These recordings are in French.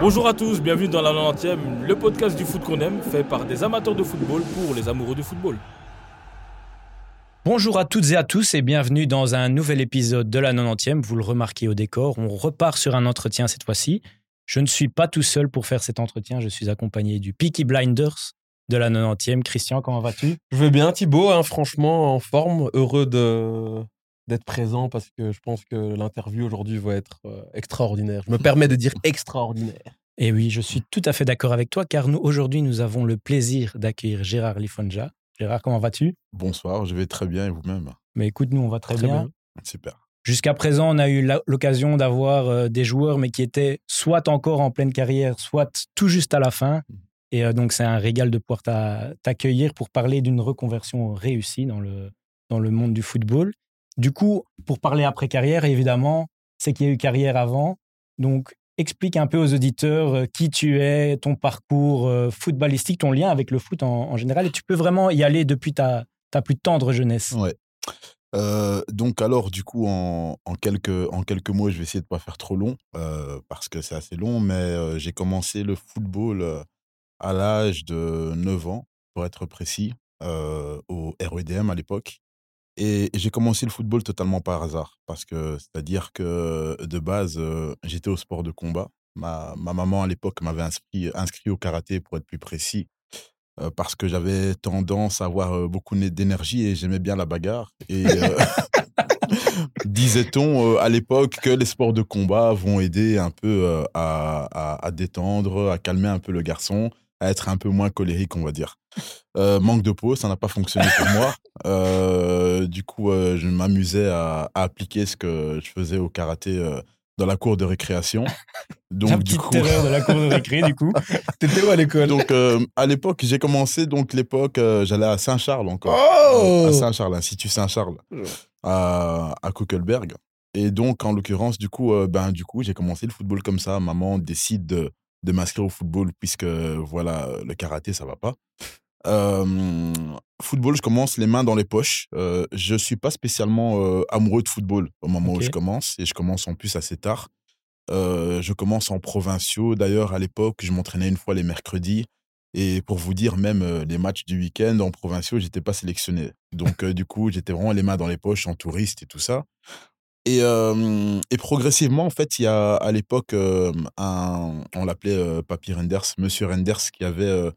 Bonjour à tous, bienvenue dans la 90e, le podcast du foot qu'on aime, fait par des amateurs de football pour les amoureux du football. Bonjour à toutes et à tous et bienvenue dans un nouvel épisode de la 90e. Vous le remarquez au décor, on repart sur un entretien cette fois-ci. Je ne suis pas tout seul pour faire cet entretien, je suis accompagné du Peaky Blinders de la 90e. Christian, comment vas-tu? Je vais bien, Thibaut, hein, franchement, en forme, heureux de d'être présent parce que je pense que l'interview aujourd'hui va être euh, extraordinaire. Je me permets de dire extraordinaire. Et oui, je suis tout à fait d'accord avec toi car nous aujourd'hui nous avons le plaisir d'accueillir Gérard Lifonja. Gérard, comment vas-tu? Bonsoir, je vais très bien et vous-même? Mais écoute, nous on va très, bien. Super. Jusqu'à présent, on a eu l'occasion d'avoir euh, des joueurs mais qui étaient soit encore en pleine carrière, soit tout juste à la fin. Mmh. Et euh, donc c'est un régal de pouvoir t'accueillir pour parler d'une reconversion réussie dans le, dans le monde du football. Du coup, pour parler après carrière, évidemment, c'est qu'il y a eu carrière avant. Donc, explique un peu aux auditeurs euh, qui tu es, ton parcours euh, footballistique, ton lien avec le foot en, général. Et tu peux vraiment y aller depuis ta, plus tendre jeunesse. Ouais. Euh, donc alors du coup en, quelques, en quelques mots je vais essayer de pas faire trop long parce que c'est assez long mais j'ai commencé le football à l'âge de 9 ans pour être précis au REDM à l'époque et j'ai commencé le football totalement par hasard, parce que c'est-à-dire que de base, j'étais au sport de combat. Ma, ma maman à l'époque m'avait inscrit, au karaté pour être plus précis, parce que j'avais tendance à avoir beaucoup d'énergie et j'aimais bien la bagarre. Et disait-on à l'époque que les sports de combat vont aider un peu à, à, détendre, à calmer un peu le garçon, à être un peu moins colérique, on va dire. Euh, manque de peau, ça n'a pas fonctionné pour moi. Euh, du coup, euh, je m'amusais à, appliquer ce que je faisais au karaté dans la cour de récréation. Donc, la petite terreur de la cour de récré, du coup. T'étais où à l'école? Donc, à l'époque, j'ai commencé, donc l'époque, j'allais à Saint-Charles encore. Oh à Saint-Charles, Institut Saint-Charles, à, à Kuckelberg. Et donc, en l'occurrence, du coup, ben, du coup, j'ai commencé le football comme ça. Maman décide de, de m'inscrire au football puisque, voilà, le karaté, ça va pas football, je commence les mains dans les poches. Euh, je suis pas spécialement amoureux de football au moment où je commence, et je commence en plus assez tard. je commence en provinciaux. D'ailleurs, à l'époque, je m'entraînais une fois les mercredis. Et pour vous dire, même les matchs du week-end en provinciaux, j'étais pas sélectionné. Donc, du coup, j'étais vraiment les mains dans les poches en touriste et tout ça. Et, et progressivement, en fait, il y a à l'époque, un, on l'appelait Papy Renders, Monsieur Renders, qui avait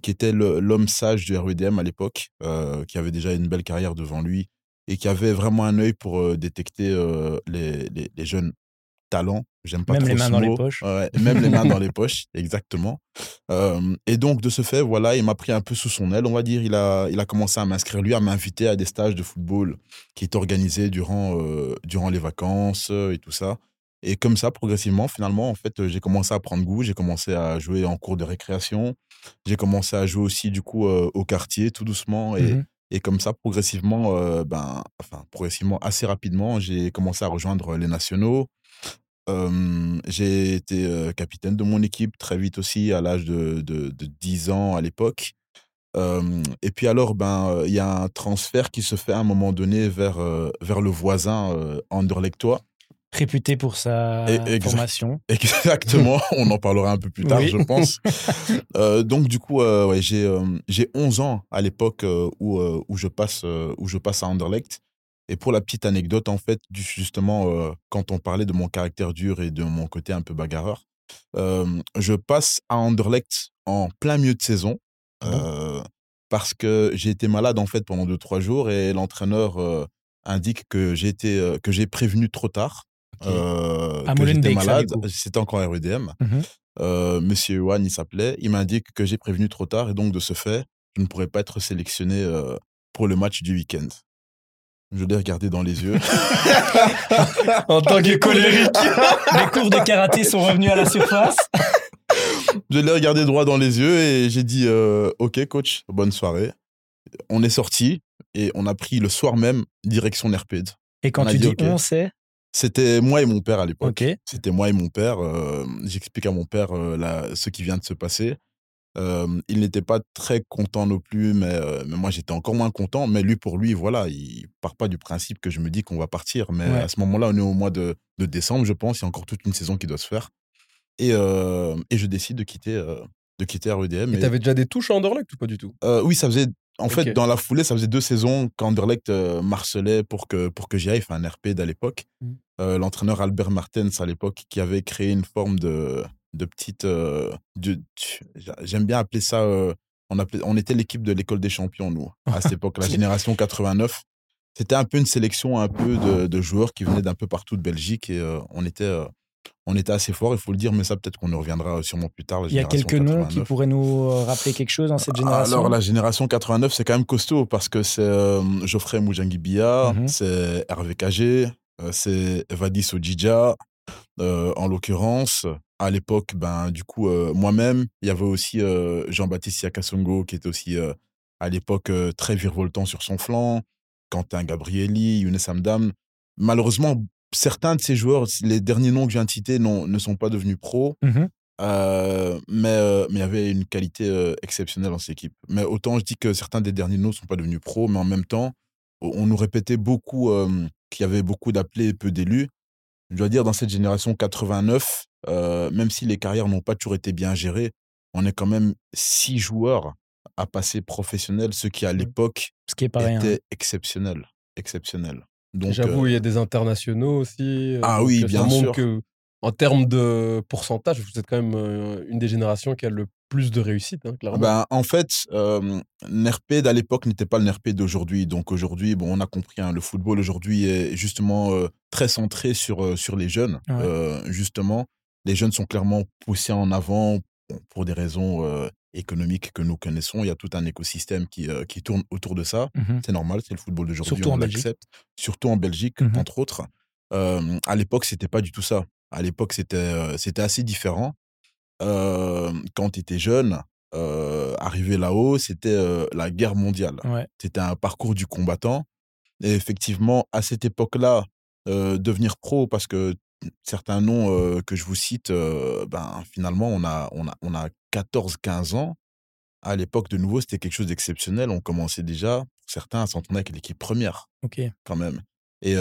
qui était l'homme sage du REDM à l'époque, euh, qui avait déjà une belle carrière devant lui et qui avait vraiment un œil pour euh, détecter euh, les, les, jeunes talents. J'aime pas même les mains dans les poches. même les mains dans les poches, exactement. et donc, de ce fait, voilà, il m'a pris un peu sous son aile, on va dire. Il a, il a commencé à m'inscrire, lui, à m'inviter à des stages de football qui étaient organisés durant, durant les vacances et tout ça. Et comme ça, progressivement, finalement, en fait, j'ai commencé à prendre goût. J'ai commencé à jouer en cours de récréation. J'ai commencé à jouer aussi, du coup, au quartier, tout doucement. Et, mmh et comme ça, progressivement, ben, enfin, progressivement, assez rapidement, j'ai commencé à rejoindre les nationaux. j'ai été capitaine de mon équipe très vite aussi, à l'âge de, de, de, 10 ans à l'époque. et puis alors, ben, il y a un transfert qui se fait à un moment donné vers, vers le voisin anderlechtois réputé pour sa formation. Exactement, on en parlera un peu plus tard, je pense. Euh, donc du coup, euh, ouais, j'ai euh, j'ai 11 ans à l'époque où où je passe où je passe à Anderlecht. Et pour la petite anecdote, en fait, justement, quand on parlait de mon caractère dur et de mon côté un peu bagarreur, je passe à Anderlecht en plein milieu de saison. Ah parce que j'ai été malade en fait pendant 2-3 jours et l'entraîneur indique que j'ai été que j'ai prévenu trop tard euh, que j'étais malade. C'était encore REDM. Mmh euh, Monsieur Yuan, il s'appelait. Il m'indique que j'ai prévenu trop tard et donc de ce fait, je ne pourrais pas être sélectionné euh, pour le match du week-end. Je l'ai regardé dans les yeux. en tant que colérique. Les cours de karaté sont revenus à la surface. je l'ai regardé droit dans les yeux et j'ai dit Ok, coach, bonne soirée. On est sorti et on a pris le soir même direction Nerped. Et quand tu dis on, c'est? C'était moi et mon père à l'époque. C'était moi et mon père. Euh, j'explique à mon père euh, ce qui vient de se passer. Euh, il n'était pas très content non plus, mais, mais moi j'étais encore moins content. Mais lui, pour lui, voilà, il part pas du principe que je me dis qu'on va partir. Mais à ce moment-là, on est au mois de, de, décembre, je pense. Il y a encore toute une saison qui doit se faire. et, et je décide de quitter, de quitter REDM. Et tu avais déjà des touches à Anderlecht ou pas du tout? Oui, ça faisait en fait, dans la foulée, ça faisait deux saisons qu'Anderlecht euh, marcelait pour que, pour que j'y aille, enfin un RP d'à l'époque. Mmh. Euh, l'entraîneur Albert Martens à l'époque, qui avait créé une forme de, de petite. Euh, j'aime bien appeler ça. on, appelait, on était l'équipe de l'école des champions, nous, à cette époque, la génération 89. C'était un peu une sélection un peu de, de joueurs qui venaient d'un peu partout de Belgique et on était on était assez fort, il faut le dire, mais ça, peut-être qu'on y reviendra sûrement plus tard. il y a quelques noms qui pourraient nous euh, rappeler quelque chose dans cette génération Alors, la génération 89, c'est quand même costaud parce que c'est euh, Geoffrey Moujangibia, mhm. c'est Hervé Cagé, euh, c'est Vadis Ojidja, en l'occurrence. À l'époque, ben, du coup, moi-même, il y avait aussi Jean-Baptiste Yakasongo qui était aussi à l'époque très virevoltant sur son flanc, Quentin Gabrielli, Younes Amdam. Malheureusement, certains de ces joueurs, les derniers noms que je viens de citer, ne sont pas devenus pros. Mmh euh, mais euh, mais il y avait une qualité euh, exceptionnelle dans cette équipe. Mais autant je dis que certains des derniers noms ne sont pas devenus pros, mais en même temps, on nous répétait beaucoup qu'il y avait beaucoup d'appelés et peu d'élus. Je dois dire, dans cette génération 89, même si les carrières n'ont pas toujours été bien gérées, on est quand même six joueurs à passer professionnels, ce qui à l'époque était exceptionnel. Exceptionnel. J'avoue, il y a des internationaux aussi. Ah oui, bien sûr. Que, en termes de pourcentage, vous êtes quand même une des générations qui a le plus de réussite, hein, clairement. Ben, en fait, euh, Nerped à l'époque n'était pas le Nerped d'aujourd'hui. Donc aujourd'hui, bon, on a compris, hein, le football aujourd'hui est justement très centré sur, sur les jeunes. justement, les jeunes sont clairement poussés en avant pour des raisons économique que nous connaissons. Il y a tout un écosystème qui, euh, qui tourne autour de ça. Mmh c'est normal, c'est le football d'aujourd'hui, on l'accepte. Surtout en Belgique, mmh entre autres. Euh, à l'époque, c'était pas du tout ça. À l'époque, c'était euh, c'était assez différent. quand tu étais jeune, arriver là-haut, c'était la guerre mondiale. C'était un parcours du combattant. Et effectivement, à cette époque-là, devenir pro, parce que certains noms que je vous cite, ben, finalement, on a, on a, on a 14-15 ans. À l'époque, de nouveau, c'était quelque chose d'exceptionnel. On commençait déjà, certains, à s'entraîner avec l'équipe première. Quand même. Et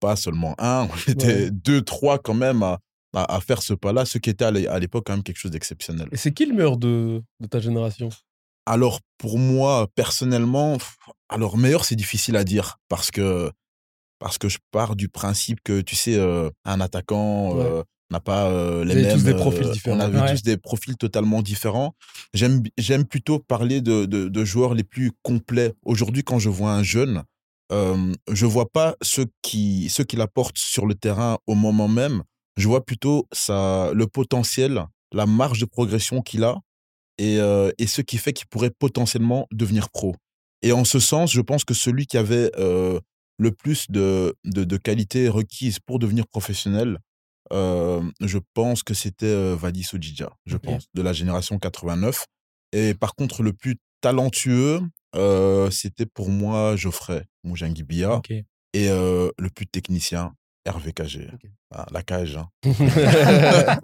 pas seulement un, on était deux, trois quand même à, à, faire ce pas-là, ce qui était à l'époque quand même quelque chose d'exceptionnel. Et c'est qui le meilleur de, de ta génération? Alors, pour moi, personnellement, alors meilleur, c'est difficile à dire parce que parce que je pars du principe que, tu sais, euh, un attaquant euh, n'a pas euh, les mêmes. tous des profils différents. On a tous des profils totalement différents. J'aime, j'aime plutôt parler de, de, joueurs les plus complets. Aujourd'hui, quand je vois un jeune, je vois pas ce qui, ce qu'il apporte sur le terrain au moment même. Je vois plutôt ça, le potentiel, la marge de progression qu'il a et, et ce qui fait qu'il pourrait potentiellement devenir pro. Et en ce sens, je pense que celui qui avait le plus de, de, qualités requises pour devenir professionnel, euh, je pense que c'était euh, Vadis Ojidja, je pense, de la génération 89. Et par contre, le plus talentueux, euh, c'était pour moi Geoffrey Moujangibia. Et le plus technicien, Hervé Cagé. Ah, la cage. Hein.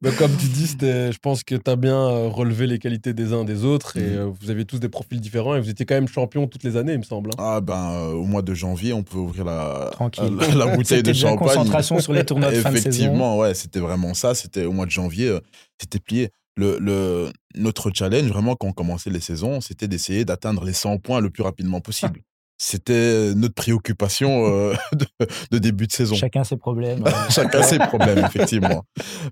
comme tu dis, je pense que tu as bien relevé les qualités des uns des autres et mmh. vous avez tous des profils différents et vous étiez quand même champion toutes les années, il me semble. Hein. Ah ben, euh, au mois de janvier, on peut ouvrir la, la, bouteille de champagne. concentration sur les tournois de fin de saison. Effectivement, ouais, c'était vraiment ça. C'était au mois de janvier, c'était plié. Le, le, notre challenge, vraiment, quand on commençait les saisons, c'était d'essayer d'atteindre les 100 points le plus rapidement possible c'était notre préoccupation euh, de, début de saison. Chacun ses problèmes. Chacun ses problèmes, effectivement.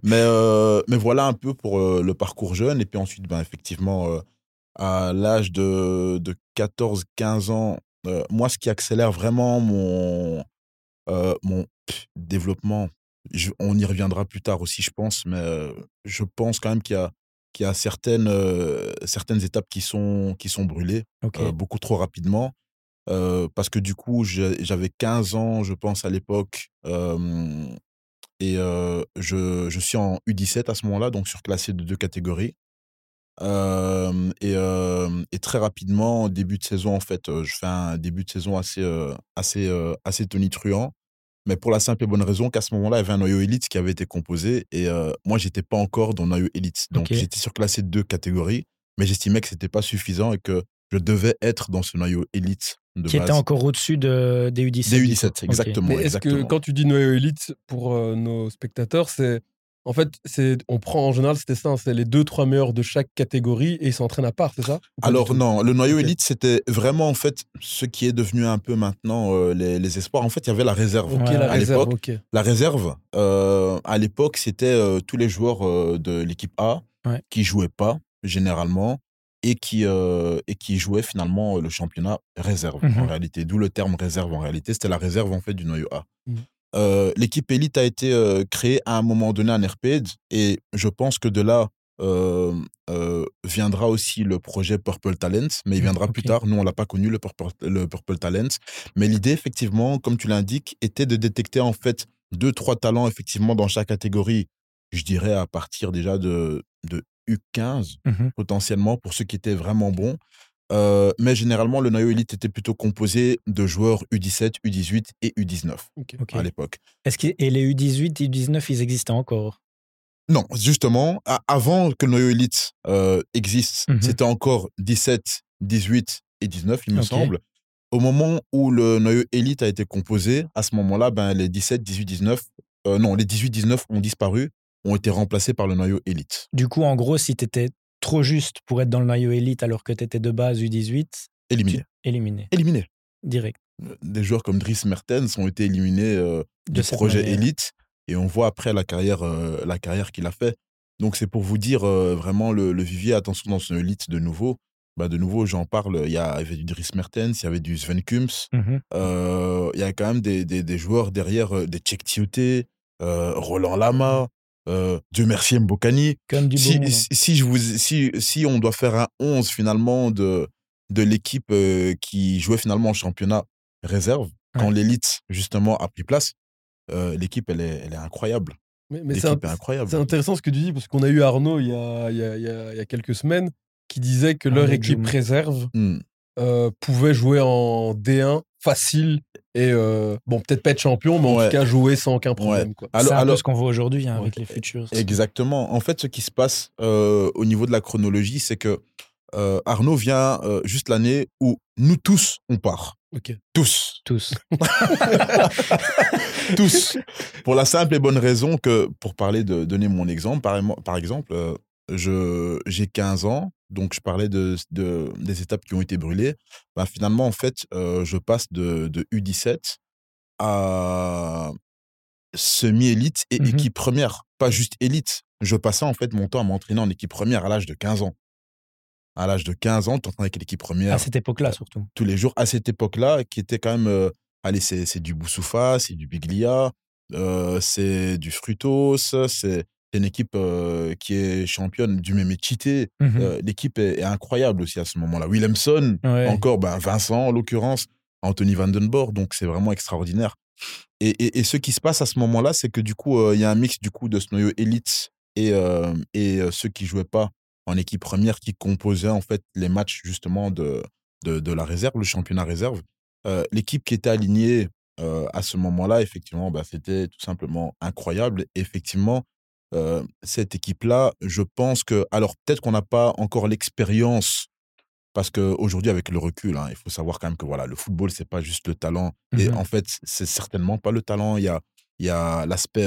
Mais, euh, mais voilà un peu pour euh, le parcours jeune. Et puis ensuite, ben, effectivement, à l'âge de, de 14-15 ans, moi, ce qui accélère vraiment mon, mon développement, on y reviendra plus tard aussi, je pense, mais je pense quand même qu'il y a, qu'il y a certaines, certaines étapes qui sont, qui sont brûlées beaucoup trop rapidement parce que du coup, j'avais 15 ans, je pense, à l'époque. et je, je, suis en U17 à ce moment-là, donc surclassé de deux catégories. Et, et, très rapidement, début de saison, en fait, je fais un début de saison assez, assez, assez tonitruant. Mais pour la simple et bonne raison qu'à ce moment-là, il y avait un noyau élite qui avait été composé et moi, j'étais pas encore dans le noyau élite. Donc, j'étais surclassé de deux catégories, mais j'estimais que c'était pas suffisant et que je devais être dans ce noyau élite qui était encore au-dessus de, des U17. Des U17, exactement. Est-ce que quand tu dis noyau élite pour euh, nos spectateurs, c'est En fait, c'est, on prend en général, c'était ça, hein, c'est les deux, trois meilleurs de chaque catégorie et ils s'entraînent à part, c'est ça? Alors non, le noyau élite, c'était vraiment en fait ce qui est devenu un peu maintenant euh, les, espoirs. En fait, il y avait la réserve la à réserve, l'époque. La réserve, euh, à l'époque, c'était tous les joueurs de l'équipe A qui jouaient pas généralement et qui, et qui jouaient finalement le championnat réserve en mmh réalité. D'où le terme réserve en réalité. C'était la réserve en fait du noyau A. Mmh. Euh, l'équipe élite a été euh, créée à un moment donné en RPED et je pense que de là euh, viendra aussi le projet Purple Talent, mais il mmh, viendra plus tard. Nous, on l'a pas connu, le Purple, le Purple Talent. Mais l'idée, effectivement, comme tu l'indiques, était de détecter en fait deux, trois talents, effectivement, dans chaque catégorie. Je dirais à partir déjà de, de U15, mmh potentiellement, pour ceux qui étaient vraiment bons. Euh, mais généralement, le noyau élite était plutôt composé de joueurs U17, U18 et U19 à l'époque. Est-ce que, et les U18 et U19, ils existent encore? Non, justement, avant que le noyau élite euh, existe, mmh c'était encore 17, 18 et 19, il me semble. Au moment où le noyau élite a été composé, à ce moment-là, ben, les 17, 18, 19, non, les 18, 19 ont disparu, ont été remplacés par le noyau élite. Du coup, en gros, si tu étais trop juste pour être dans le noyau élite alors que tu étais de base U18. Éliminé. Éliminé. Éliminé. Direct. Euh, des joueurs comme Dries Mertens ont été éliminés euh, du projet élite et on voit après la carrière, euh, la carrière qu'il a fait. Donc c'est pour vous dire vraiment le, vivier, attention dans son élite de nouveau. Bah, de nouveau, j'en parle, il y, avait du Dries Mertens, il y avait du Sven Kums, mmh il y a quand même des, des, joueurs derrière, des Tchèque Tioté, Roland Lama, euh, Dieu merci Mbokani. Comme du si, si, je vous, si, si on doit faire un 11 finalement de, de l'équipe euh, qui jouait finalement en championnat réserve, quand l'élite justement a pris place, euh, l'équipe elle est, elle est incroyable. Mais, c'est incroyable. C'est intéressant ce que tu dis parce qu'on a eu Arnaud il y a, il y a, il y a quelques semaines qui disait que leur équipe réserve mmh. pouvait jouer en D1 facile et euh, bon, peut-être pas être champion, mais en tout cas jouer sans aucun problème. C'est un peu ce qu'on voit aujourd'hui hein, avec les futurs. Exactement. En fait, ce qui se passe euh, au niveau de la chronologie, c'est que euh, Arnaud vient juste l'année où nous tous, on part. Tous. Tous. tous. Pour la simple et bonne raison que, pour parler de donner mon exemple, par, par exemple, j'ai 15 ans, donc je parlais de, des étapes qui ont été brûlées. Bah, finalement, en fait, je passe de, U17 à semi-élite et mmh équipe première, pas juste élite. Je passais en fait mon temps à m'entraîner en équipe première à l'âge de 15 ans. À l'âge de 15 ans, tu avec l'équipe première. À cette époque-là, surtout. Tous les jours, à cette époque-là, qui était quand même. allez, c'est du Boussoufa, c'est du Biglia, c'est du Frutos, c'est une équipe euh, qui est championne du même Chité. Mmh euh, l'équipe est, incroyable aussi à ce moment-là. Williamson, encore ben, Vincent en l'occurrence, Anthony Vandenborg. Donc c'est vraiment extraordinaire. Et, et, ce qui se passe à ce moment-là, c'est que du coup, euh, il y a un mix du coup de ce noyau élite et, et ceux qui jouaient pas en équipe première qui composaient en fait les matchs justement de, de, la réserve, le championnat réserve. L'équipe qui était alignée à ce moment-là, effectivement, bah, c'était tout simplement incroyable. effectivement, cette équipe-là, je pense que, alors peut-être qu'on n'a pas encore l'expérience, parce qu'aujourd'hui, avec le recul, hein, il faut savoir quand même que voilà, le football, c'est pas juste le talent. Et mmh en fait, c'est certainement pas le talent. Il y a, il y a l'aspect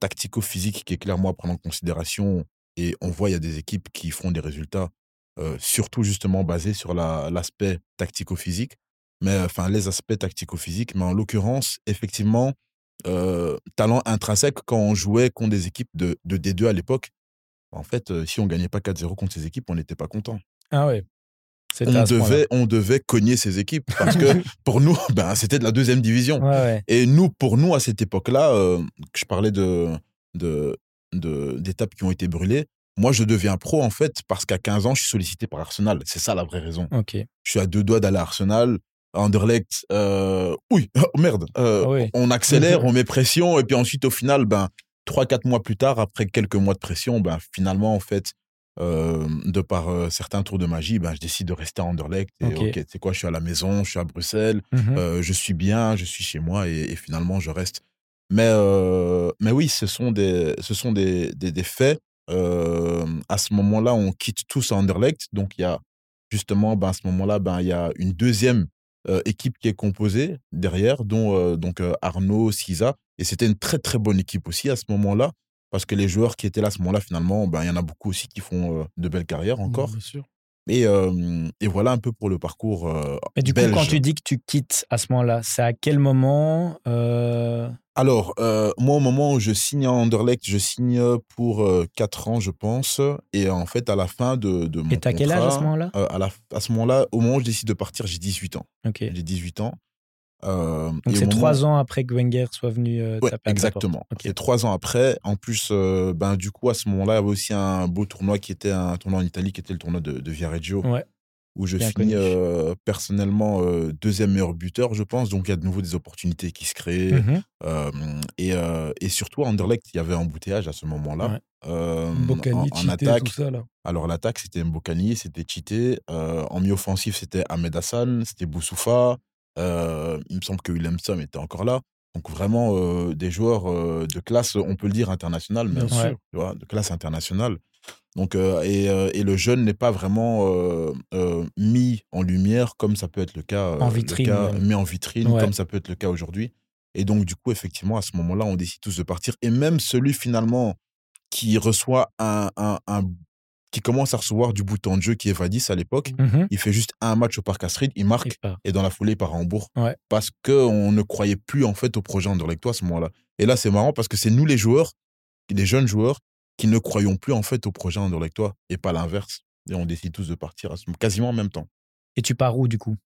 tactico-physique qui est clairement à prendre en considération. Et on voit, il y a des équipes qui font des résultats, surtout justement basés sur l'aspect tactico-physique. Mais enfin, les aspects tactico-physiques. Mais en l'occurrence, effectivement, euh, talent intrinsèque quand on jouait contre des équipes de, de D2 à l'époque. En fait, euh, si on gagnait pas 4-0 contre ces équipes, on n'était pas content. Ah ouais. On devait, on devait cogner ces équipes parce que pour nous, ben, c'était de la deuxième division. Et nous, pour nous, à cette époque-là, euh, je parlais de, de, d'étapes qui ont été brûlées. Moi, je deviens pro, en fait, parce qu'à 15 ans, je suis sollicité par Arsenal. C'est ça la vraie raison. Je suis à deux doigts d'aller à Arsenal. Anderlecht, euh, oui, oh, merde, euh, on accélère, on met pression, et puis ensuite, au final, ben, trois, quatre mois plus tard, après quelques mois de pression, ben, finalement, en fait, euh, de par certains tours de magie, ben, je décide de rester à Anderlecht. Et ok, c'est quoi, je suis à la maison, je suis à Bruxelles, mmh je suis bien, je suis chez moi, et, finalement, je reste. Mais, mais oui, ce sont des, ce sont des, des, faits. à ce moment-là, on quitte tous à Anderlecht, donc il y a justement, ben, à ce moment-là, ben, il y a une deuxième équipe qui est composée derrière, dont euh, donc euh, Arnaud, Siza. Et c'était une très très bonne équipe aussi à ce moment-là. parce que les joueurs qui étaient là à ce moment-là, finalement, ben, il y en a beaucoup aussi qui font de belles carrières encore. Bien sûr. Et, et, voilà un peu pour le parcours. Mais du coup, quand tu dis que tu quittes à ce moment-là, c'est à quel moment Alors, moi, au moment où je signe à Anderlecht, je signe pour 4 ans, je pense. Et en fait, à la fin de, de mon Et t'as quel âge à ce moment-là? à, la, à ce moment-là, au moment où je décide de partir, j'ai 18 ans. Ok. J'ai 18 ans. Donc c'est trois ans après que Wenger soit venu euh, ouais, taper exactement. C'est trois ans après. En plus, ben, du coup, à ce moment-là, il y avait aussi un beau tournoi qui était un tournoi en Italie, qui était le tournoi de, de Viareggio. Ouais. Où je finis personnellement deuxième meilleur buteur, je pense. Donc il y a de nouveau des opportunités qui se créent. Mmh et, et, surtout à Anderlecht, il y avait un embouteillage à ce moment-là. Mbokani, en, en attaque. tout ça, là. Alors l'attaque, c'était Mbokani, c'était Chité. en mi-offensif, c'était Ahmed Hassan, c'était Boussoufa. Euh, il me semble que Williamson était encore là. Donc vraiment euh, des joueurs euh, de classe, on peut le dire, internationale, Bien sûr. tu vois, de classe internationale. Donc, et, et, le jeune n'est pas vraiment mis en lumière comme ça peut être le cas, en vitrine, le cas mis en vitrine Ouais. comme ça peut être le cas aujourd'hui. Et donc du coup, effectivement, à ce moment-là, on décide tous de partir. Et même celui finalement qui reçoit un, un, un- qui commence à recevoir du bouton de jeu qui est Vadis à l'époque, Mhm. il fait juste un match au Parc Astrid, il marque Il et dans la foulée, il part à Hambourg. Ouais. Parce qu'on ne croyait plus en fait au projet Anderlechtois à ce moment-là. Et là, c'est marrant parce que c'est nous les joueurs, les jeunes joueurs, qui ne croyons plus en fait au projet Anderlechtois et pas l'inverse. Et on décide tous de partir quasiment en même temps. Et tu pars où du coup?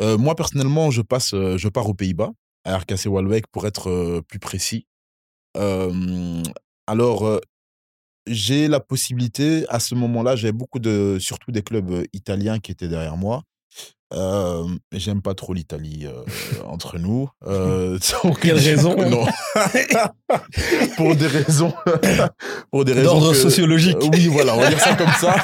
Euh, moi, personnellement, je, passe, euh, je pars aux Pays-Bas, à RKC Waalwijk pour être euh, plus précis. Alors, j'ai la possibilité, à ce moment-là, j'avais beaucoup de, surtout des clubs euh, italiens qui étaient derrière moi. Euh, J'aime pas trop l'Italie euh, entre nous. Euh, donc, Quelle raison? Non. pour des raisons. pour des raisons. D'ordre que- sociologique. Oui, voilà, on va dire ça comme ça.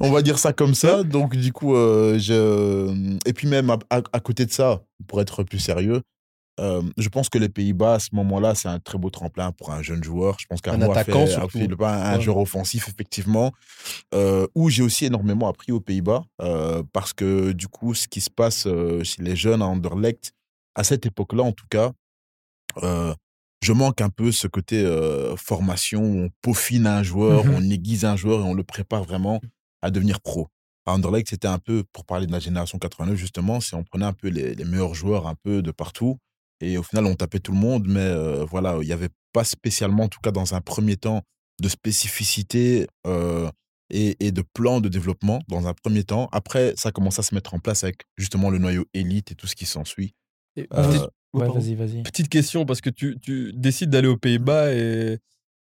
on va dire ça comme ça. Donc, du coup, euh, je... et puis même à, à- à côté de ça, pour être plus sérieux, euh, je pense que les Pays-Bas, à ce moment-là, c'est un très beau tremplin pour un jeune joueur. Je pense fait, attaquant, a surtout. fait le pas un Ouais. joueur offensif, effectivement, euh, où j'ai aussi énormément appris aux Pays-Bas, euh, parce que du coup, ce qui se passe chez les jeunes à Anderlecht, à cette époque-là, en tout cas, je manque un peu ce côté formation où on peaufine un joueur, Mhm. on aiguise un joueur et on le prépare vraiment à devenir pro. À Anderlecht, c'était un peu, pour parler de la génération 89, justement, c'est on prenait un peu les, les meilleurs joueurs un peu de partout. Et au final, on tapait tout le monde, mais euh, voilà, il n'y avait pas spécialement, en tout cas dans un premier temps, de spécificité euh, et, et de plan de développement dans un premier temps. Après, ça commence à se mettre en place avec justement le noyau élite et tout ce qui s'ensuit. Euh, petite- Ouais, vas-y, vas-y. Petite question, parce que tu, tu décides d'aller aux Pays-Bas et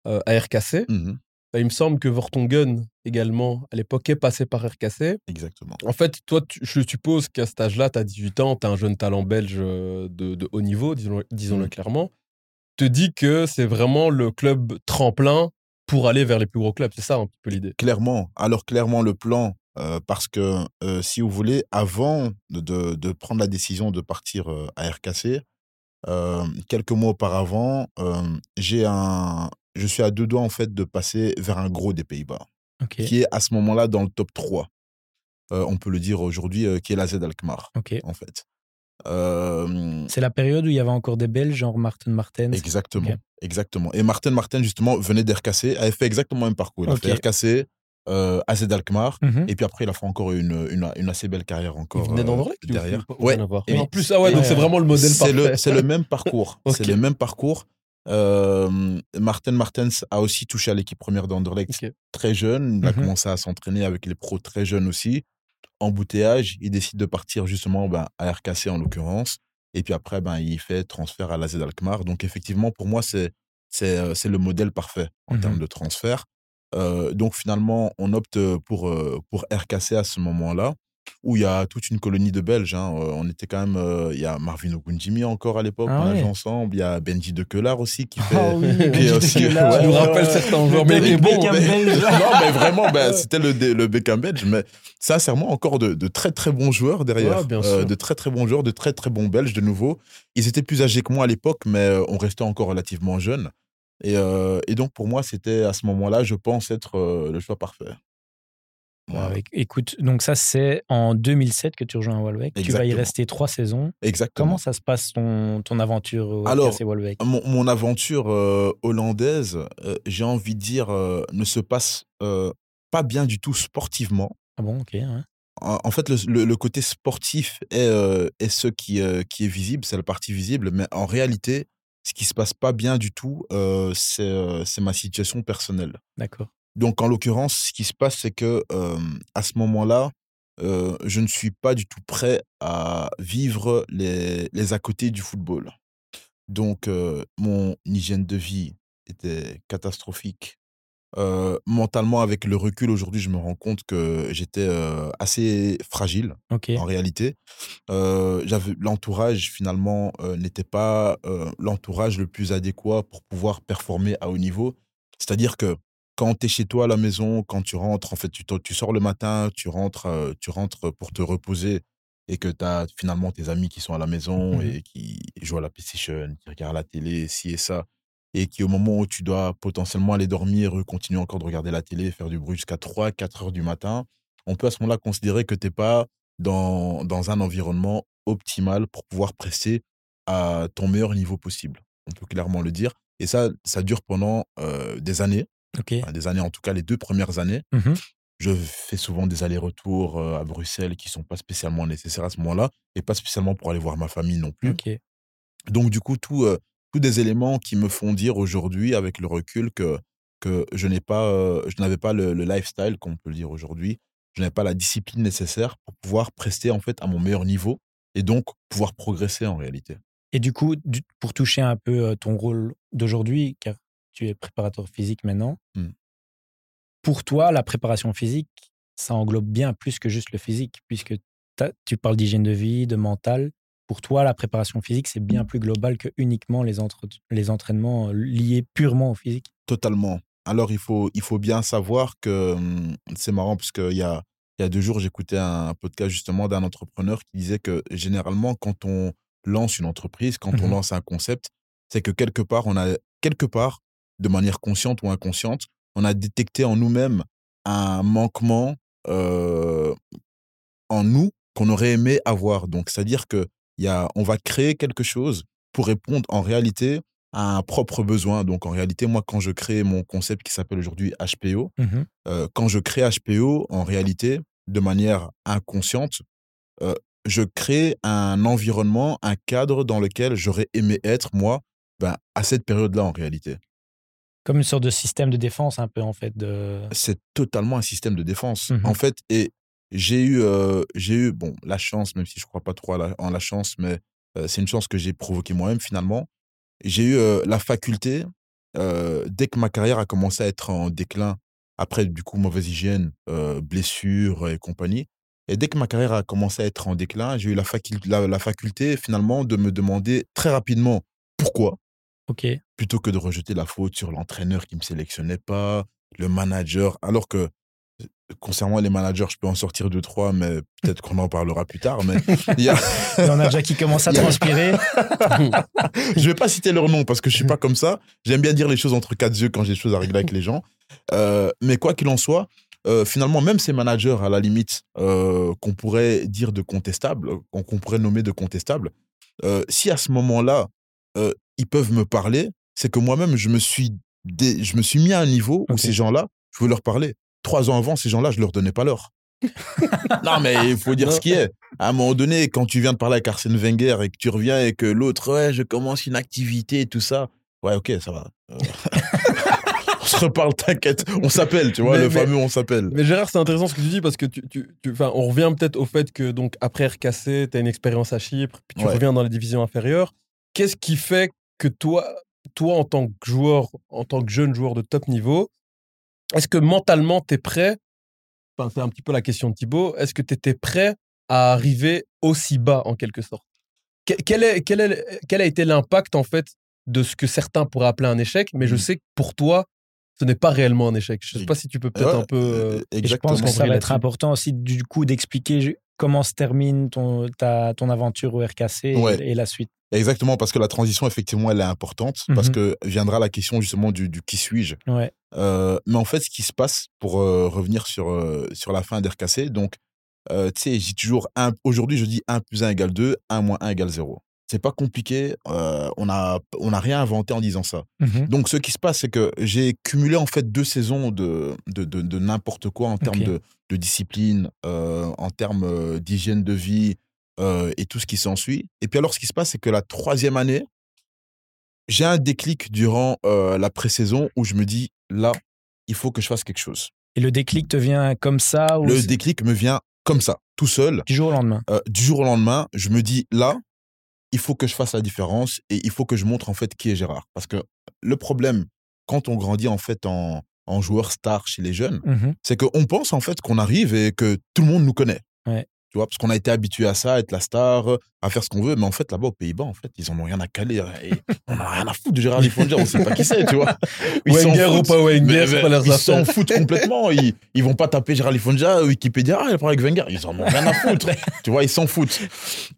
euh, à RKC. Mhm, Bah, il me semble que Vortongen, également, à l'époque, est passé par RKC. exactement. En fait, toi, tu- je suppose qu'à cet âge-là, tu as 18 ans, tu as un jeune talent belge euh, de, de haut niveau, disons-le disons-le Mm. clairement. Te dis que c'est vraiment le club tremplin pour aller vers les plus gros clubs. C'est ça un petit peu l'idée. Clairement. Alors, clairement, le plan, euh, parce que euh, si vous voulez, avant de, prendre la décision de partir euh, à RKC, quelques mois auparavant, j'ai un, je suis à deux doigts en fait de passer vers un gros des Pays-Bas, qui est à ce moment-là dans le top 3. Euh, on peut le dire aujourd'hui, euh, qui est la Z Alkmaar, en fait. Euh, C'est la période où il y avait encore des Belges, genre Martin Martens. Exactement, exactement. Et Martin Martin, justement, venait d'RKC, avait fait exactement le même parcours. Il a fait RKC, euh, AZ Alkmaar, Mhm. et puis après, il a fait encore une, une, une assez belle carrière encore Il venait euh, ou- derrière. ou- ou Ouais. Et- en plus, ah ouais, donc c'est vraiment le modèle C'est parfait. le, c'est le même parcours. C'est le même parcours. Euh, Martin Martens a aussi touché à l'équipe première d'Anderlecht très jeune. Il a Mhm. commencé à s'entraîner avec les pros très jeunes aussi. Embouteillage, il décide de partir justement ben, à RKC en l'occurrence. Et puis après, ben, il fait transfert à l'AZ Alkmaar. Donc effectivement, pour moi, c'est euh, le modèle parfait en Mhm. termes de transfert. Euh, donc finalement, on opte pour, pour RKC à ce moment-là, où il y a toute une colonie de Belges. hein. Euh, On était quand même, euh, il y a Marvin Ogunjimi encore à l'époque, Ah on a joué ouais. ensemble. Il y a Benji de Kelar aussi qui fait. Ah oui, qui est aussi- ouais, ouais. certains joueurs, mais il David est bon. Beckham mais- belge. non, mais vraiment, ben, c'était le, le Beckham belge. Mais sincèrement, encore de, de très très bons joueurs derrière. Ouais, bien Euh, de très très bons joueurs, de très très bons belges de nouveau. Ils étaient plus âgés que moi à l'époque, mais euh, on restait encore relativement jeunes. Et, euh, et donc pour moi, c'était à ce moment-là, je pense être le choix parfait. Écoute, donc ça, c'est en 2007 que tu rejoins Walbeck. Tu vas y rester trois saisons. Exactement. Comment ça se passe ton, ton aventure au Alors, mon, mon, aventure euh, hollandaise, euh, j'ai envie de dire, euh, ne se passe pas bien du tout sportivement. Ah bon, ok. En, fait, le, le, côté sportif est, est ce qui, qui est visible, c'est la partie visible, mais en réalité, ce qui se passe pas bien du tout, c'est ma situation personnelle. D'accord. Donc, en l'occurrence, ce qui se passe, c'est que à ce moment-là, je ne suis pas du tout prêt à vivre les, les à côté du football. Donc, mon hygiène de vie était catastrophique. mentalement, avec le recul aujourd'hui, je me rends compte que j'étais assez fragile en réalité. j'avais l'entourage finalement n'était pas l'entourage le plus adéquat pour pouvoir performer à haut niveau. C'est-à-dire que quand tu es chez toi à la maison, quand tu rentres, en fait, tu, tu sors le matin, tu rentres, euh, tu rentres pour te reposer et que tu as finalement tes amis qui sont à la maison mmh et qui jouent à la PlayStation, qui regardent la télé, ci et ça, et qui au moment où tu dois potentiellement aller dormir, continuer encore de regarder la télé, faire du bruit jusqu'à 3, 4 heures du matin, on peut à ce moment-là considérer que tu n'es pas dans, dans un environnement optimal pour pouvoir presser à ton meilleur niveau possible. On peut clairement le dire. Et ça, ça dure pendant euh, des années des années, en tout cas les deux premières années. Mmh je fais souvent des allers-retours à Bruxelles qui sont pas spécialement nécessaires à ce moment-là et pas spécialement pour aller voir ma famille non plus. Donc du coup, tout, tous des éléments qui me font dire aujourd'hui, avec le recul, que, que je n'ai pas, je n'avais pas le, lifestyle, qu'on peut le dire aujourd'hui, je n'avais pas la discipline nécessaire pour pouvoir prester en fait à mon meilleur niveau et donc pouvoir progresser en réalité. Et du coup, pour toucher un peu ton rôle d'aujourd'hui, car tu es préparateur physique maintenant. Mmh. Pour toi, la préparation physique, ça englobe bien plus que juste le physique, puisque tu parles d'hygiène de vie, de mental. Pour toi, la préparation physique, c'est bien plus global que uniquement les, les entraînements euh, liés purement au physique. Totalement. Alors, il faut, il faut bien savoir que mmh, c'est marrant, parce qu'il y a, il y a deux jours, j'écoutais un podcast justement d'un entrepreneur qui disait que généralement, quand on lance une entreprise, quand on mmh lance un concept, c'est que quelque part, on a quelque part de manière consciente ou inconsciente, on a détecté en nous-mêmes un manquement en nous qu'on aurait aimé avoir. Donc, c'est-à-dire que y a, on va créer quelque chose pour répondre en réalité à un propre besoin. Donc, en réalité, moi, quand je crée mon concept qui s'appelle aujourd'hui HPO, mmh quand je crée HPO, en réalité, de manière inconsciente, je crée un environnement, un cadre dans lequel j'aurais aimé être, moi, ben, à cette période-là, en réalité. Comme une sorte de système de défense, un peu, en fait. De... C'est totalement un système de défense. Mmh en fait, et j'ai eu, euh, j'ai eu, bon, la chance, même si je ne crois pas trop en la chance, mais euh, c'est une chance que j'ai provoquée moi-même, finalement. J'ai eu euh, la faculté, dès que ma carrière a commencé à être en déclin, après, du coup, mauvaise hygiène, blessures et compagnie, et dès que ma carrière a commencé à être en déclin, j'ai eu la, la, la faculté, finalement, de me demander très rapidement pourquoi Plutôt que de rejeter la faute sur l'entraîneur qui ne me sélectionnait pas, le manager, alors que euh, concernant les managers, je peux en sortir deux, trois, mais peut-être qu'on en parlera plus tard. Mais il y, a... en a déjà qui commencent à transpirer. je vais pas citer leur nom parce que je suis pas comme ça. J'aime bien dire les choses entre quatre yeux quand j'ai des choses à régler avec les gens. Euh, mais quoi qu'il en soit, euh, finalement, même ces managers, à la limite, qu'on pourrait dire de contestables, qu'on pourrait nommer de contestables, si à ce moment-là, ils peuvent me parler, c'est que moi-même, je me suis je me suis mis à un niveau où ces gens-là, je veux leur parler. Trois ans avant, ces gens-là, je leur donnais pas l'heure. non, mais il faut dire ce qui est. À un moment donné, quand tu viens de parler avec Arsène Wenger et que tu reviens et que l'autre, ouais, je commence une activité et tout ça. Ouais, ok, ça va. Euh, on se reparle, t'inquiète. On s'appelle, tu vois, le fameux on s'appelle. Mais Gérard, c'est intéressant ce que tu dis parce que tu, tu, on revient peut-être au fait que, donc, après RKC, tu as une expérience à Chypre, puis tu reviens dans les divisions inférieures. Qu'est-ce qui fait que toi, toi, en tant que joueur, en tant que jeune joueur de top niveau, est-ce que mentalement, tu es prêt enfin, C'est un petit peu la question de Thibaut. Est-ce que tu étais prêt à arriver aussi bas, en quelque sorte? Quel, est, quel, est, quel a été l'impact, en fait, de ce que certains pourraient appeler un échec Mais je mmh. sais que pour toi, ce n'est pas réellement un échec. Je ne sais pas si tu peux peut-être un peu. Euh, et je pense que ça va être important aussi, du coup, d'expliquer comment se termine ton, ta, ton aventure au RKC et, la suite? Exactement, parce que la transition, effectivement, elle est importante, parce mhm. que viendra la question justement du, du qui suis-je? Ouais. Euh, mais en fait, ce qui se passe, pour euh, revenir sur, euh, sur la fin d'RKC, donc, tu sais, j'ai toujours, aujourd'hui, je dis 1 plus 1 égale 2, 1 moins 1 égale 0. C'est pas compliqué, on n'a on a rien inventé en disant ça. Mhm. Donc, ce qui se passe, c'est que j'ai cumulé en fait deux saisons de, de, de, n'importe quoi en termes de, de discipline, en termes d'hygiène de vie, euh, et tout ce qui s'ensuit. Et puis alors, ce qui se passe, c'est que la troisième année, j'ai un déclic durant euh, la pré-saison où je me dis, là, il faut que je fasse quelque chose. Et le déclic te vient comme ça ou Le déclic me vient comme ça, tout seul. Du jour au lendemain. Euh, du jour au lendemain, je me dis, là, il faut que je fasse la différence et il faut que je montre en fait qui est Gérard. Parce que le problème, quand on grandit en fait en, en joueur star chez les jeunes, mmh c'est qu'on pense en fait qu'on arrive et que tout le monde nous connaît. Ouais. Tu vois, parce qu'on a été habitué à ça, à être la star, à faire ce qu'on veut. Mais en fait, là-bas, aux Pays-Bas, en fait, ils en ont rien à caler. Hein, et on n'a rien à foutre de Gérard Lifondier, on sait pas qui c'est, tu vois? Ils Wenger ou pas Wenger, c'est pas leurs Ils s'en foutent complètement. Ils, ils vont pas taper Gérard Lifondier, Wikipédia, ah, il parle avec Wenger. Ils en ont rien à foutre. tu vois, ils s'en foutent.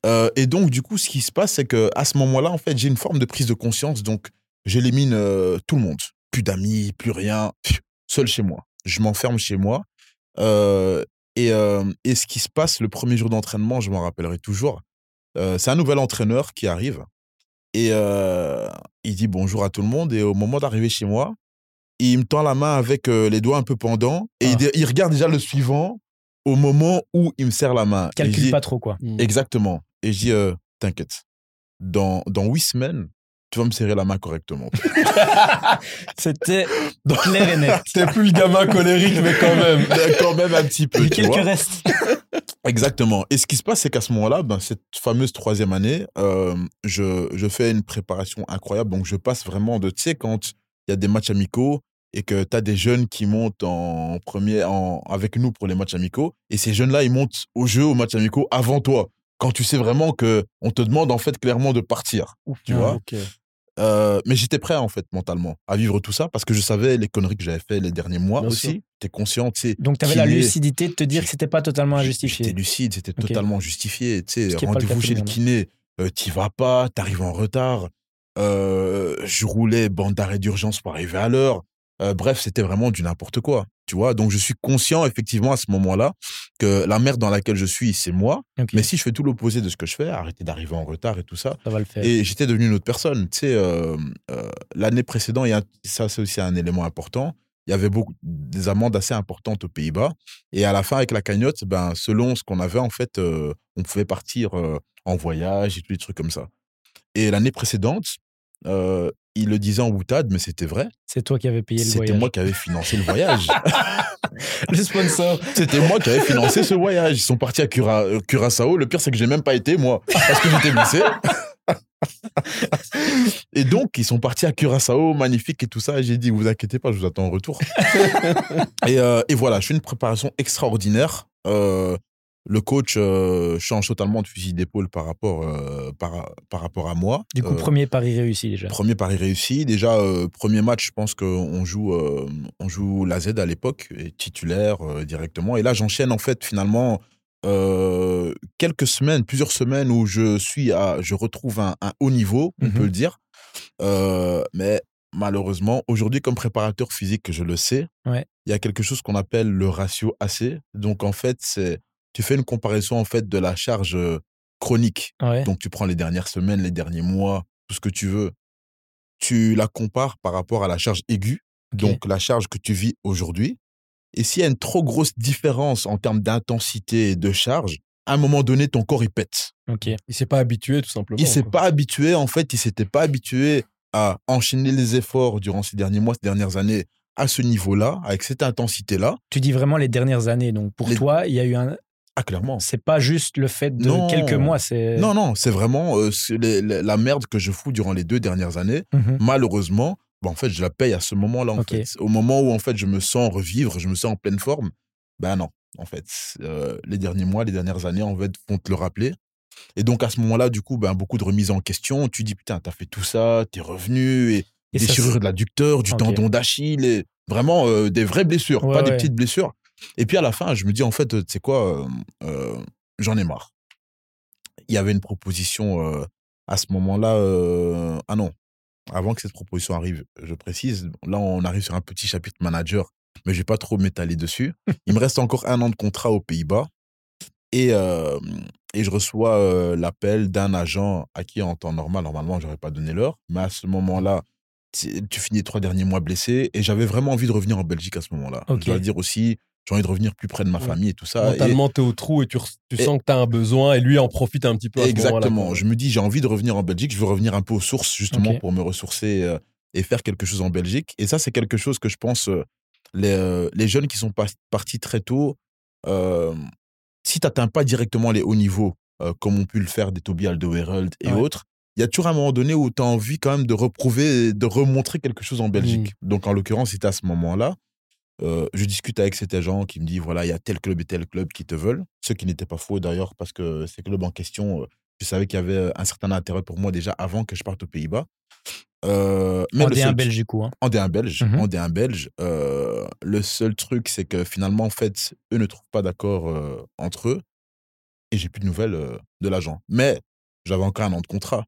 Euh, et donc, du coup, ce qui se passe, c'est qu'à ce moment-là, en fait, j'ai une forme de prise de conscience. Donc, j'élimine euh, tout le monde. Plus d'amis, plus rien. Seul chez moi. Je m'enferme chez moi. Euh, et, et ce qui se passe le premier jour d'entraînement, je m'en rappellerai toujours. c'est un nouvel entraîneur qui arrive et il dit bonjour à tout le monde. Et au moment d'arriver chez moi, il me tend la main avec les doigts un peu pendants et il, ah. regarde déjà le suivant au moment où il me serre la main. Calcule pas trop, quoi. Mmh. Exactement. Et je dis, t'inquiète, dans, dans huit semaines, tu vas me serrer la main correctement. C'était clair et net. T'es plus le gamin colérique, mais quand même. quand même un petit peu. Il quelques restes. Exactement. Et ce qui se passe, c'est qu'à ce moment-là, ben, cette fameuse troisième année, euh, je, je fais une préparation incroyable. Donc, je passe vraiment de, tu sais, quand il y a des matchs amicaux et que tu as des jeunes qui montent en premier en, avec nous pour les matchs amicaux, et ces jeunes-là, ils montent au jeu, aux matchs amicaux avant toi quand tu sais vraiment que on te demande en fait clairement de partir, tu vois? Euh, mais j'étais prêt en fait mentalement à vivre tout ça parce que je savais les conneries que j'avais fait les derniers mois aussi. Tu es conscient, tu sais. Donc tu avais la lucidité de te dire que c'était pas totalement injustifié. J'étais lucide, c'était totalement justifié. Tu sais, rendez-vous chez le kiné, euh, tu vas pas, tu arrives en retard. Euh, je roulais bande d'arrêt d'urgence pour arriver à l'heure. Bref, c'était vraiment du n'importe quoi. Tu vois, donc je suis conscient effectivement à ce moment-là que la merde dans laquelle je suis, c'est moi. Mais si je fais tout l'opposé de ce que je fais, arrêter d'arriver en retard et tout ça, ça va le faire. Et j'étais devenu une autre personne. Tu sais, euh, euh, l'année précédente, y a, ça c'est aussi un élément important. Il y avait beaucoup des amendes assez importantes aux Pays-Bas. Et à la fin, avec la cagnotte, ben, selon ce qu'on avait, en fait, on pouvait partir en voyage et tous les trucs comme ça. Et l'année précédente, il le disait en boutade, mais c'était vrai. C'est toi qui avais payé le voyage. C'était moi qui avais financé le voyage. le sponsor. C'était moi qui avais financé ce voyage. Ils sont partis à Cura euh, Curaçao. Le pire, c'est que j'ai même pas été, moi, parce que j'étais blessé. et donc, ils sont partis à Curaçao, magnifique et tout ça. Et j'ai dit, vous inquiétez pas, je vous attends en retour. et, euh, et, voilà, je fais une préparation extraordinaire. Euh, le coach euh, change totalement de fusil d'épaule par rapport euh, par, par rapport à moi. Du coup, euh, premier pari réussi déjà. Premier pari réussi. Déjà, premier match, je pense qu'on joue on joue la Z à l'époque, titulaire directement. Et là, j'enchaîne en fait finalement quelques semaines, plusieurs semaines où je suis à, je retrouve un, haut niveau, on peut le dire. mais malheureusement, aujourd'hui, comme préparateur physique, je le sais, il y a quelque chose qu'on appelle le ratio AC. Donc, en fait, c'est tu fais une comparaison en fait de la charge chronique. Donc tu prends les dernières semaines, les derniers mois, tout ce que tu veux. Tu la compares par rapport à la charge aiguë, donc la charge que tu vis aujourd'hui. Et s'il y a une trop grosse différence en termes d'intensité et de charge, à un moment donné, ton corps, il pète. Ok. Il s'est pas habitué, tout simplement. Il s'est pas habitué, en fait, il s'était pas habitué à enchaîner les efforts durant ces derniers mois, ces dernières années, à ce niveau-là, avec cette intensité-là. Tu dis vraiment les dernières années. Donc, pour toi, il y a eu un, ah, clairement. C'est pas juste le fait de quelques mois, c'est. Non, non, c'est vraiment euh, la merde que je fous durant les deux dernières années. Mmh Malheureusement, bah, en fait, je la paye à ce moment-là. En fait. Au moment où en fait, je me sens revivre, je me sens en pleine forme, ben non. En fait, euh, les derniers mois, les dernières années, en fait, vont te le rappeler. Et donc, à ce moment-là, du coup, ben, beaucoup de remises en question. Tu dis, putain, t'as fait tout ça, t'es revenu, et, des déchirure de l'adducteur, du tendon d'Achille, et vraiment euh, des vraies blessures, pas des petites blessures. Et puis à la fin, je me dis, en fait, tu sais quoi, euh, j'en ai marre. Il y avait une proposition à ce moment-là. ah non, avant que cette proposition arrive, je précise, là on arrive sur un petit chapitre manager, mais je vais pas trop m'étaler dessus. Il me reste encore un an de contrat aux Pays-Bas et, et je reçois l'appel d'un agent à qui en temps normal, normalement j'aurais pas donné l'heure, mais à ce moment-là, tu finis les trois derniers mois blessé et j'avais vraiment envie de revenir en Belgique à ce moment-là. Je dois dire aussi, j'ai envie de revenir plus près de ma famille et tout ça. Mentalement, tu es au trou et tu, sens que tu as un besoin et lui en profite un petit peu. À exactement. je me dis, j'ai envie de revenir en Belgique, je veux revenir un peu aux sources justement pour me ressourcer euh, et faire quelque chose en Belgique. Et ça, c'est quelque chose que je pense, euh, les, euh, les, jeunes qui sont partis très tôt, si tu n'atteins pas directement les hauts niveaux, comme ont pu le faire des Toby Alderweireld et autres, il y a toujours un moment donné où tu as envie quand même de reprouver, de remontrer quelque chose en Belgique. Mmh. Donc en l'occurrence, c'était à ce moment-là. Euh, je discute avec cet agent qui me dit voilà, il y a tel club et tel club qui te veulent. Ce qui n'était pas faux d'ailleurs, parce que ces clubs en question, euh, je savais qu'il y avait un certain intérêt pour moi déjà avant que je parte aux Pays-Bas. Euh, en D1 belge, du coup. Hein. En D1 belge. En D1 belge. le seul truc, c'est que finalement, en fait, eux ne trouvent pas d'accord entre eux. Et j'ai plus de nouvelles de l'agent. Mais j'avais encore un an de contrat.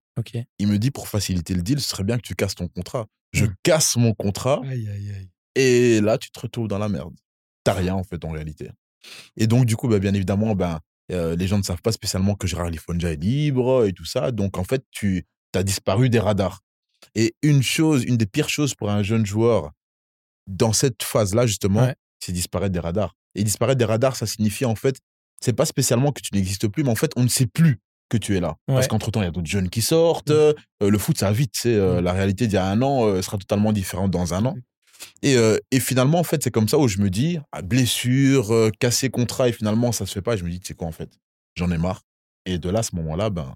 Il me dit pour faciliter le deal, ce serait bien que tu casses ton contrat. Je mmh. casse mon contrat. Aïe, aïe, aïe. Et là, tu te retrouves dans la merde. T'as rien, en fait, en réalité. Et donc, du coup, bah, bien évidemment, ben, euh, les gens ne savent pas spécialement que Gérard Lifonja est libre et tout ça. Donc, en fait, tu as disparu des radars. Et une chose, une des pires choses pour un jeune joueur dans cette phase-là, justement, c'est disparaître des radars. Et disparaître des radars, ça signifie, en fait, c'est pas spécialement que tu n'existes plus, mais en fait, on ne sait plus que tu es là. Parce qu'entre-temps, il y a d'autres jeunes qui sortent. Mmh. Euh, le foot, ça va vite. Euh, mmh. La réalité d'il y a un an sera totalement différente dans un an. Et, euh, et, finalement, en fait, c'est comme ça où je me dis, ah, blessure, euh, casser contrat, et finalement, ça se fait pas. je me dis, tu sais quoi, en fait, j'en ai marre. Et de là, à ce moment-là, ben,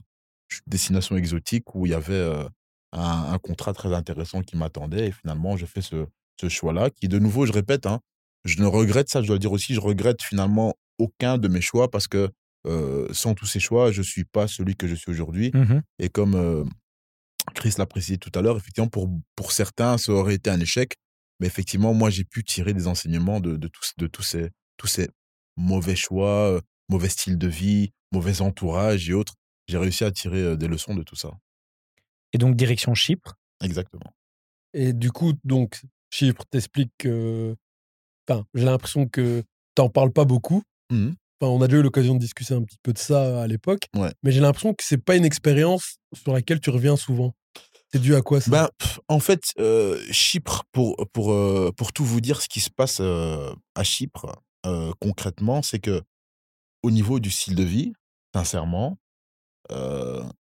destination exotique où il y avait euh, un, contrat très intéressant qui m'attendait. Et finalement, je fais ce, ce choix-là, qui, de nouveau, je répète, hein, je ne regrette ça, je dois dire aussi, je regrette finalement aucun de mes choix parce que sans tous ces choix, je ne suis pas celui que je suis aujourd'hui. Mmh et comme Chris l'a précisé tout à l'heure, effectivement, pour, pour certains, ça aurait été un échec. Mais effectivement, moi, j'ai pu tirer des enseignements de, de, tous, de tous, ces, tous ces mauvais choix, mauvais style de vie, mauvais entourage et autres. J'ai réussi à tirer des leçons de tout ça. Et donc, direction Chypre? Exactement. Et du coup, donc, Chypre t'explique que. Enfin, j'ai l'impression que t'en parles pas beaucoup. Mmh enfin, on a déjà eu l'occasion de discuter un petit peu de ça à l'époque. Ouais. Mais j'ai l'impression que c'est pas une expérience sur laquelle tu reviens souvent. C'est dû à quoi ça? Ben, En fait, euh, Chypre, pour, pour, euh, pour tout vous dire ce qui se passe euh, à Chypre, concrètement, c'est que au niveau du style de vie, sincèrement,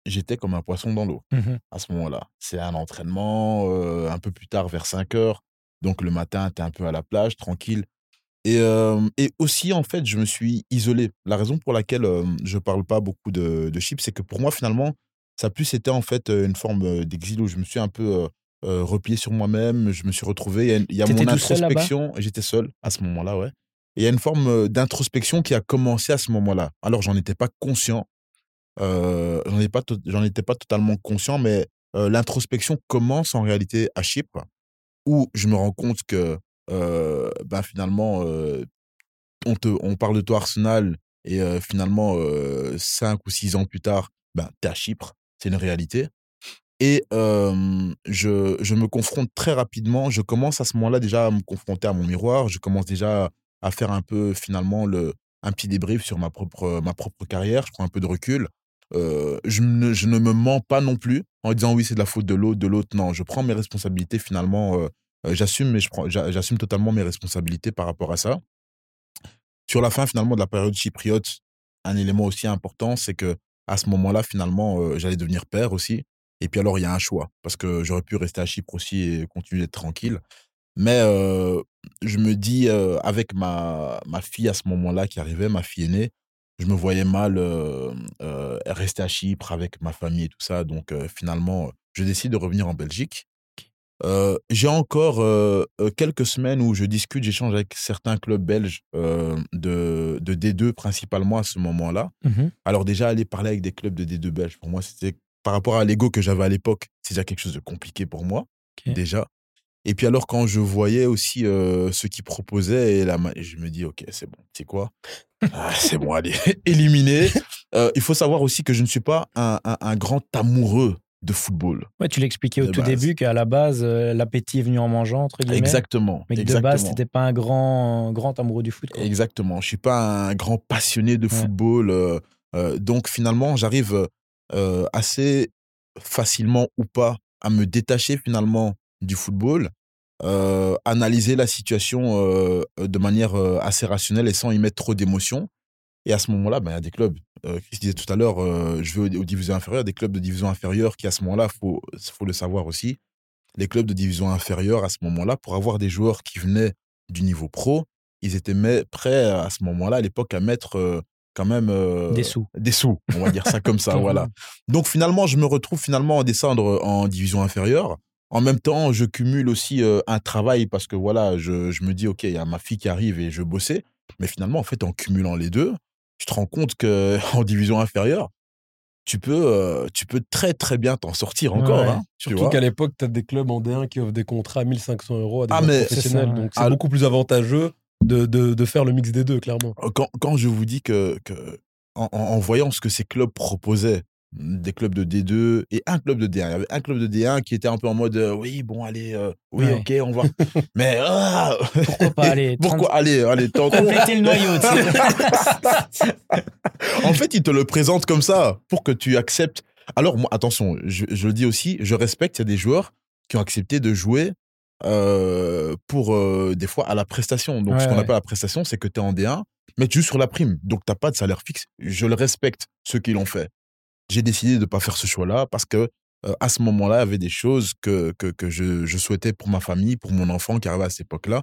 j'étais comme un poisson dans l'eau mmh à ce moment-là. C'est un entraînement un peu plus tard, vers 5 heures. Donc le matin, tu es un peu à la plage, tranquille. Et, et aussi, en fait, je me suis isolé. La raison pour laquelle je parle pas beaucoup de, de Chypre, c'est que pour moi, finalement, ça a plus été en fait une forme d'exil où je me suis un peu replié sur moi-même, je me suis retrouvé. Il y a, mon introspection, j'étais seul à ce moment-là, ouais. Et il y a une forme d'introspection qui a commencé à ce moment-là. Alors, j'en étais pas conscient, euh, j'en étais, pas étais pas totalement conscient, mais l'introspection commence en réalité à Chypre, où je me rends compte que ben, finalement, on, te, on parle de toi Arsenal, et finalement, cinq ou six ans plus tard, ben, tu es à Chypre c'est une réalité. Et je, je, me confronte très rapidement. Je commence à ce moment-là déjà à me confronter à mon miroir. Je commence déjà à faire un peu finalement le, un petit débrief sur ma propre, ma propre carrière. Je prends un peu de recul. je, ne, je ne me mens pas non plus en disant oui, c'est de la faute de l'autre, de l'autre. Non, je prends mes responsabilités finalement. j'assume, mais j'assume totalement mes responsabilités par rapport à ça. Sur la fin finalement de la période chypriote, un élément aussi important, c'est que à ce moment-là, finalement, j'allais devenir père aussi. Et puis alors, il y a un choix, parce que j'aurais pu rester à Chypre aussi et continuer d'être tranquille. Mais je me dis, avec ma, ma fille à ce moment-là qui arrivait, ma fille aînée, je me voyais mal rester à Chypre avec ma famille et tout ça. Donc finalement, je décide de revenir en Belgique. J'ai encore quelques semaines où je discute, j'échange avec certains clubs belges de, de, D2 principalement à ce moment-là. Mmh Alors déjà, aller parler avec des clubs de D2 belges, pour moi, c'était par rapport à l'ego que j'avais à l'époque, c'est déjà quelque chose de compliqué pour moi, déjà. Et puis alors, quand je voyais aussi ce qu'ils proposaient, et là, je me dis, OK, c'est bon, c'est quoi? Ah, C'est bon, allez, éliminé. il faut savoir aussi que je ne suis pas un, un grand amoureux de football. Ouais, tu l'expliquais au tout début qu'à la base, euh, l'appétit est venu en mangeant, entre guillemets. Exactement. Mais de base, tu n'étais pas un grand, grand amoureux du foot. Exactement. Je ne suis pas un grand passionné de football. Euh, euh, donc finalement, j'arrive assez facilement ou pas à me détacher finalement du football, analyser la situation de manière assez rationnelle et sans y mettre trop d'émotion. Et à ce moment-là, ben, il y a des clubs, Chris disait tout à l'heure, euh, je vais aux, divisions inférieures, des clubs de division inférieure qui, à ce moment-là, il faut, faut le savoir aussi, les clubs de division inférieure, à ce moment-là, pour avoir des joueurs qui venaient du niveau pro, ils étaient prêts, à ce moment-là, à l'époque, à mettre euh, quand même... des sous. Des sous, on va dire ça comme ça, voilà. Donc finalement, je me retrouve finalement à descendre en division inférieure. En même temps, je cumule aussi un travail parce que voilà, je, je me dis, OK, il y a ma fille qui arrive et je bossais. Mais finalement, en fait, en cumulant les deux, tu te rends compte qu'en division inférieure, tu peux, euh, tu peux très très bien t'en sortir encore. Hein, Surtout qu'à l'époque, tu as des clubs en D1 qui offrent des contrats à 1500 euros à des ah, professionnels. donc c'est beaucoup plus avantageux de, de, de, faire le mix des deux, clairement. Quand, quand je vous dis que, que en, en, voyant ce que ces clubs proposaient, des clubs de D2 et un club de D1. Il y avait un club de D1 qui était un peu en mode euh, oui, bon, allez, euh, oui, ok, on va. Mais ah pourquoi pas aller Pourquoi aller Allez, compléter le noyau. en fait, ils te le présentent comme ça pour que tu acceptes. Alors, moi, attention, je, je le dis aussi, je respecte, il y a des joueurs qui ont accepté de jouer euh, pour des fois à la prestation. Donc, ce qu'on appelle la prestation, c'est que tu es en D1, mais tu joues sur la prime. Donc, tu n'as pas de salaire fixe. Je le respecte, ceux qui l'ont fait j'ai décidé de ne pas faire ce choix-là parce que à ce moment-là, il y avait des choses que, que, je, souhaitais pour ma famille, pour mon enfant qui arrivait à cette époque-là.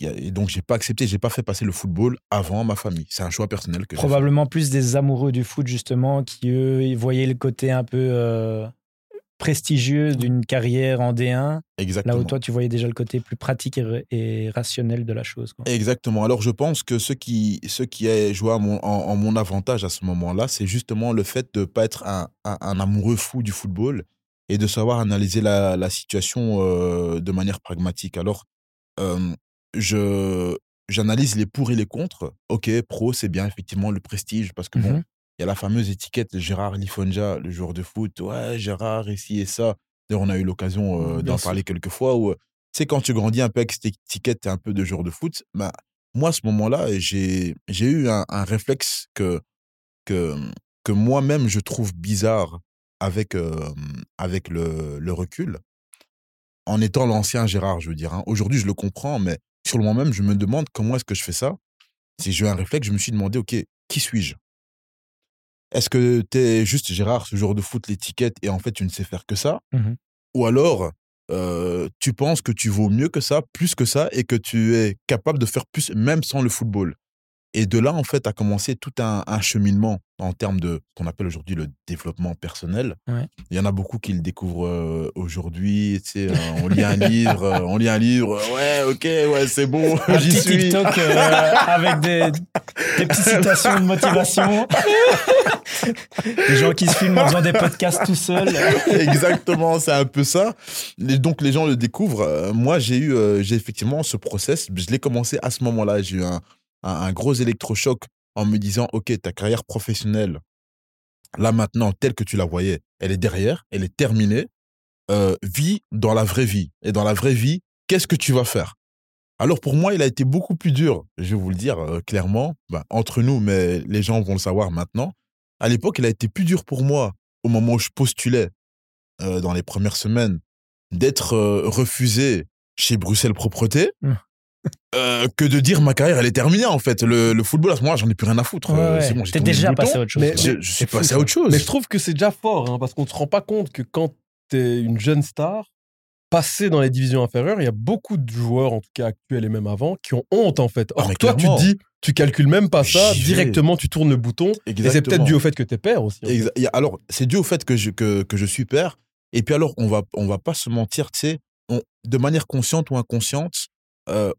Et donc, j'ai pas accepté, j'ai pas fait passer le football avant ma famille. C'est un choix personnel que Probablement plus des amoureux du foot, justement, qui, eux, voyaient le côté un peu prestigieuse d'une carrière en D1. Exactement. Là où toi, tu voyais déjà le côté plus pratique et, rationnel de la chose. Exactement. Alors, je pense que ce qui, ce qui a joué en, mon avantage à ce moment-là, c'est justement le fait de ne pas être un, amoureux fou du football et de savoir analyser la, situation euh, de manière pragmatique. Alors, euh, je j'analyse les pour et les contre. Ok, pro, c'est bien effectivement le prestige parce que bon, mmh il y a la fameuse étiquette Gérard Lifonja, le joueur de foot. Ouais, Gérard, ici et ça. D'ailleurs, on a eu l'occasion euh, d'en parler quelques fois. Où, tu sais, quand tu grandis un peu avec cette étiquette, un peu de joueur de foot. Bah, moi, à ce moment-là, j'ai eu un, réflexe que, que, que moi-même, je trouve bizarre avec, euh, avec le, le, recul. En étant l'ancien Gérard, je veux dire. Hein. Aujourd'hui, je le comprends, mais sur le moment même, je me demande comment est-ce que je fais ça. Si j'ai eu un réflexe, je me suis demandé, OK, qui suis-je? Est-ce que tu es juste Gérard, ce genre de foot, l'étiquette, et en fait, tu ne sais faire que ça? Mmh Ou alors, tu penses que tu vaux mieux que ça, plus que ça, et que tu es capable de faire plus, même sans le football? Et de là, en fait, a commencé tout un, cheminement en termes de ce qu'on appelle aujourd'hui le développement personnel. Il y en a beaucoup qui le découvrent euh, aujourd'hui. Tu sais, euh, on lit un livre, euh, on lit un livre. Ouais, ok, ouais, c'est bon, j'y suis. TikTok avec des, des petites citations de motivation. des gens qui se filment en faisant des podcasts tout seuls. Exactement, c'est un peu ça. Et donc les gens le découvrent. Moi, j'ai eu, j'ai effectivement ce process. Je l'ai commencé à ce moment-là. J'ai eu un, un, gros électrochoc en me disant, OK, ta carrière professionnelle, là maintenant, telle que tu la voyais, elle est derrière, elle est terminée. Euh, vis dans la vraie vie. Et dans la vraie vie, qu'est-ce que tu vas faire? Alors pour moi, il a été beaucoup plus dur, je vais vous le dire euh, clairement, ben, entre nous, mais les gens vont le savoir maintenant. À l'époque, il a été plus dur pour moi, au moment où je postulais, euh, dans les premières semaines, d'être refusé chez Bruxelles Propreté. Euh, que de dire ma carrière elle est terminée en fait. Le, le football à ce moment-là j'en ai plus rien à foutre. Euh, c'est bon t'es déjà passé à autre chose. Mais, je, suis passé à autre chose. Mais je trouve que c'est déjà fort hein, parce qu'on se rend pas compte que quand t'es une jeune star passer dans les divisions inférieures il y a beaucoup de joueurs en tout cas actuels et même avant qui ont honte en fait. Ah, or toi tu te dis tu calcules même pas ça. Directement tu tournes le bouton. Et c'est peut-être dû au fait que t'es père aussi alors c'est dû au fait que je, que, que je suis père. Et puis alors on va on va pas se mentir tu sais de manière consciente ou inconsciente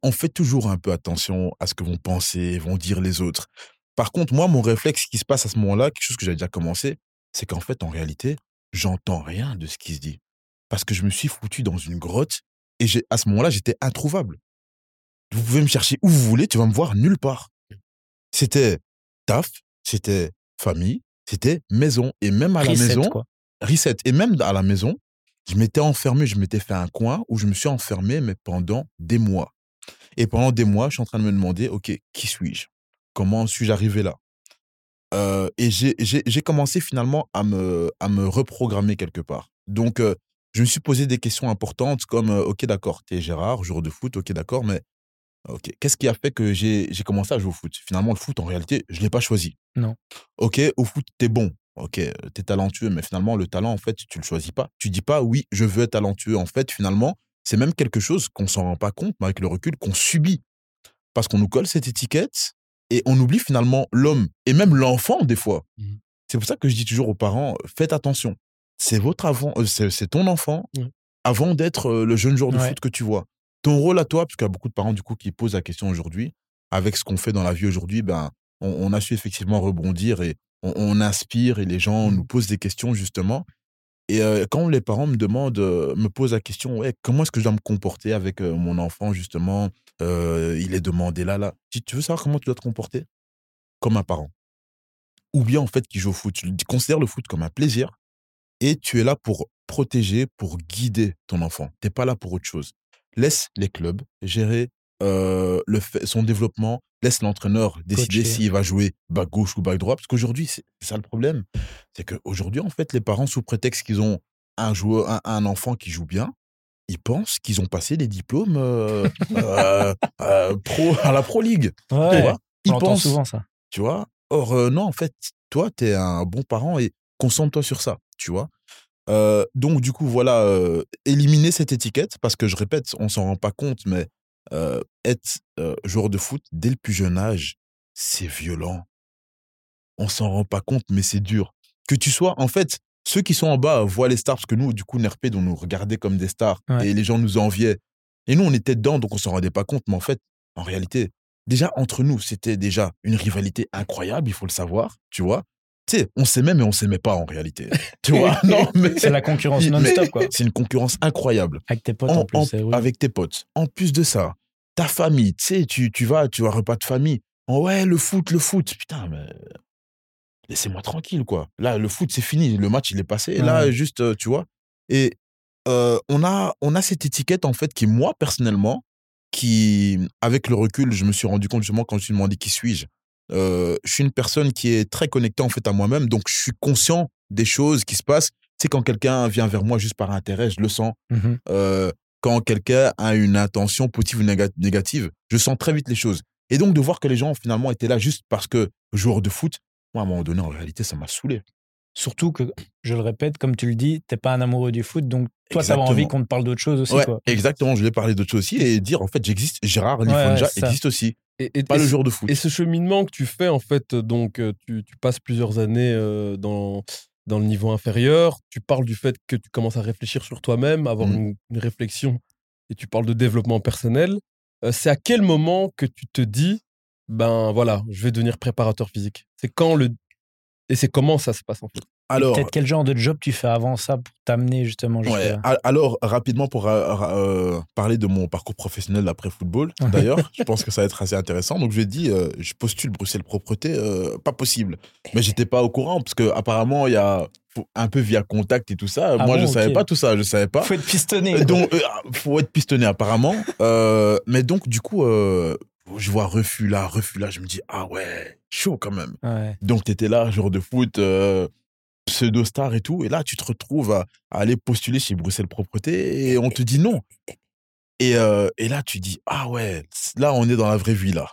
on fait toujours un peu attention à ce que vont penser, vont dire les autres. Par contre, moi, mon réflexe qui se passe à ce moment-là, quelque chose que j'avais déjà commencé, c'est qu'en fait, en réalité, j'entends rien de ce qui se dit. Parce que je me suis foutu dans une grotte Et à ce moment-là, j'étais introuvable. Vous pouvez me chercher où vous voulez, tu vas me voir nulle part. C'était taf, c'était famille, c'était maison. Et même à la maison, quoi. reset. Et même à la maison, je m'étais enfermé, je m'étais fait un coin où je me suis enfermé, mais pendant des mois. Et pendant des mois, je suis en train de me demander, OK, qui suis-je? Comment suis-je arrivé là? Euh, Et j'ai commencé finalement à me, à me reprogrammer quelque part. Donc, euh, je me suis posé des questions importantes comme, euh, OK, d'accord, tu es Gérard, joueur de foot, OK, d'accord, mais OK, qu'est-ce qui a fait que j'ai commencé à jouer au foot? Finalement, le foot, en réalité, je ne l'ai pas choisi. Non. OK, au foot, tu es bon. OK, tu es talentueux, mais finalement, le talent, en fait, tu ne le choisis pas. Tu dis pas, oui, je veux être talentueux. En fait, finalement, c'est même quelque chose qu'on s'en rend pas compte, mais avec le recul, qu'on subit. Parce qu'on nous colle cette étiquette et on oublie finalement l'homme et même l'enfant, des fois. Mmh. C'est pour ça que je dis toujours aux parents, faites attention c'est votre avant, euh, c'est ton enfant avant d'être le jeune joueur de foot que tu vois. Ton rôle à toi, parce qu'il y a beaucoup de parents du coup qui posent la question aujourd'hui, avec ce qu'on fait dans la vie aujourd'hui, ben on, a su effectivement rebondir et on, inspire et les gens nous mmh. posent des questions justement. Et quand les parents me demandent, me posent la question, ouais, comment est-ce que je dois me comporter avec mon enfant justement Il est demandé là, là. Tu, tu veux savoir comment tu dois te comporter? Comme un parent. Ou bien en fait qui joue au foot. Tu considères le foot comme un plaisir et tu es là pour protéger, pour guider ton enfant. Tu n'es pas là pour autre chose. Laisse les clubs gérer le son développement. Laisse l'entraîneur décider s'il va jouer bas gauche ou bas droit. Parce qu'aujourd'hui, c'est ça le problème. C'est qu'aujourd'hui, en fait, les parents, sous prétexte qu'ils ont un, joueur, un, enfant qui joue bien, ils pensent qu'ils ont passé les diplômes pro, à la Pro League. ils pensent souvent ça. Tu vois? Or, non, en fait, toi, tu es un bon parent et concentre-toi sur ça tu vois? donc, du coup, voilà, éliminer cette étiquette, parce que je répète, on s'en rend pas compte, mais être joueur de foot dès le plus jeune âge, c'est violent. On s'en rend pas compte, mais c'est dur. Que tu sois, en fait, ceux qui sont en bas voient les stars, parce que nous, du coup, NRP, on nous regardait comme des stars, et les gens nous enviaient. Et nous, on était dedans, donc on s'en rendait pas compte, mais en fait, en réalité, déjà, entre nous, c'était déjà une rivalité incroyable, il faut le savoir, tu vois tu on s'aimait, mais on s'aimait pas en réalité. Tu vois Non, mais c'est la concurrence non-stop, quoi. C'est une concurrence incroyable. Avec tes potes en, plus. Eh avec tes potes. En plus de ça, ta famille, tu sais, tu, tu vas, tu vas repas de famille. Oh ouais, le foot, le foot. Putain, mais laissez-moi tranquille, quoi. Là, le foot, c'est fini. Le match, il est passé. Et là, juste, euh, tu vois. Et euh, on, a, on a cette étiquette, en fait, qui, moi, personnellement, qui, avec le recul, je me suis rendu compte, justement, quand je me suis demandé qui suis-je, je suis une personne qui est très connectée en fait à moi-même, donc je suis conscient des choses qui se passent. Tu sais, quand quelqu'un vient vers moi juste par intérêt, je le sens. Mmh quand quelqu'un a une intention positive ou négative, je sens très vite les choses. Et donc de voir que les gens finalement étaient là juste parce que joueur de foot, moi à un moment donné, en réalité, ça m'a saoulé. Surtout que, je le répète, comme tu le dis, t'es pas un amoureux du foot, donc toi, tu as envie qu'on te parle d'autre chose aussi. quoi. Exactement, je voulais parler d'autre chose aussi et dire, en fait, j'existe, Gérard Lifonja existe aussi. Et, pas le jour de foot. Et ce cheminement que tu fais, en fait, donc, euh, tu, tu passes plusieurs années euh, dans, dans le niveau inférieur, tu parles du fait que tu commences à réfléchir sur toi-même, avoir mmh. une, réflexion, et tu parles de développement personnel. Euh, c'est à quel moment que tu te dis, ben voilà, je vais devenir préparateur physique? C'est quand le et c'est comment ça se passe en fait? Alors, peut-être quel genre de job tu fais avant ça pour t'amener justement ouais, Alors, rapidement, pour euh, euh, parler de mon parcours professionnel après football, d'ailleurs, je pense que ça va être assez intéressant. Donc, je lui ai dit, euh, je postule Bruxelles Propreté, pas possible. Mais j'étais pas au courant, parce qu'apparemment, il y a un peu via contact et tout ça. Ah Moi, je savais pas tout ça, je savais pas. Faut être pistonné. Donc, faut être pistonné apparemment. mais donc, du coup, je vois refus là, refus là, je me dis, ah ouais, chaud quand même. Donc, tu étais là, jour de foot, euh, pseudo-star et tout, et là, tu te retrouves à, aller postuler chez Bruxelles Propreté et on te dit non. Et, euh, et, là, tu dis, ah ouais, là, on est dans la vraie vie, là.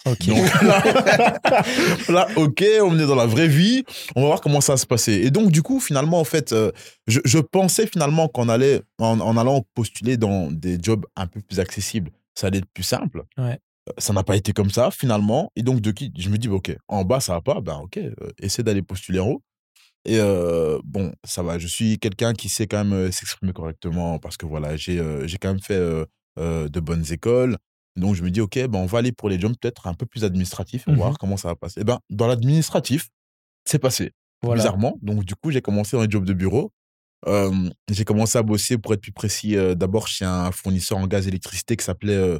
là, ok, on est dans la vraie vie, on va voir comment ça va se passer. Et donc, du coup, finalement, en fait, euh, je, je, pensais finalement qu'on allait, en, en, allant postuler dans des jobs un peu plus accessibles, ça allait être plus simple. Ouais ça n'a pas été comme ça finalement. Et donc, de qui je me dis, bah, ok, en bas, ça va pas, ben ok, euh, essaie d'aller postuler en haut. Et euh, bon, ça va, je suis quelqu'un qui sait quand même s'exprimer correctement parce que voilà, j'ai j'ai quand même fait de bonnes écoles. Donc, je me dis, ok, ben, on va aller pour les jobs peut-être un peu plus administratifs et mmh voir comment ça va passer. Et ben, dans l'administratif, c'est passé, bizarrement. Donc, du coup, j'ai commencé dans les jobs de bureau. j'ai commencé à bosser, pour être plus précis, d'abord chez un fournisseur en gaz et électricité qui s'appelait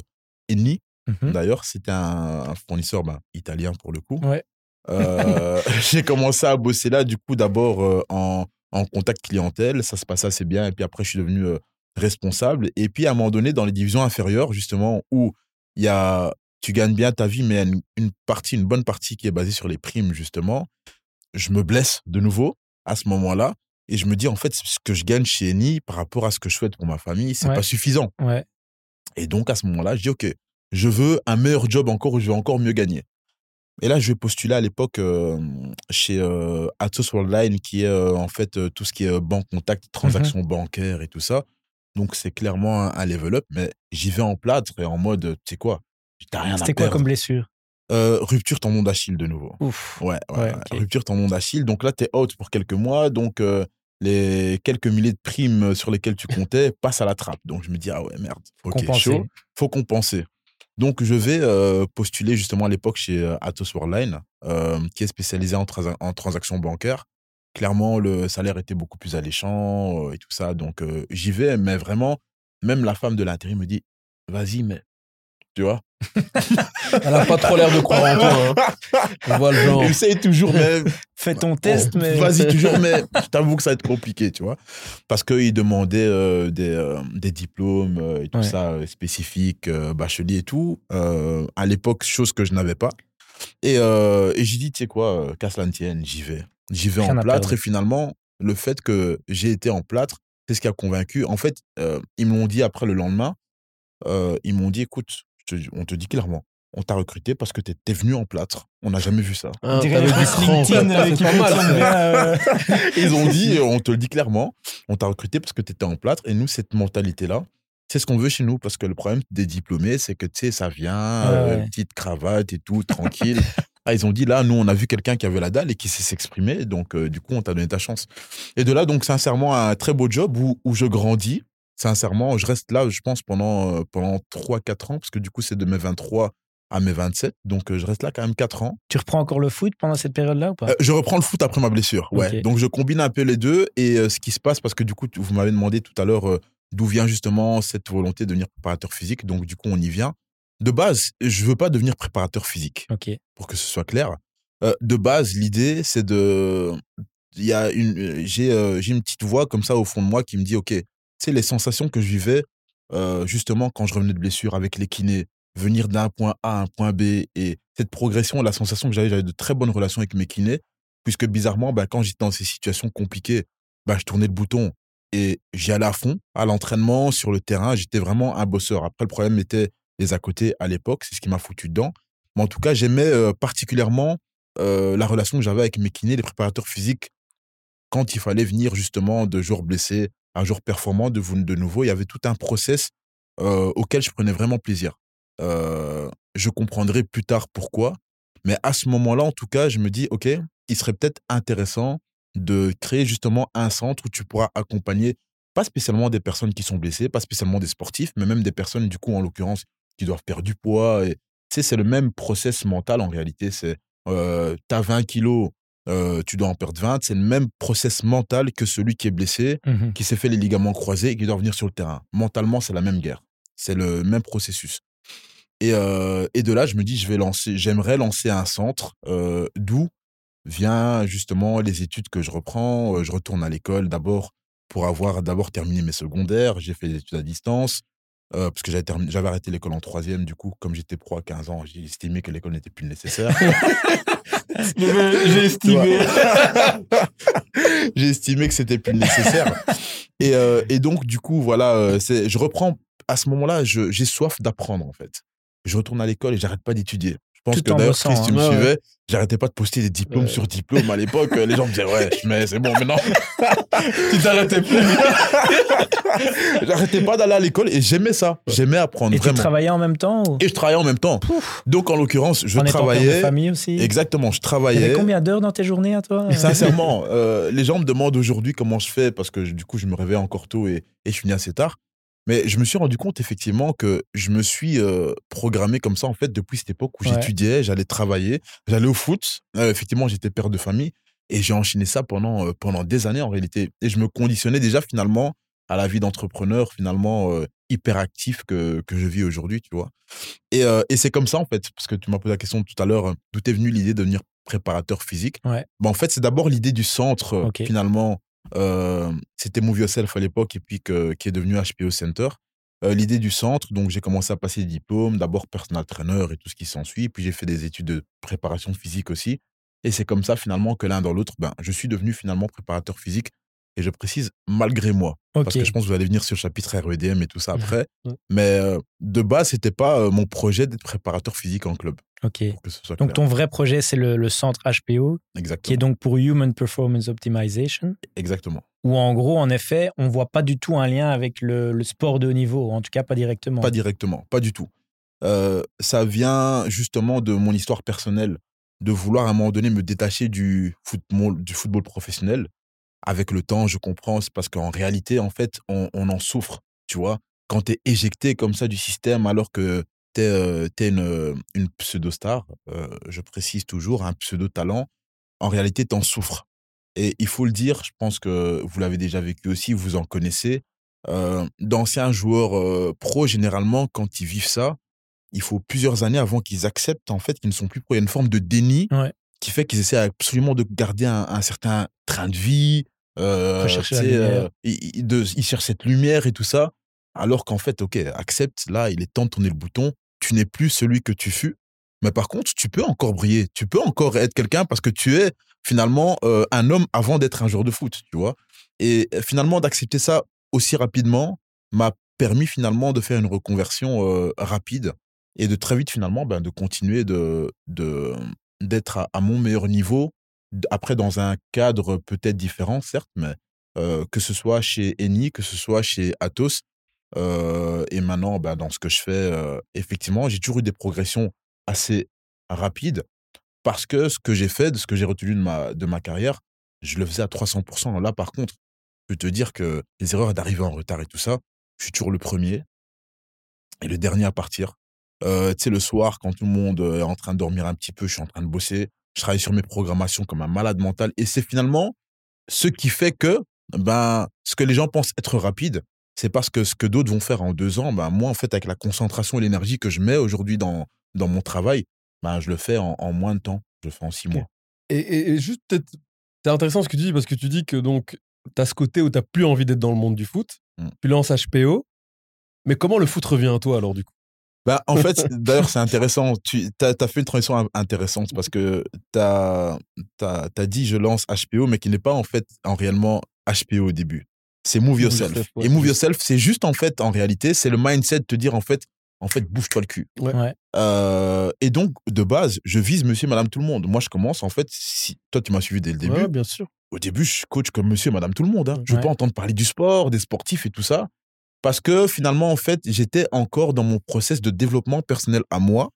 Eni. Mmh D'ailleurs, c'était un, fournisseur bah, italien pour le coup. Ouais. j'ai commencé à bosser là, du coup, d'abord en, en, contact clientèle. Ça se passait assez bien. Et puis après, je suis devenu responsable. Et puis, à un moment donné, dans les divisions inférieures, justement, où il y a, tu gagnes bien ta vie, mais une, une partie, une bonne partie qui est basée sur les primes, justement, je me blesse de nouveau à ce moment-là. Et je me dis, en fait, ce que je gagne chez Eni par rapport à ce que je souhaite pour ma famille, c'est pas suffisant. Ouais. Et donc, à ce moment-là, je dis, OK, je veux un meilleur job encore où je veux encore mieux gagner. Et là, je vais postuler à l'époque chez euh, Atos Worldline, qui est en fait tout ce qui est banque contact, mmh transactions bancaires et tout ça. Donc, c'est clairement un, level up, mais j'y vais en plâtre et en mode, tu sais quoi, t'as rien à C'était quoi comme blessure? Euh, rupture tendon d'Achille de nouveau. Ouf. Ouais, ouais, rupture tendon d'Achille. Donc là, tu es out pour quelques mois. Donc les quelques milliers de primes sur lesquelles tu comptais passent à la trappe. Donc je me dis, ah ouais, merde. Faut compenser. chaud. Faut compenser. Donc je vais postuler justement à l'époque chez Atos Worldline, qui est spécialisé en, en, transactions bancaires. Clairement, le salaire était beaucoup plus alléchant et tout ça. Donc j'y vais, mais vraiment, même la femme de l'intérim me dit, vas-y, mais tu vois. Elle a pas trop l'air de croire en toi. Hein. On voit le genre. Essaye toujours, mais. Fais ton test, mais. Vas-y, toujours, mais je t'avoue que ça va être compliqué, tu vois. Parce qu'il demandait euh, des, euh, des, diplômes euh, et tout ça, spécifiques, bachelier et tout. à l'époque, chose que je n'avais pas. Et, et j'ai dit, tu sais quoi, qu'à cela ne tienne, j'y vais. J'y vais en plâtre. Et finalement, le fait que j'ai été en plâtre, c'est ce qui a convaincu. En fait, ils m'ont dit après le lendemain, ils m'ont dit, écoute, on te dit clairement, on t'a recruté parce que tu étais venu en plâtre. On n'a jamais vu ça. Ah. Ils ont dit, on te le dit clairement, on t'a recruté parce que tu étais en plâtre. Et nous, cette mentalité-là, c'est ce qu'on veut chez nous. Parce que le problème des diplômés, c'est que, tu sais, ça vient, euh, petite cravate et tout, tranquille. Ah, ils ont dit, là, nous, on a vu quelqu'un qui avait la dalle et qui sait s'exprimer. Donc, euh, du coup, on t'a donné ta chance. Et de là, donc, sincèrement, un très beau job où, où je grandis sincèrement, je reste là, je pense, pendant, pendant 3-4 ans, parce que du coup, c'est de mes 23 à mes 27. Donc, je reste là quand même 4 ans. Tu reprends encore le foot pendant cette période-là ou pas? Je reprends le foot après ma blessure, ouais. Donc, je combine un peu les deux. Et ce qui se passe, parce que du coup, vous m'avez demandé tout à l'heure d'où vient justement cette volonté de devenir préparateur physique. Donc, du coup, on y vient. De base, je veux pas devenir préparateur physique, Ok. pour que ce soit clair. de base, l'idée, c'est de... Il y a une... J'ai une petite voix comme ça au fond de moi qui me dit, OK, sais, les sensations que je vivais, justement, quand je revenais de blessure avec les kinés, venir d'un point A à un point B, et cette progression, la sensation que j'avais, j'avais de très bonnes relations avec mes kinés, puisque bizarrement, bah, quand j'étais dans ces situations compliquées, bah, je tournais le bouton et j'y allais à fond, à l'entraînement, sur le terrain, j'étais vraiment un bosseur. Après, le problème était les à côté à l'époque, c'est ce qui m'a foutu dedans. Mais en tout cas, j'aimais particulièrement la relation que j'avais avec mes kinés, les préparateurs physiques, quand il fallait venir justement de jours blessés un jour performant de, de nouveau. Il y avait tout un process auquel je prenais vraiment plaisir. je comprendrai plus tard pourquoi, mais à ce moment-là, en tout cas, je me dis, OK, il serait peut-être intéressant de créer justement un centre où tu pourras accompagner pas spécialement des personnes qui sont blessées, pas spécialement des sportifs, mais même des personnes, du coup, en l'occurrence, qui doivent perdre du poids. Et, tu sais, c'est le même process mental en réalité. C'est, euh, tu as 20 kilos, euh, tu dois en perdre 20. C'est le même process mental que celui qui est blessé, mmh qui s'est fait les ligaments croisés et qui doit revenir sur le terrain. Mentalement, c'est la même guerre. C'est le même processus. Et, euh, et, de là, je me dis, je vais lancer, j'aimerais lancer un centre euh, d'où vient justement les études que je reprends. Je retourne à l'école d'abord pour avoir d'abord terminé mes secondaires. J'ai fait des études à distance. parce que j'avais arrêté l'école en troisième, du coup, comme j'étais pro à 15 ans, j'ai estimé que l'école n'était plus nécessaire. J'ai estimé. J'ai estimé que c'était plus nécessaire. Et, euh, et, donc, du coup, voilà, euh, je reprends. À ce moment-là, j'ai soif d'apprendre, en fait. Je retourne à l'école et j'arrête pas d'étudier. Pense que d'ailleurs, Chris, tu me hein. suivais, j'arrêtais pas de poster des diplômes sur diplômes à l'époque. Les gens me disaient, ouais, mais c'est bon, maintenant. tu t'arrêtais plus. j'arrêtais pas d'aller à l'école et j'aimais ça. J'aimais apprendre. Et tu travaillais en même temps Et je travaillais en même temps. Donc, en l'occurrence, je en travaillais. En famille aussi. Exactement, je travaillais. Tu combien d'heures dans tes journées à toi Sincèrement, euh, les gens me demandent aujourd'hui comment je fais parce que du coup, je me réveille encore tôt et, et je finis assez tard. Mais je me suis rendu compte effectivement que je me suis programmé comme ça en fait depuis cette époque où j'étudiais, j'allais travailler, j'allais au foot. effectivement, j'étais père de famille, Et j'ai enchaîné ça pendant, pendant des années en réalité. Et je me conditionnais déjà finalement à la vie d'entrepreneur finalement hyper actif que, que je vis aujourd'hui, tu vois. Et, et c'est comme ça en fait, parce que tu m'as posé la question tout à l'heure, d'où est venue l'idée de devenir préparateur physique? Ouais. Bah, en fait, c'est d'abord l'idée du centre finalement. C'était Move Yourself à l'époque et puis que, qui est devenu HPO Center. l'idée du centre, donc j'ai commencé à passer des diplômes, d'abord personal trainer et tout ce qui s'ensuit, puis j'ai fait des études de préparation physique aussi. Et c'est comme ça finalement que l'un dans l'autre, ben, je suis devenu finalement préparateur physique et je précise malgré moi. Parce que je pense que vous allez venir sur le chapitre REDM et tout ça après. Mais euh, de base, c'était pas euh, mon projet d'être préparateur physique en club. Ok. donc ton vrai projet, c'est le, centre HPO, Exactement. qui est donc pour Human Performance Optimization. Exactement. Où en gros, en effet, on voit pas du tout un lien avec le, sport de haut niveau, en tout cas pas directement. Pas directement, pas du tout. Euh, ça vient justement de mon histoire personnelle, de vouloir à un moment donné me détacher du football, du football professionnel avec le temps, je comprends, c'est parce qu'en réalité, en fait, on, en souffre, tu vois? Quand tu es éjecté comme ça du système alors que tu es, euh, une, une pseudo-star, euh, je précise toujours, un pseudo-talent, en réalité, tu en souffres. Et il faut le dire, je pense que vous l'avez déjà vécu aussi, vous en connaissez. Euh, d'anciens joueurs pro, généralement, quand ils vivent ça, il faut plusieurs années avant qu'ils acceptent en fait qu'ils ne sont plus pro. Il y a une forme de déni qui fait qu'ils essaient absolument de garder un certain train de vie, euh, euh il, de, il, cherche cette lumière et tout ça. Alors qu'en fait, ok, accepte, là, il est temps de tourner le bouton. Tu n'es plus celui que tu fus. Mais par contre, tu peux encore briller. Tu peux encore être quelqu'un parce que tu es finalement euh, un homme avant d'être un joueur de foot, tu vois. Et finalement, d'accepter ça aussi rapidement m'a permis finalement de faire une reconversion rapide et de très vite finalement ben, de continuer de d'être à, à, mon meilleur niveau après dans un cadre peut-être différent, certes, mais que ce soit chez Eni, que ce soit chez Atos, et maintenant, bah, dans ce que je fais, effectivement, j'ai toujours eu des progressions assez rapides parce que ce que j'ai fait, de ce que j'ai retenu de ma, de ma carrière, je le faisais à 300%. Là, par contre, je peux te dire que les erreurs d'arriver en retard et tout ça, je suis toujours le premier et le dernier à partir. tu sais, le soir, quand tout le monde est en train de dormir un petit peu, je suis en train de bosser je travaille sur mes programmations comme un malade mental. Et c'est finalement ce qui fait que ben, ce que les gens pensent être rapide, c'est parce que ce que d'autres vont faire en deux ans, ben, moi, en fait, avec la concentration et l'énergie que je mets aujourd'hui dans, dans mon travail, ben, je le fais en, moins de temps. Je le fais en six mois. Et, juste, c'est intéressant ce que tu dis, parce que tu dis que donc, tu as ce côté où tu n'as plus envie d'être dans le monde du foot. Mmh. Tu lances HPO. Mais comment le foot revient à toi alors, du coup? Bah, en fait, d'ailleurs, c'est intéressant. Tu as, fait une transition intéressante parce que tu as, as, dit je lance HPO, mais qui n'est pas en fait en réellement HPO au début. C'est Move Yourself. Et Move Yourself, c'est juste en fait, en réalité, c'est le mindset de te dire en fait, en fait, bouge-toi le cul. Euh, et donc, de base, je vise monsieur, madame, tout le monde. Moi, je commence en fait, si toi, tu m'as suivi dès le début. bien sûr. Au début, je coach comme monsieur, madame, tout le monde. Hein. Je veux pas entendre parler du sport, des sportifs et tout ça. Parce que finalement, en fait, j'étais encore dans mon process de développement personnel à moi.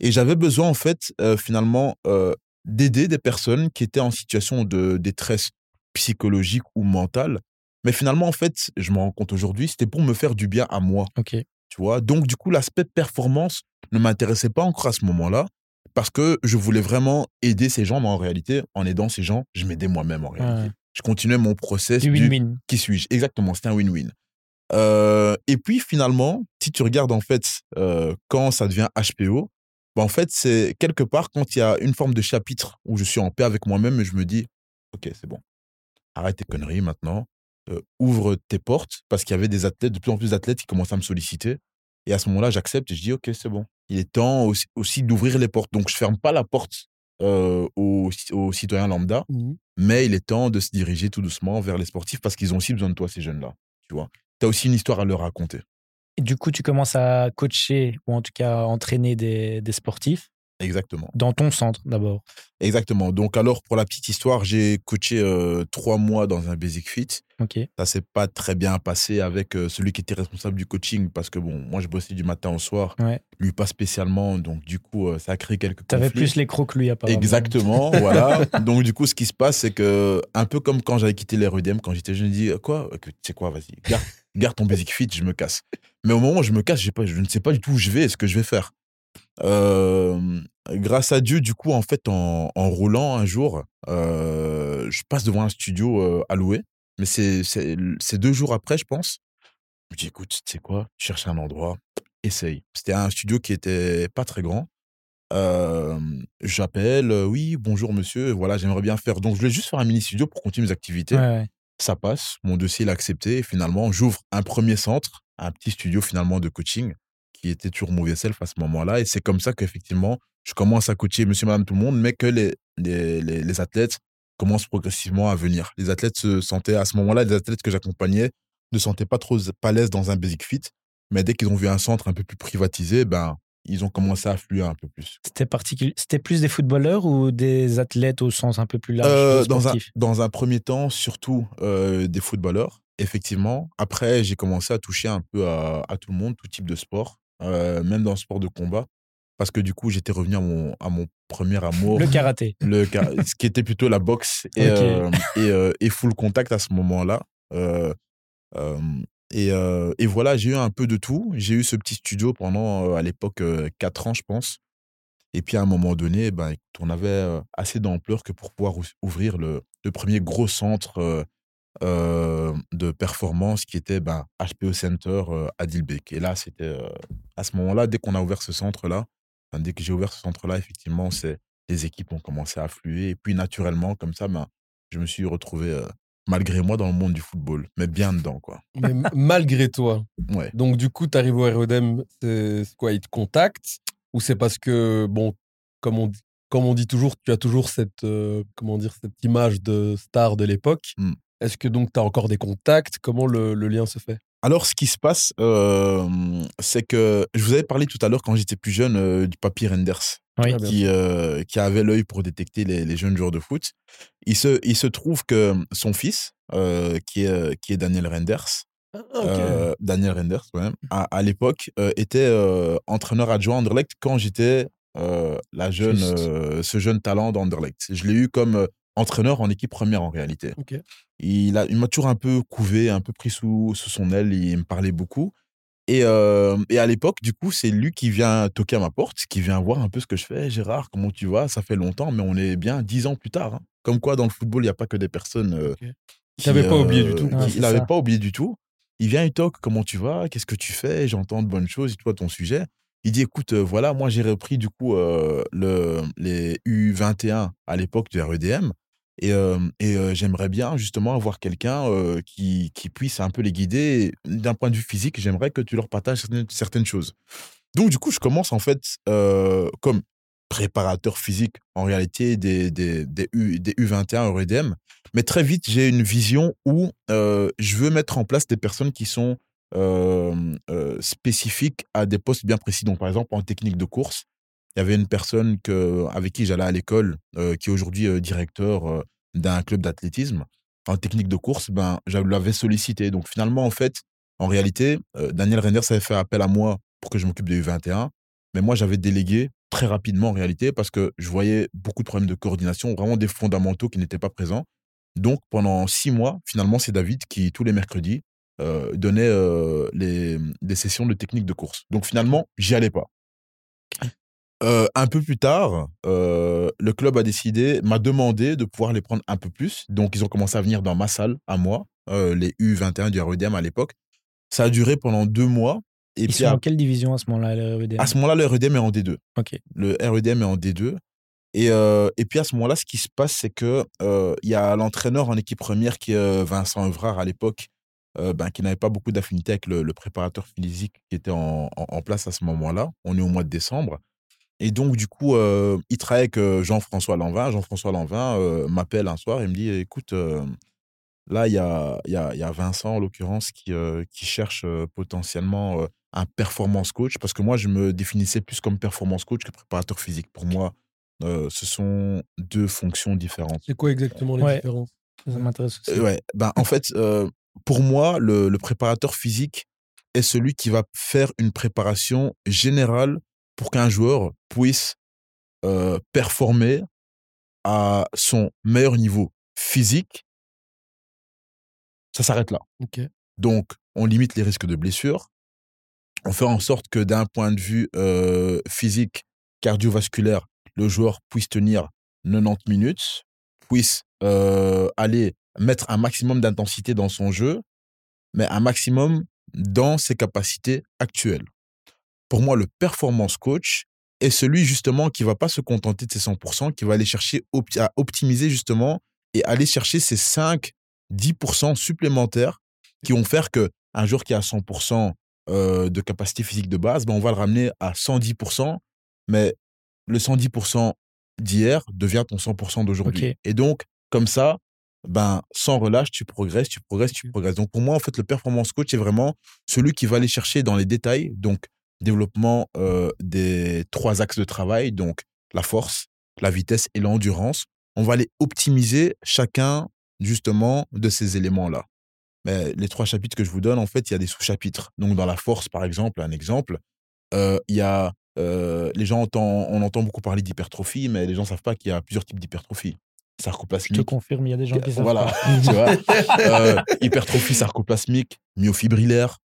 Et j'avais besoin, en fait, euh, finalement, euh, d'aider des personnes qui étaient en situation de détresse psychologique ou mentale. Mais finalement, en fait, je me rends compte aujourd'hui, c'était pour me faire du bien à moi. Ok. Tu vois? Donc, du coup, l'aspect performance ne m'intéressait pas encore à ce moment-là parce que je voulais vraiment aider ces gens. Mais en réalité, en aidant ces gens, je m'aidais moi-même en réalité. Je continuais mon process. Du win-win. Qui suis-je? Exactement, c'était un win-win. Euh, et puis finalement, si tu regardes en fait euh, quand ça devient HPO, bah, en fait c'est quelque part quand il y a une forme de chapitre où je suis en paix avec moi-même et je me dis, ok c'est bon, arrête tes conneries maintenant, euh, ouvre tes portes. Parce qu'il y avait des athlètes, de plus en plus d'athlètes qui commençaient à me solliciter. Et à ce moment-là, j'accepte et je dis, ok c'est bon, il est temps aussi, d'ouvrir les portes. Donc je ferme pas la porte aux, citoyens lambda, mmh mais il est temps de se diriger tout doucement vers les sportifs parce qu'ils ont aussi besoin de toi ces jeunes-là, tu vois? Tu as aussi une histoire à leur raconter. Et du coup, tu commences à coacher ou en tout cas entraîner des, des sportifs. Exactement. Dans ton centre d'abord. Exactement. Donc alors pour la petite histoire, j'ai coaché euh, trois mois dans un Basic Fit. Ok. Ça s'est pas très bien passé avec euh, celui qui était responsable du coaching parce que bon, moi je bossais du matin au soir, ouais. lui pas spécialement. Donc du coup, euh, ça a créé quelques conflits. avais plus les crocs que lui apparemment. Exactement, voilà. Donc du coup, ce qui se passe, c'est que un peu comme quand j'avais quitté les quand j'étais jeune, je dis quoi, tu sais quoi, vas-y, garde, garde ton Basic Fit, je me casse. Mais au moment où je me casse, pas, je ne sais pas du tout où je vais et ce que je vais faire. grâce à Dieu, du coup, en fait, en, en roulant un jour, je passe devant un studio à louer. Mais c'est deux jours après, je pense. Je me dis, écoute, tu sais quoi, cherche un endroit, essaye. C'était un studio qui était pas très grand. J'appelle, oui, bonjour monsieur, voilà, j'aimerais bien faire. Donc, je voulais juste faire un mini studio pour continuer mes activités. Ça passe, mon dossier l'a accepté. Et finalement, j'ouvre un premier centre, un petit studio finalement de coaching qui était toujours mauvais self à ce moment-là. Et c'est comme ça qu'effectivement, je commence à coacher monsieur, madame, tout le monde, mais que les, les, les, athlètes commencent progressivement à venir. Les athlètes se sentaient, à ce moment-là, les athlètes que j'accompagnais ne se sentaient pas trop à l'aise dans un basic fit. Mais dès qu'ils ont vu un centre un peu plus privatisé, ben, ils ont commencé à affluer un peu plus. C'était. C'était plus des footballeurs ou des athlètes au sens un peu plus large euh, dans, un, dans un premier temps, surtout euh, des footballeurs, effectivement. Après, j'ai commencé à toucher un peu à, à, tout le monde, tout type de sport, euh, même dans le sport de combat. Parce que du coup, j'étais revenu à mon, à mon premier amour. Le karaté. Le, ce qui était plutôt la boxe et, et, et, full contact à ce moment-là. Et, et voilà, j'ai eu un peu de tout. J'ai eu ce petit studio pendant, à l'époque, 4 ans, je pense. Et puis à un moment donné, ben, on avait assez d'ampleur que pour pouvoir ouvrir le, le premier gros centre de performance qui était ben, HPO Center à Dilbeek. Et là, c'était à ce moment-là, dès qu'on a ouvert ce centre-là, dès que j'ai ouvert ce centre-là, effectivement, c'est les équipes ont commencé à affluer. Et puis naturellement, comme ça, ben, je me suis retrouvé malgré moi dans le monde du football, mais bien dedans, quoi. Mais malgré toi. Ouais. Donc, du coup, tu arrives au REDM, c'est quoi Ils te contactent Ou c'est parce que, bon, comme on, comme on dit toujours, tu as toujours cette, euh, comment dire, cette image de star de l'époque. Hmm. Est-ce que donc tu as encore des contacts? Comment le, le, lien se fait? Alors, ce qui se passe, euh, c'est que je vous avais parlé tout à l'heure quand j'étais plus jeune euh, du papy Renders qui, euh, qui avait l'œil pour détecter les, les, jeunes joueurs de foot. Il se, il se trouve que son fils, euh, qui, est, qui est Daniel Renders, ah, euh, Daniel Renders, ouais, à, à l'époque, était entraîneur adjoint à Anderlecht quand j'étais la jeune, ce jeune talent d'Anderlecht. Je l'ai eu comme entraîneur en équipe première en réalité. Il m'a il toujours un peu couvé, un peu pris sous, sous son aile, il me parlait beaucoup. Et, et à l'époque, du coup, c'est lui qui vient toquer à ma porte, qui vient voir un peu ce que je fais. Gérard, comment tu vas? Ça fait longtemps, mais on est bien dix ans plus tard. Hein. Comme quoi, dans le football, il n'y a pas que des personnes. qui n'avait pas oublié du tout. il n'avait pas oublié du tout. Il vient, il toque, comment tu vas? Qu'est-ce que tu fais? J'entends de bonnes choses, toi, ton sujet. Il dit, écoute, voilà, moi, j'ai repris, du coup, le, les U21 à l'époque du REDM. Et, j'aimerais bien justement avoir quelqu'un qui, puisse un peu les guider. D'un point de vue physique, j'aimerais que tu leur partages certaines, choses. Donc, du coup, je commence en fait comme préparateur physique en réalité des, des, des, U, des U21 EUREDM. Mais très vite, j'ai une vision où je veux mettre en place des personnes qui sont spécifiques à des postes bien précis. Donc, par exemple, en technique de course, il y avait une personne que, avec qui j'allais à l'école, euh, qui est aujourd'hui euh, directeur euh, d'un club d'athlétisme. En technique de course, ben, je l'avais sollicité. Donc finalement, en fait, en réalité, Daniel Reiner avait fait appel à moi pour que je m'occupe des U21. Mais moi, j'avais délégué très rapidement en réalité parce que je voyais beaucoup de problèmes de coordination, vraiment des fondamentaux qui n'étaient pas présents. Donc pendant six mois, finalement, c'est David qui, tous les mercredis, donnait les, des sessions de technique de course. Donc finalement, j'y allais pas un peu plus tard, le club a décidé, m'a demandé de pouvoir les prendre un peu plus. Donc, ils ont commencé à venir dans ma salle, à moi, les U21 du REDM à l'époque. Ça a duré pendant deux mois. Et ils sont en quelle division à ce moment-là, le REDM À ce moment-là, le REDM est en D2. Ok. Le REDM est en D2. Et, et puis à ce moment-là, ce qui se passe, c'est que il y a l'entraîneur en équipe première qui est Vincent Evrard à l'époque, ben, qui n'avait pas beaucoup d'affinité avec le, préparateur physique qui était en, en, place à ce moment-là. On est au mois de décembre. Et donc, du coup, euh, il travaille avec Jean-François Lanvin. Jean-François Lanvin m'appelle un soir et me dit Écoute, là, il y a, y, a, y a, Vincent, en l'occurrence, qui, qui cherche potentiellement un performance coach. Parce que moi, je me définissais plus comme performance coach que préparateur physique. Pour moi, ce sont deux fonctions différentes. C'est quoi exactement les différences? Ça m'intéresse aussi. ouais, ben, en fait, pour moi, le, le préparateur physique est celui qui va faire une préparation générale pour qu'un joueur puisse performer à son meilleur niveau physique, ça s'arrête là. Donc, on limite les risques de blessures. On fait en sorte que d'un point de vue physique, cardiovasculaire, le joueur puisse tenir 90 minutes, puisse euh, aller mettre un maximum d'intensité dans son jeu, mais un maximum dans ses capacités actuelles. Pour moi, le performance coach est celui justement qui va pas se contenter de ses 100%, qui va aller chercher à optimiser justement et aller chercher ces 5, 10% supplémentaires qui vont faire que un joueur qui a 100% euh, de capacité physique de base, ben on va le ramener à 110%, mais le 110% d'hier devient ton 100% d'aujourd'hui. Et donc, comme ça, ben, sans relâche, tu progresses, tu progresses, tu progresses. Donc, pour moi, en fait, le performance coach est vraiment celui qui va aller chercher dans les détails, donc, développement euh, des trois axes de travail, donc la force, la vitesse et l'endurance. On va aller optimiser chacun, justement, de ces éléments-là. Mais les trois chapitres que je vous donne, en fait, il y a des sous-chapitres. Donc, dans la force, par exemple, un exemple, euh, il y a euh, les gens on entend beaucoup parler d'hypertrophie, mais les gens ne savent pas qu'il y a plusieurs types d'hypertrophie. Sarcoplasmique. Je te confirme, il y a des gens qui savent voilà, tu vois. Euh, hypertrophie sarcoplasmique, myofibrillaire,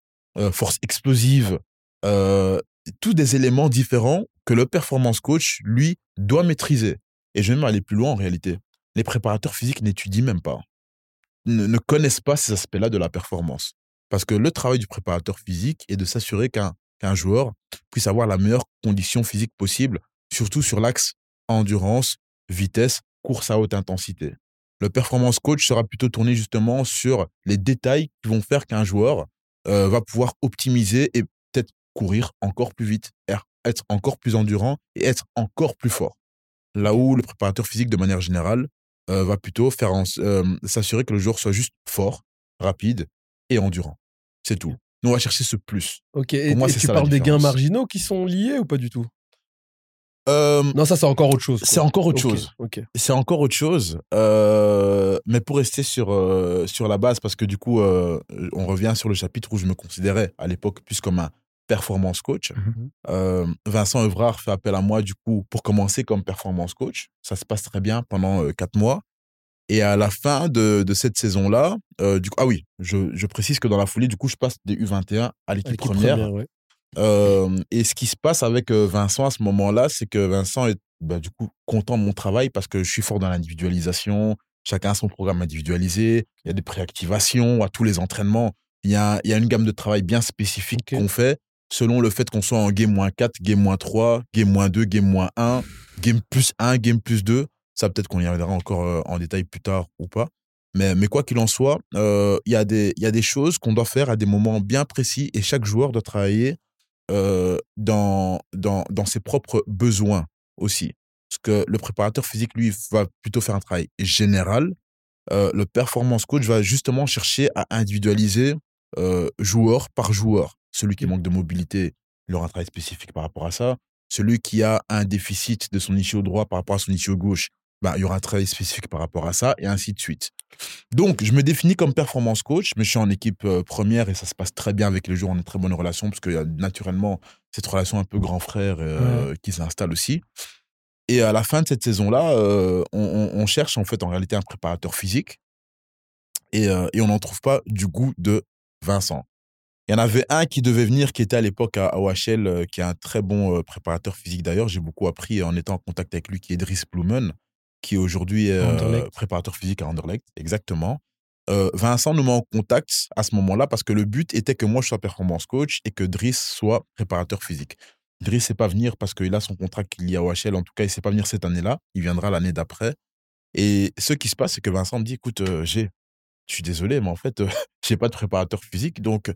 force explosive, tous des éléments différents que le performance coach, lui, doit maîtriser. Et je vais même aller plus loin en réalité. Les préparateurs physiques n'étudient même pas, ne, connaissent pas ces aspects-là de la performance. Parce que le travail du préparateur physique est de s'assurer qu'un joueur puisse avoir la meilleure condition physique possible, surtout sur l'axe endurance, vitesse, course à haute intensité. Le performance coach sera plutôt tourné justement sur les détails qui vont faire qu'un joueur euh, va pouvoir optimiser et courir encore plus vite, être encore plus endurant et être encore plus fort. Là où le préparateur physique, de manière générale, euh, va plutôt faire euh, s'assurer que le joueur soit juste fort, rapide et endurant. C'est tout. Nous, on va chercher ce plus. Ok, et, moi, tu parles des gains marginaux qui sont liés ou pas du tout? Euh, Non, ça, c'est encore autre chose. C'est encore autre chose. C'est encore autre chose. Euh, mais pour rester sur, euh, sur la base, parce que du coup, on revient sur le chapitre où je me considérais à l'époque plus comme un performance coach. Mhm. Vincent Evrard fait appel à moi, du coup, pour commencer comme performance coach. Ça se passe très bien pendant quatre mois. Et à la fin de, de cette saison-là, euh, du coup, ah oui, je, je, précise que dans la foulée, du coup, je passe des U21 à l'équipe première. euh, et ce qui se passe avec euh, Vincent à ce moment-là, c'est que Vincent est bah, du coup content de mon travail parce que je suis fort dans l'individualisation. Chacun a son programme individualisé. Il y a des préactivations à tous les entraînements. Il y a, il y a une gamme de travail bien spécifique qu'on fait selon le fait qu'on soit en game moins 4, game moins 3, game moins 2, game moins 1, game plus 1, game plus 2. Ça, peut-être qu'on y reviendra encore euh, en détail plus tard ou pas. Mais, mais quoi qu'il en soit, euh, il y, a des, y a des choses qu'on doit faire à des moments bien précis et chaque joueur doit travailler euh, dans, dans, dans ses propres besoins aussi. Parce que le préparateur physique, lui, va plutôt faire un travail général. le performance coach va justement chercher à individualiser joueur par joueur. Celui qui manque de mobilité, il aura un travail spécifique par rapport à ça. Celui qui a un déficit de son ischio droit par rapport à son ischio gauche, bah, il y aura un travail spécifique par rapport à ça, et ainsi de suite. Donc, je me définis comme performance coach, mais je suis en équipe euh, première et ça se passe très bien avec les joueurs, on a une très bonne relation, parce qu'il y a naturellement cette relation un peu grand frère euh, qui s'installe aussi. Et à la fin de cette saison-là, euh, on, cherche en fait en réalité un préparateur physique et, et on n'en trouve pas du goût de Vincent. Il y en avait un qui devait venir, qui était à l'époque à OHL, qui est un très bon préparateur physique d'ailleurs. J'ai beaucoup appris en étant en contact avec lui, qui est Driss Blumen qui aujourd'hui est euh, préparateur physique à Anderlecht. Exactement. Euh, Vincent nous met en contact à ce moment-là parce que le but était que moi je sois performance coach et que Driss soit préparateur physique. Driss ne sait pas venir parce qu'il a son contrat qu'il y a au HL. En tout cas, il ne sait pas venir cette année-là. Il viendra l'année d'après. Et ce qui se passe, c'est que Vincent me dit écoute, euh, j'ai, je suis désolé, mais en fait, je n'ai pas de préparateur physique. Donc,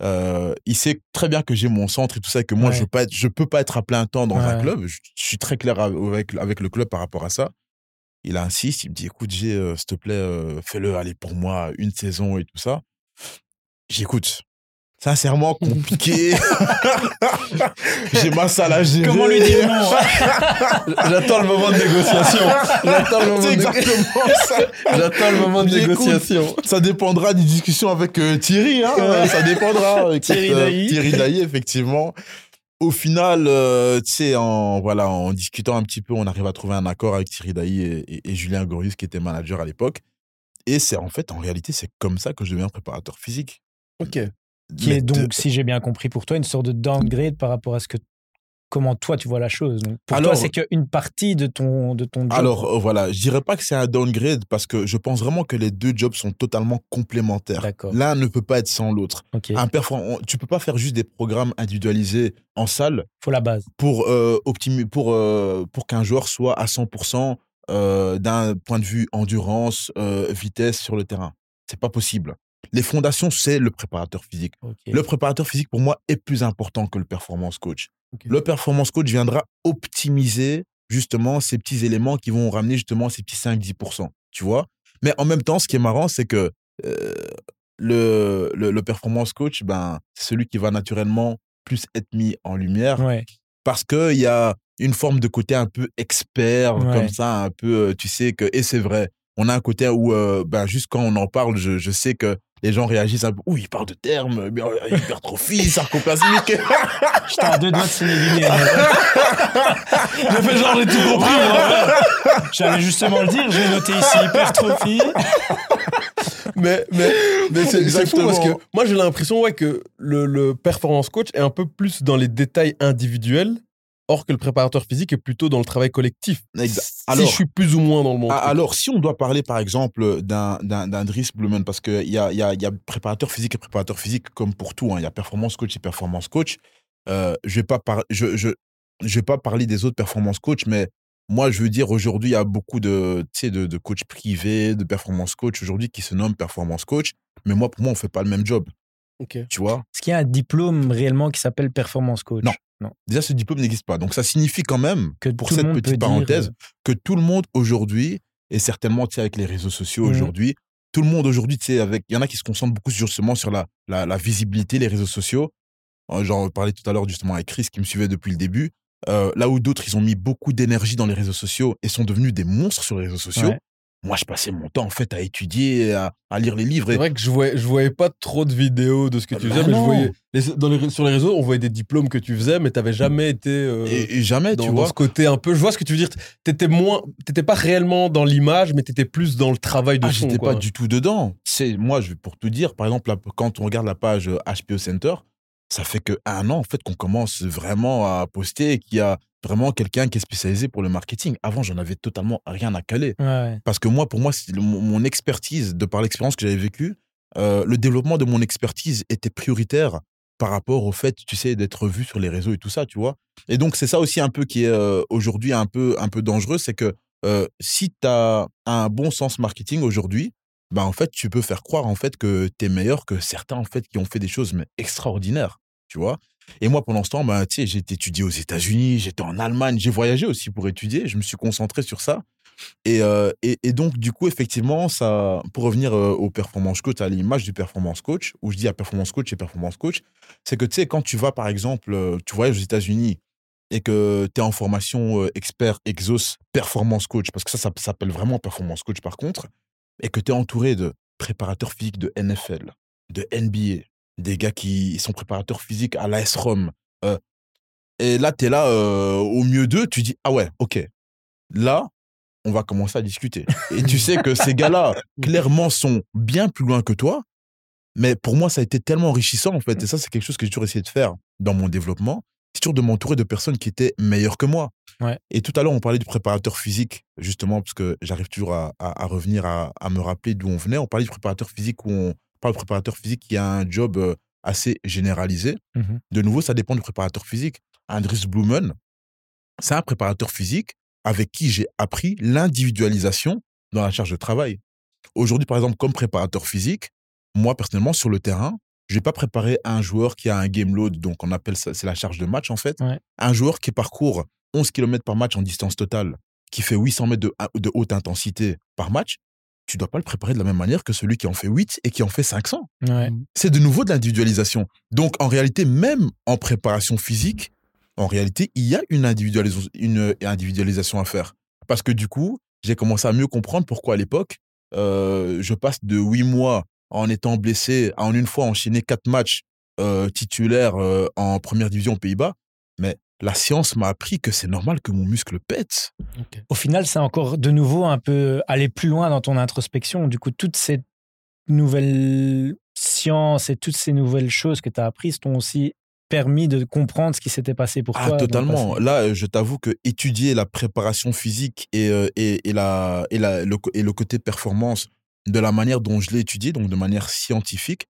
il sait très bien que j'ai mon centre et tout ça, et que moi, je ne peux, je peux pas être à plein temps dans un club. Je, je, suis très clair avec, avec le club par rapport à ça il insiste, il me dit écoute, j'ai, euh, s'il te plaît, euh, fais-le, allez pour moi, une saison et tout ça. J'écoute. Sincèrement compliqué. j'ai ma salle à gérer. Comment lui dire non J'attends le moment de négociation. J'attends le moment exactement de... ça. J'attends le moment de négociation. ça dépendra des discussions avec euh, Thierry. Hein, ça dépendra. Thierry Dailly. Thierry Dailly, effectivement au final, euh, tu sais, en, voilà, en discutant un petit peu, on arrive à trouver un accord avec Thierry Dailly et, Julien Gorius, qui était manager à l'époque. Et c'est en fait, en réalité, c'est comme ça que je deviens préparateur physique. Ok. Qui est donc, si j'ai bien compris pour toi, une sorte de downgrade par rapport à ce que comment toi tu vois la chose. pour toi, c'est qu'une partie de ton, de ton job. Alors euh, voilà, je dirais pas que c'est un downgrade parce que je pense vraiment que les deux jobs sont totalement complémentaires. L'un ne peut pas être sans l'autre. Un tu peux pas faire juste des programmes individualisés en salle. Faut la base. Pour, euh, pour, euh, pour qu'un joueur soit à 100% d'un point de vue endurance, vitesse sur le terrain. C'est pas possible. Les fondations, c'est le préparateur physique. Le préparateur physique, pour moi, est plus important que le performance coach. Le performance coach viendra optimiser justement ces petits éléments qui vont ramener justement ces petits 5-10%. Tu vois? Mais en même temps, ce qui est marrant, c'est que euh, le, le, performance coach, ben, c'est celui qui va naturellement plus être mis en lumière. Parce qu'il y a une forme de côté un peu expert, comme ça, un peu, euh, tu sais, que, et c'est vrai, on a un côté où, euh, ben, juste quand on en parle, je, je sais que les gens réagissent un peu. Ouh, il parle de termes, euh, hypertrophie, sarcoplasmique. J'étais à deux doigts de signer J'ai fait genre, j'ai tout compris. J'allais justement le dire, j'ai noté ici hypertrophie. mais mais, mais c'est fou parce que moi j'ai l'impression ouais, que le, le performance coach est un peu plus dans les détails individuels Or que le préparateur physique est plutôt dans le travail collectif. Alors, si je suis plus ou moins dans le monde. Alors, si on doit parler, par exemple, d'un Dries Blumen, parce qu'il y a, y, a, y a préparateur physique et préparateur physique comme pour tout. Hein. Il y a performance coach et performance coach. Euh, je ne vais, je, je vais pas parler des autres performance coach, mais moi, je veux dire, aujourd'hui, il y a beaucoup de, de, de coachs privés, de performance coach aujourd'hui qui se nomment performance coach. Mais moi, pour moi, on ne fait pas le même job. Tu vois? Est-ce qu'il y a un diplôme réellement qui s'appelle performance coach? Non. Déjà, ce diplôme n'existe pas. Donc, ça signifie quand même, que pour cette petite parenthèse, euh, que tout le monde aujourd'hui, et certainement avec les réseaux sociaux mmh. aujourd'hui, tout le monde aujourd'hui, avec, il y en a qui se concentrent beaucoup justement sur la, la, visibilité, les réseaux sociaux. Euh, j'en parlais tout à l'heure justement avec Chris qui me suivait depuis le début. Euh, là où d'autres, ils ont mis beaucoup d'énergie dans les réseaux sociaux et sont devenus des monstres sur les réseaux sociaux. Moi, je passais mon temps en fait à étudier, à, à lire les livres. C'est vrai que je voyais, je voyais pas trop de vidéos de ce que tu bah faisais, mais je voyais dans les, sur les réseaux, on voyait des diplômes que tu faisais, mais tu n'avais jamais été. Euh, et, jamais, dans, tu vois. ce côté un peu. Je vois ce que tu veux dire. T'étais moins, t'étais pas réellement dans l'image, mais tu étais plus dans le travail de ah, fond. J'étais pas du tout dedans. C'est moi, je pour tout dire, par exemple, quand on regarde la page HPO Center, ça fait que un an en fait qu'on commence vraiment à poster et qu'il y a vraiment quelqu'un qui est spécialisé pour le marketing. Avant, j'en avais totalement rien à caler. Parce que moi, pour moi, mon expertise, de par l'expérience que j'avais vécue, euh, le développement de mon expertise était prioritaire par rapport au fait, tu sais, d'être vu sur les réseaux et tout ça, tu vois. Et donc, c'est ça aussi un peu qui est euh, aujourd'hui un peu, un peu dangereux, c'est que euh, si tu as un bon sens marketing aujourd'hui, bah en fait, tu peux faire croire en fait que tu es meilleur que certains en fait qui ont fait des choses mais extraordinaires, tu vois. Et moi, pendant ce temps, bah, j'ai étudié aux États-Unis, j'étais en Allemagne, j'ai voyagé aussi pour étudier. Je me suis concentré sur ça. Et, euh, et, donc, du coup, effectivement, ça, pour revenir euh, au performance coach, à l'image du performance coach, où je dis à performance coach et performance coach, c'est que quand tu vas, par exemple, euh, tu voyages aux États-Unis et que tu es en formation expert exos performance coach, parce que ça, ça, s'appelle vraiment performance coach par contre, et que tu es entouré de préparateurs physiques de NFL, de NBA, des gars qui sont préparateurs physiques à l'AS Rome. Euh, et là, tu es là, euh, au mieux d'eux, tu dis, ah ouais, ok. Là, on va commencer à discuter. Et tu sais que ces gars-là, clairement, sont bien plus loin que toi. Mais pour moi, ça a été tellement enrichissant, en fait. Et ça, c'est quelque chose que j'ai toujours essayé de faire dans mon développement. C'est toujours de m'entourer de personnes qui étaient meilleures que moi. Et tout à l'heure, on parlait du préparateur physique, justement, parce que j'arrive toujours à, revenir à, à, me rappeler d'où on venait. On parlait du préparateur physique où on, le préparateur physique qui a un job euh, assez généralisé. Mmh de nouveau, ça dépend du préparateur physique. Andris Blumen, c'est un préparateur physique avec qui j'ai appris l'individualisation dans la charge de travail. Aujourd'hui, par exemple, comme préparateur physique, moi, personnellement, sur le terrain, je vais pas préparer un joueur qui a un game load, donc on appelle ça, c'est la charge de match en fait. Un joueur qui parcourt 11 km par match en distance totale, qui fait 800 mètres de, de haute intensité par match, tu dois pas le préparer de la même manière que celui qui en fait 8 et qui en fait 500. C'est de nouveau de l'individualisation. Donc, en réalité, même en préparation physique, en réalité, il y a une, une individualisation à faire. Parce que du coup, j'ai commencé à mieux comprendre pourquoi à l'époque, euh, je passe de 8 mois en étant blessé à en une fois enchaîner 4 matchs euh, titulaires euh, en première division aux Pays-Bas. Mais la science m'a appris que c'est normal que mon muscle pète. Au final, c'est encore de nouveau un peu aller plus loin dans ton introspection. Du coup, toutes ces nouvelles sciences et toutes ces nouvelles choses que tu as apprises t'ont aussi permis de comprendre ce qui s'était passé pour ah, toi. Totalement. Là, je t'avoue que étudier la préparation physique et, euh, et, et, la, et, la, le, et le côté performance de la manière dont je l'ai étudié, donc de manière scientifique,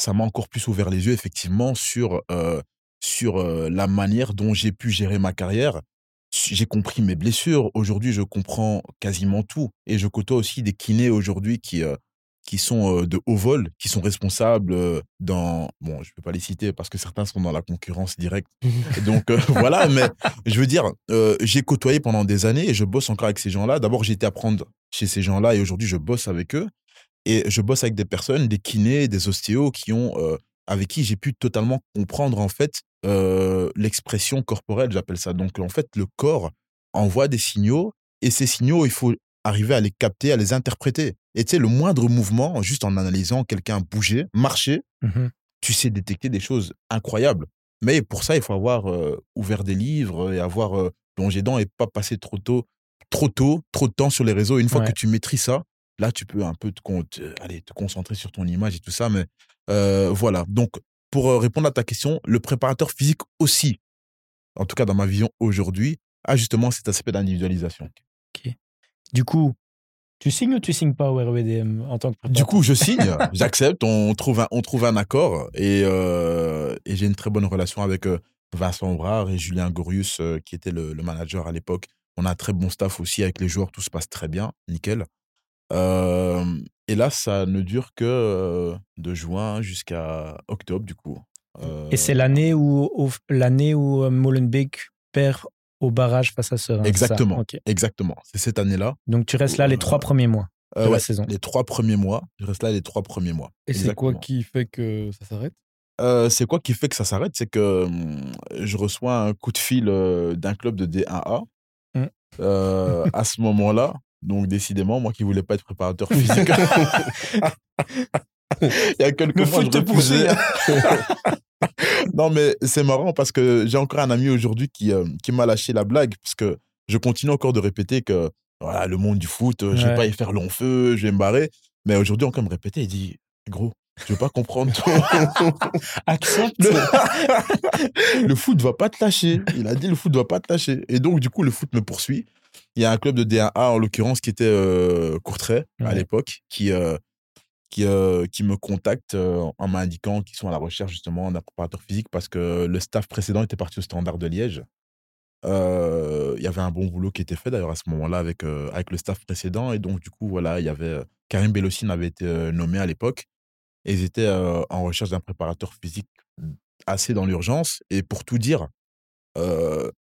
ça m'a encore plus ouvert les yeux, effectivement, sur, euh, sur euh, la manière dont j'ai pu gérer ma carrière. J'ai compris mes blessures. Aujourd'hui, je comprends quasiment tout. Et je côtoie aussi des kinés aujourd'hui qui, qui sont de haut vol, qui sont responsables dans... Bon, je ne peux pas les citer parce que certains sont dans la concurrence directe. donc voilà, mais je veux dire, j'ai côtoyé pendant des années et je bosse encore avec ces gens-là. D'abord, j'ai été apprendre chez ces gens-là et aujourd'hui, je bosse avec eux. Et je bosse avec des personnes, des kinés, des ostéos qui ont, avec qui j'ai pu totalement comprendre en fait l'expression corporelle, j'appelle ça. Donc en fait, le corps envoie des signaux et ces signaux, il faut arriver à les capter, à les interpréter. Et tu sais, le moindre mouvement, juste en analysant quelqu'un bouger, marcher, mmh tu sais détecter des choses incroyables. Mais pour ça, il faut avoir ouvert des livres et avoir plongé dedans et pas passer trop tôt, trop tôt, trop de temps sur les réseaux. une fois que tu maîtrises ça, là, tu peux un peu te, allez, te concentrer sur ton image et tout ça. Mais voilà. Donc, pour répondre à ta question, le préparateur physique aussi, en tout cas dans ma vision aujourd'hui, a justement cet aspect d'individualisation. Ok. Du coup, tu signes ou tu signes pas au REDM en tant que Du coup, je signe, j'accepte, on trouve un, on trouve un accord et, euh, et j'ai une très bonne relation avec euh, Vincent Brard et Julien Gorius euh, qui était le, manager à l'époque. On a un très bon staff aussi avec les joueurs, tout se passe très bien, nickel. Et là, ça ne dure que de juin jusqu'à octobre, du coup. et c'est l'année où, l'année où Molenbeek perd au barrage face à Serein. Exactement. Exactement. C'est cette année-là. Donc tu restes là les trois premiers mois de euh, la saison. Les trois premiers mois. Je reste là les trois premiers mois. Et c'est quoi qui fait que ça s'arrête? Euh, c'est quoi qui fait que ça s'arrête? C'est que hum, je reçois un coup de fil euh, d'un club de D1A mmh. à ce moment-là. Donc, décidément, moi qui voulais pas être préparateur physique. Il y a quelques Le mois, je refusais. non, mais c'est marrant parce que j'ai encore un ami aujourd'hui qui, euh, qui m'a lâché la blague parce que je continue encore de répéter que voilà, le monde du foot, euh, je vais pas y faire long feu, je vais me barrer. Mais aujourd'hui, encore me répéter, il dit Gros, je veux pas comprendre. Accepte. Le... le foot va pas te lâcher. Il a dit le foot va pas te lâcher. Et donc, du coup, le foot me poursuit. Il y a un club de D1A, en l'occurrence, qui était euh, Courtrai à l'époque, qui, qui, euh, qui me contactent euh, en m'indiquant qu'ils sont à la recherche justement d'un préparateur physique parce que le staff précédent était parti au standard de Liège. Euh, il y avait un bon boulot qui était fait d'ailleurs à ce moment-là avec, avec le staff précédent. Et donc, du coup, voilà, il y avait Karim Bellocine avait été nommé à l'époque et ils étaient en recherche d'un préparateur physique assez dans l'urgence. Et pour tout dire, je,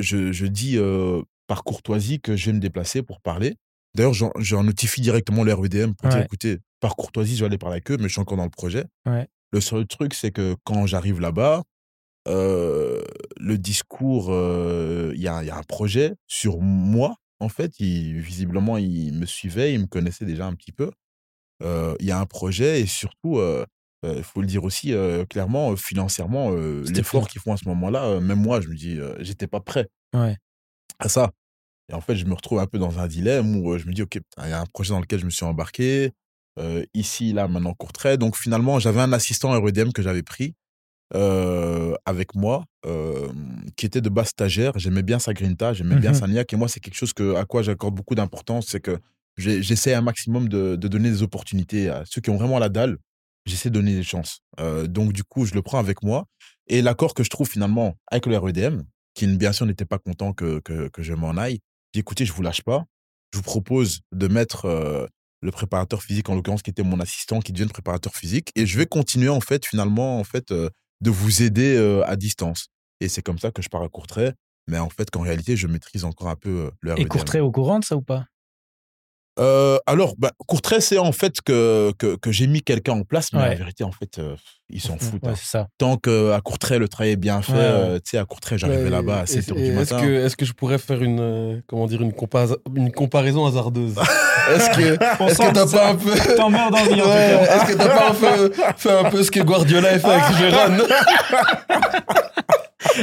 je, je, dis par courtoisie que je vais me déplacer pour parler. D'ailleurs, j'en notifie directement le RVDM pour dire écoutez, par courtoisie, je vais aller parler avec eux, mais je suis encore dans le projet. Le seul truc, c'est que quand j'arrive là-bas, euh, le discours, euh, il y, a, y, a, un projet sur moi. En fait, il, visiblement, il me suivait, il me connaissait déjà un petit peu. Euh, il y a un projet et surtout, il faut le dire aussi clairement, financièrement, l'effort qu'ils font à ce moment-là, même moi, je me dis, j'étais pas prêt à ça. Et en fait, je me retrouve un peu dans un dilemme où je me dis, OK, il y a un projet dans lequel je me suis embarqué. ici, là, maintenant, Courtrai. Donc, finalement, j'avais un assistant REDM que j'avais pris avec moi, qui était de base stagiaire. J'aimais bien sa grinta, j'aimais bien mmh sa niaque. Et moi, c'est quelque chose que, à quoi j'accorde beaucoup d'importance. C'est que j'essaie un maximum de, de, donner des opportunités à ceux qui ont vraiment la dalle. J'essaie de donner des chances. donc, du coup, je le prends avec moi. Et l'accord que je trouve finalement avec le REDM, qui bien sûr n'était pas content que, que, que je m'en aille, dit écoutez, je vous lâche pas. Je vous propose de mettre euh, le préparateur physique, en l'occurrence, qui était mon assistant, qui devient préparateur physique. Et je vais continuer, en fait, finalement, en fait, euh, de vous aider euh, à distance. Et c'est comme ça que je pars à Courtrai. Mais en fait, qu'en réalité, je maîtrise encore un peu le Et Courtrai au courant de ça ou pas? Euh, alors, bah, Courtrai, c'est en fait que, que, que j'ai mis quelqu'un en place, mais la vérité, en fait, euh, ils s'en foutent. Ouais, hein. ça. Tant qu'à Courtrai, le travail est bien fait, euh, tu sais, à Courtrai, j'arrivais là-bas à 7 h du matin. Est-ce que, est que je pourrais faire une, comment dire, une, une comparaison hasardeuse? Est-ce que est t'as pas un peu. T'emmerdes envie, Est-ce que t'as pas un peu fait un peu ce que Guardiola a fait avec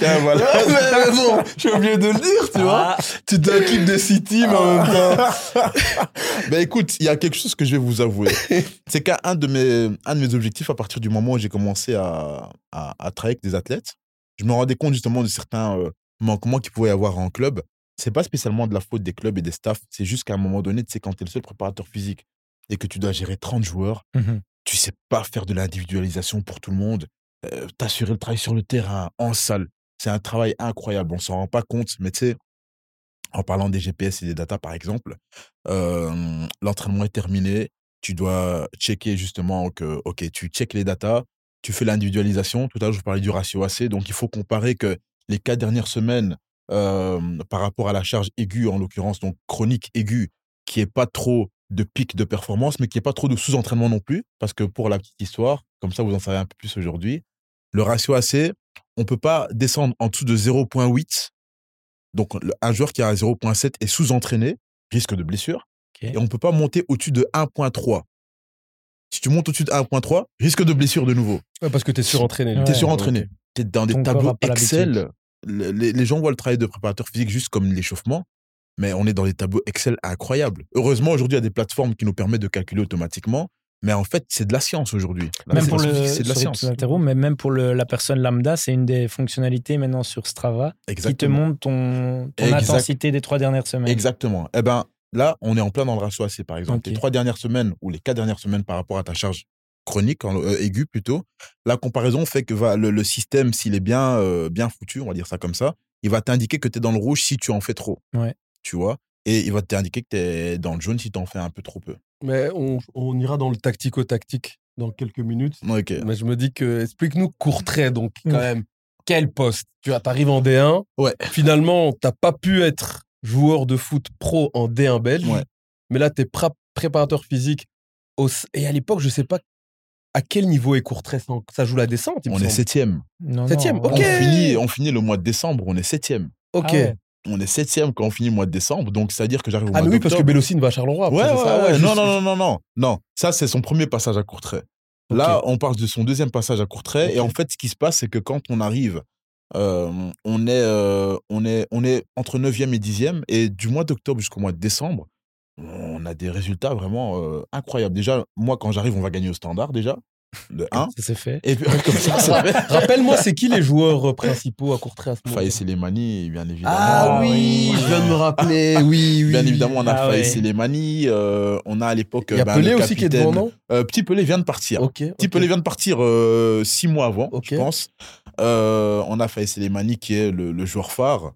Gérard voilà. mais bon, j'ai oublié de le dire, tu vois. Ah. Tu t'occupes de City, mais en même temps. ben écoute, il y a quelque chose que je vais vous avouer. C'est qu'un de, mes, un de mes objectifs, à partir du moment où j'ai commencé à, à, à, travailler avec des athlètes, je me rendais compte justement de certains euh, manquements qu'il pouvait y avoir en club. C'est pas spécialement de la faute des clubs et des staffs, c'est juste qu'à un moment donné, tu sais, quand tu es le seul préparateur physique et que tu dois gérer 30 joueurs, mmh tu sais pas faire de l'individualisation pour tout le monde, euh, t'assurer le travail sur le terrain, en salle. C'est un travail incroyable. On s'en rend pas compte, mais tu sais, en parlant des GPS et des data, par exemple, euh, l'entraînement est terminé. Tu dois checker justement que, OK, tu checkes les datas, tu fais l'individualisation. Tout à l'heure, je vous parlais du ratio AC. Donc, il faut comparer que les quatre dernières semaines, euh, par rapport à la charge aiguë, en l'occurrence, donc chronique aiguë, qui est pas trop de pic de performance, mais qui n'est pas trop de sous-entraînement non plus, parce que pour la petite histoire, comme ça vous en savez un peu plus aujourd'hui, le ratio AC, on peut pas descendre en dessous de 0.8. Donc un joueur qui a 0.7 est sous-entraîné, risque de blessure, et on peut pas monter au-dessus de 1.3. Si tu montes au-dessus de 1.3, risque de blessure de nouveau. parce que tu es surentraîné. tu es surentraîné. Tu es dans des tableaux Excel. Les, les, gens voient le travail de préparateur physique juste comme l'échauffement mais on est dans des tableaux Excel incroyables. Heureusement, aujourd'hui, il y a des plateformes qui nous permettent de calculer automatiquement. Mais en fait, c'est de la science aujourd'hui. Même pour le, c'est de la science. Mais même pour le, la personne lambda, c'est une des fonctionnalités maintenant sur Strava qui te montre ton, ton intensité des trois dernières semaines. Exactement. Eh ben là, on est en plein dans le ratio AC, par exemple. Les trois dernières semaines ou les quatre dernières semaines par rapport à ta charge chronique, euh, aiguë plutôt, la comparaison fait que va, le, système, s'il est bien, euh, bien foutu, on va dire ça comme ça, il va t'indiquer que tu es dans le rouge si tu en fais trop. Ouais tu vois? Et il va t'indiquer que tu es dans le jaune si tu en fais un peu trop peu. Mais on, on ira dans le tactico-tactique dans quelques minutes. Ok. Mais je me dis que, explique-nous Courtrai, donc quand même, quel poste? Tu arrives en D1. Ouais. Finalement, t'as pas pu être joueur de foot pro en D1 belge. Ouais. Mais là, tu es préparateur physique. Au, et à l'époque, je sais pas à quel niveau est Courtrai Ça joue la descente On est septième. septième, ok. On finit, on finit le mois de décembre, on est septième. Ok. Ah on est septième quand on finit le mois de décembre, donc c'est-à-dire que j'arrive au ah, mois Ah oui, parce que Bélocine va à Charleroi. Ouais, ouais, non, non, non, non, non, non. Ça, c'est son premier passage à Courtrai. Là, on parle de son deuxième passage à Courtrai. Et en fait, ce qui se passe, c'est que quand on arrive, euh, on, est, euh, on, est, on est entre 9e et 10e. Et du mois d'octobre jusqu'au mois de décembre, on a des résultats vraiment euh, incroyables. Déjà, moi, quand j'arrive, on va gagner au standard déjà. De 1. Ça s'est fait. Et comme ça, fait. Rappelle-moi, c'est qui les joueurs euh, principaux à Courtrai à ce moment Faïs Selemani, bien évidemment. Ah oui, je viens de me rappeler. Oui, oui. Bien évidemment, on a ah, Faïs Selemani. Euh, on a à l'époque. Il y a ben, Pelé aussi qui est devant, non euh, Petit Pelé vient de partir. Petit Pelé vient de partir six mois avant, je pense. on a Faïs Selemani qui est le, le joueur phare.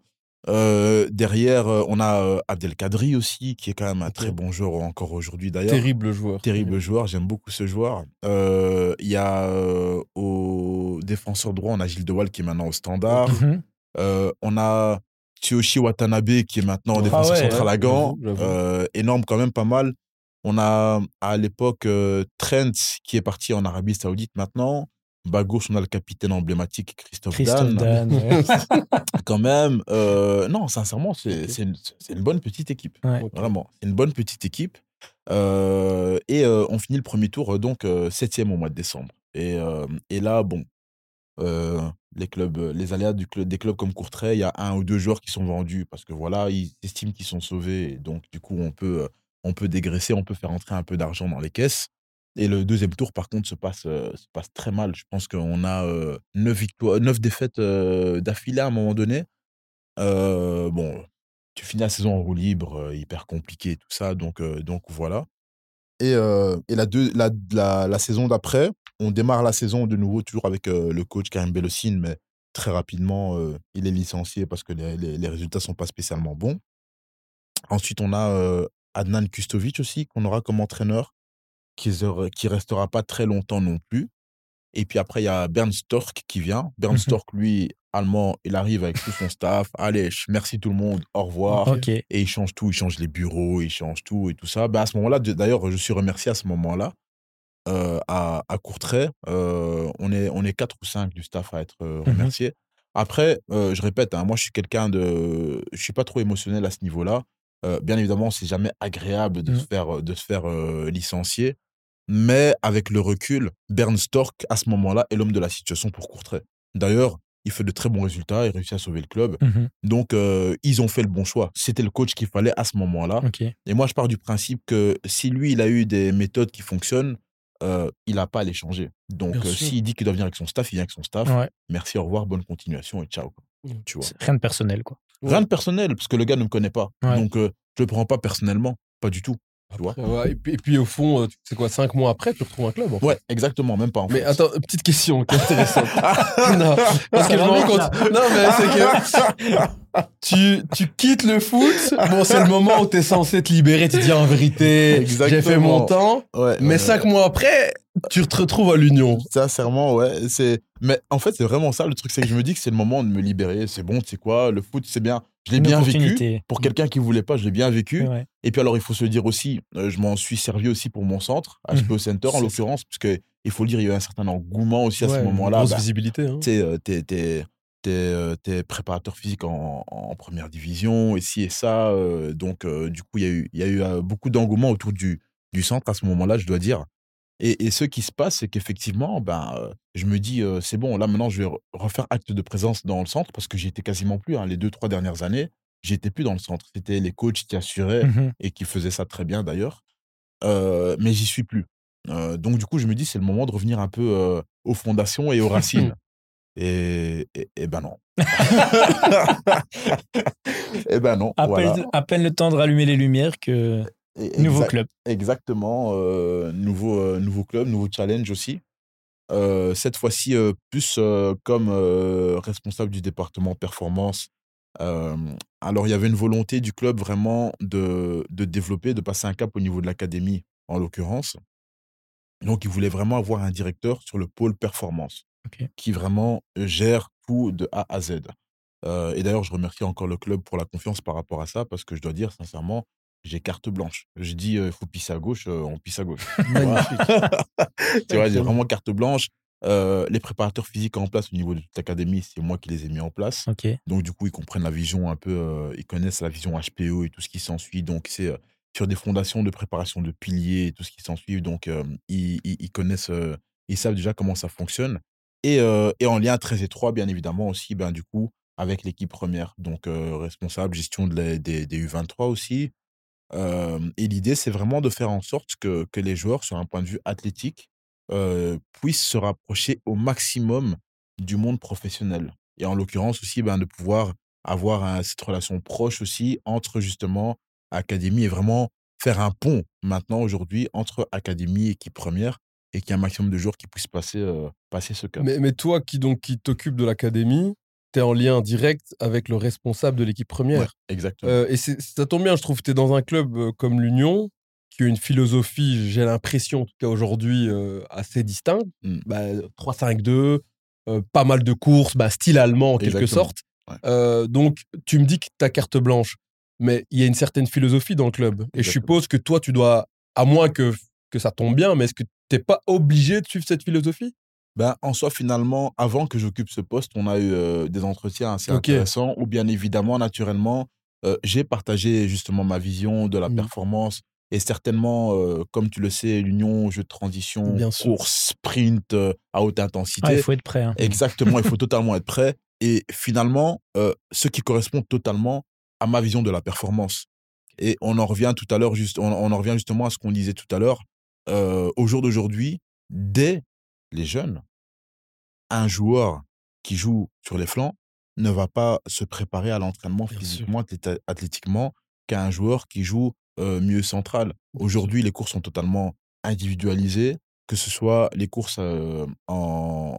Euh, derrière, on a euh, Abdelkadri aussi, qui est quand même un très bon joueur encore aujourd'hui d'ailleurs. Terrible joueur. Terrible joueur, j'aime beaucoup ce joueur. Il y a au défenseur droit, on a Gilles Dewal qui est maintenant au standard. Mhm. on a Tsuyoshi Watanabe qui est maintenant au ah défenseur central à Gand. énorme quand même, pas mal. On a à l'époque Trent qui est parti en Arabie Saoudite maintenant. Bas gauche, on a le capitaine emblématique Christophe, Christophe Dan. Quand même, euh, non, sincèrement, c'est une, une, bonne petite équipe. Vraiment, c'est une bonne petite équipe. Euh, et euh, on finit le premier tour, donc septième au mois de décembre. Et, et là, bon, les clubs, les aléas du club, des clubs comme Courtrai, il y a un ou deux joueurs qui sont vendus parce que voilà, ils estiment qu'ils sont sauvés. Et donc, du coup, on peut, on peut dégraisser, on peut faire entrer un peu d'argent dans les caisses. Et le deuxième tour, par contre, se passe, se passe très mal. Je pense qu'on a neuf, victoires, défaites d'affilée à un moment donné. bon, tu finis la saison en roue libre, hyper compliqué, tout ça. Donc, donc voilà. Et, et la, deux, la, la, saison d'après, on démarre la saison de nouveau, toujours avec le coach Karim Bellocine, mais très rapidement, il est licencié parce que les, les, résultats ne sont pas spécialement bons. Ensuite, on a Adnan Kustovic aussi, qu'on aura comme entraîneur qui, qui restera pas très longtemps non plus. Et puis après, il y a Bernd Stork qui vient. Bernd mmh Stork, lui, allemand, il arrive avec tout son staff. Allez, merci tout le monde, au revoir. Et il change tout, il change les bureaux, il change tout et tout ça. Ben à ce moment-là, d'ailleurs, je suis remercié à ce moment-là. Euh, à, à Courtrai, euh, on, est, on est quatre ou cinq du staff à être euh, mmh remerciés. Après, je répète, hein, moi je suis quelqu'un de. Je suis pas trop émotionnel à ce niveau-là. bien évidemment, c'est jamais agréable de mmh. se faire, de se faire licencier. Mais avec le recul, Bern Stork, à ce moment-là, est l'homme de la situation pour Courtrai. D'ailleurs, il fait de très bons résultats, il réussit à sauver le club. Mhm. Donc, euh, ils ont fait le bon choix. C'était le coach qu'il fallait à ce moment-là. Et moi, je pars du principe que si lui, il a eu des méthodes qui fonctionnent, euh, il n'a pas à les changer. Donc, euh, s'il dit qu'il doit venir avec son staff, il vient avec son staff. Merci, au revoir, bonne continuation et ciao. Mmh. Tu vois. Rien de personnel, quoi. Rien de personnel, parce que le gars ne me connaît pas. Donc, je ne le prends pas personnellement, pas du tout et, puis, au fond, euh, c'est quoi, cinq mois après, tu retrouves un club Ouais, exactement, même pas en Mais attends, petite question qui est intéressante. non, parce que je me rends compte. Non, mais c'est que tu, tu quittes le foot. Bon, c'est le moment où tu es censé te libérer. Tu dis en vérité, j'ai fait mon temps. mais cinq mois après, tu te retrouves à l'Union. Sincèrement, ouais. C'est... Mais en fait, c'est vraiment ça. Le truc, c'est que je me dis que c'est le moment de me libérer. C'est bon, tu sais quoi, le foot, c'est bien. Je l'ai bien vécu. Pour quelqu'un qui voulait pas, je l'ai bien vécu. Et puis alors, il faut se dire aussi, euh, je m'en suis servi aussi pour mon centre, HPO mmh. Center en l'occurrence, parce que il faut le dire, il y a eu un certain engouement aussi à ce moment-là. Grosse bah, visibilité. Hein. Tu sais, t'es, euh, préparateur physique en, première division, ici et ça. Euh, donc, du coup, il y a eu, y a eu beaucoup d'engouement autour du, du centre à ce moment-là, je dois dire. Et, ce qui se passe, c'est qu'effectivement, ben, je me dis, c'est bon, là maintenant, je vais refaire acte de présence dans le centre parce que j'y étais quasiment plus. Hein, les deux, trois dernières années, j'étais plus dans le centre. C'était les coachs qui assuraient mmh et qui faisaient ça très bien d'ailleurs. mais j'y suis plus. donc, du coup, je me dis, c'est le moment de revenir un peu aux fondations et aux racines. Et, et, ben non. et ben non. À peine le temps de rallumer les lumières que nouveau club. Exactement. Euh, nouveau, euh, nouveau club, nouveau challenge aussi. Euh, cette fois-ci, plus comme responsable du département performance. alors, il y avait une volonté du club vraiment de, de développer, de passer un cap au niveau de l'académie, en l'occurrence. Donc, il voulait vraiment avoir un directeur sur le pôle performance qui vraiment gère tout de A à Z. et d'ailleurs, je remercie encore le club pour la confiance par rapport à ça, parce que je dois dire sincèrement, j'ai carte blanche. Je dis, il faut pisser à gauche, on pisse à gauche. Magnifique. tu vois, j'ai vraiment carte blanche. les préparateurs physiques en place au niveau de l'académie, c'est moi qui les ai mis en place. Donc, du coup, ils comprennent la vision un peu, ils connaissent la vision HPO et tout ce qui s'ensuit. Donc, c'est sur des fondations de préparation de piliers et tout ce qui s'ensuit. Donc, ils, ils, connaissent, ils savent déjà comment ça fonctionne. Et, et, en lien très étroit, bien évidemment, aussi, ben, du coup, avec l'équipe première. Donc, responsable, gestion de des, des U23 aussi et l'idée, c'est vraiment de faire en sorte que, que les joueurs, sur un point de vue athlétique, puissent se rapprocher au maximum du monde professionnel. Et en l'occurrence aussi, ben, de pouvoir avoir cette relation proche aussi entre justement académie et vraiment faire un pont maintenant aujourd'hui entre académie et équipe première et qu'il y ait un maximum de joueurs qui puissent passer, passer ce cap. Mais, mais toi qui donc qui t'occupe de l'académie, en lien direct avec le responsable de l'équipe première. exactement. Euh, et ça tombe bien, je trouve que tu es dans un club euh, comme l'Union, qui a une philosophie, j'ai l'impression, en tout cas aujourd'hui, euh, assez distincte. 3-5-2, mmh. pas mal de courses, bah, style allemand en quelque sorte. donc, tu me dis que tu as carte blanche, mais il y a une certaine philosophie dans le club. Et je suppose que toi, tu dois, à moins que, que ça tombe bien, mais est-ce que tu n'es pas obligé de suivre cette philosophie? Ben, en soi, finalement, avant que j'occupe ce poste, on a eu des entretiens assez intéressants où, bien évidemment, naturellement, j'ai partagé justement ma vision de la mmh. performance. Et certainement, comme tu le sais, l'union, jeu de transition, course, sprint à haute intensité. il faut être prêt. Hein. Exactement, il faut totalement être prêt. Et finalement, ce qui correspond totalement à ma vision de la performance. Et on en revient tout à l'heure, juste, on, on, en revient justement à ce qu'on disait tout à l'heure. au jour d'aujourd'hui, dès les jeunes, un joueur qui joue sur les flancs ne va pas se préparer à l'entraînement physiquement, athlétiquement, qu'un joueur qui joue mieux central. Aujourd'hui, les courses sont totalement individualisées, que ce soit les courses en,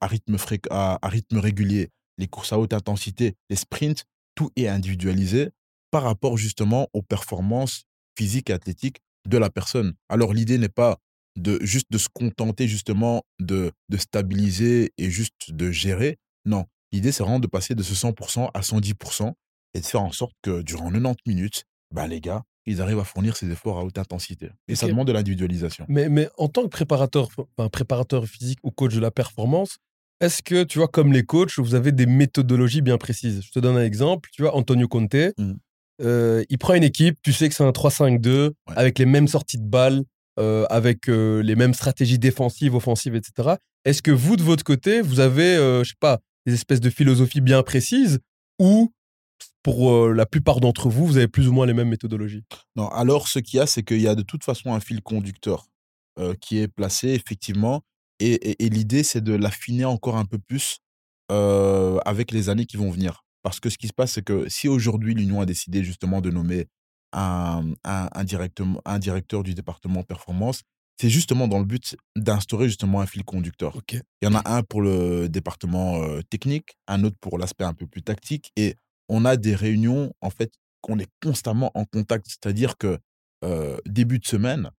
à, rythme à, rythme régulier, les courses à haute intensité, les sprints, tout est individualisé par rapport justement aux performances physiques et athlétiques de la personne. Alors l'idée n'est pas de juste de se contenter justement de, de stabiliser et juste de gérer. Non, l'idée c'est vraiment de passer de ce 100% à 110% et de faire en sorte que durant 90 minutes, bah les gars, ils arrivent à fournir ces efforts à haute intensité. Et ça demande de l'individualisation. Mais, mais en tant que préparateur, préparateur physique ou coach de la performance, est-ce que, tu vois, comme les coachs, vous avez des méthodologies bien précises? Je te donne un exemple. Tu vois, Antonio Conte, mmh. euh, il prend une équipe, tu sais que c'est un 3-5-2, avec les mêmes sorties de balles, avec les mêmes stratégies défensives, offensives, etc. Est-ce que vous, de votre côté, vous avez, je sais pas, des espèces de philosophies bien précises ou pour la plupart d'entre vous, vous avez plus ou moins les mêmes méthodologies? Non, alors ce qu'il y a, c'est qu'il y a de toute façon un fil conducteur qui est placé, effectivement, et, l'idée, c'est de l'affiner encore un peu plus avec les années qui vont venir. Parce que ce qui se passe, c'est que si aujourd'hui l'Union a décidé justement de nommer un, un, directeur du département performance, c'est justement dans le but d'instaurer justement un fil conducteur. Il y en a un pour le département technique, un autre pour l'aspect un peu plus tactique, et on a des réunions en fait qu'on est constamment en contact. C'est-à-dire que début de semaine,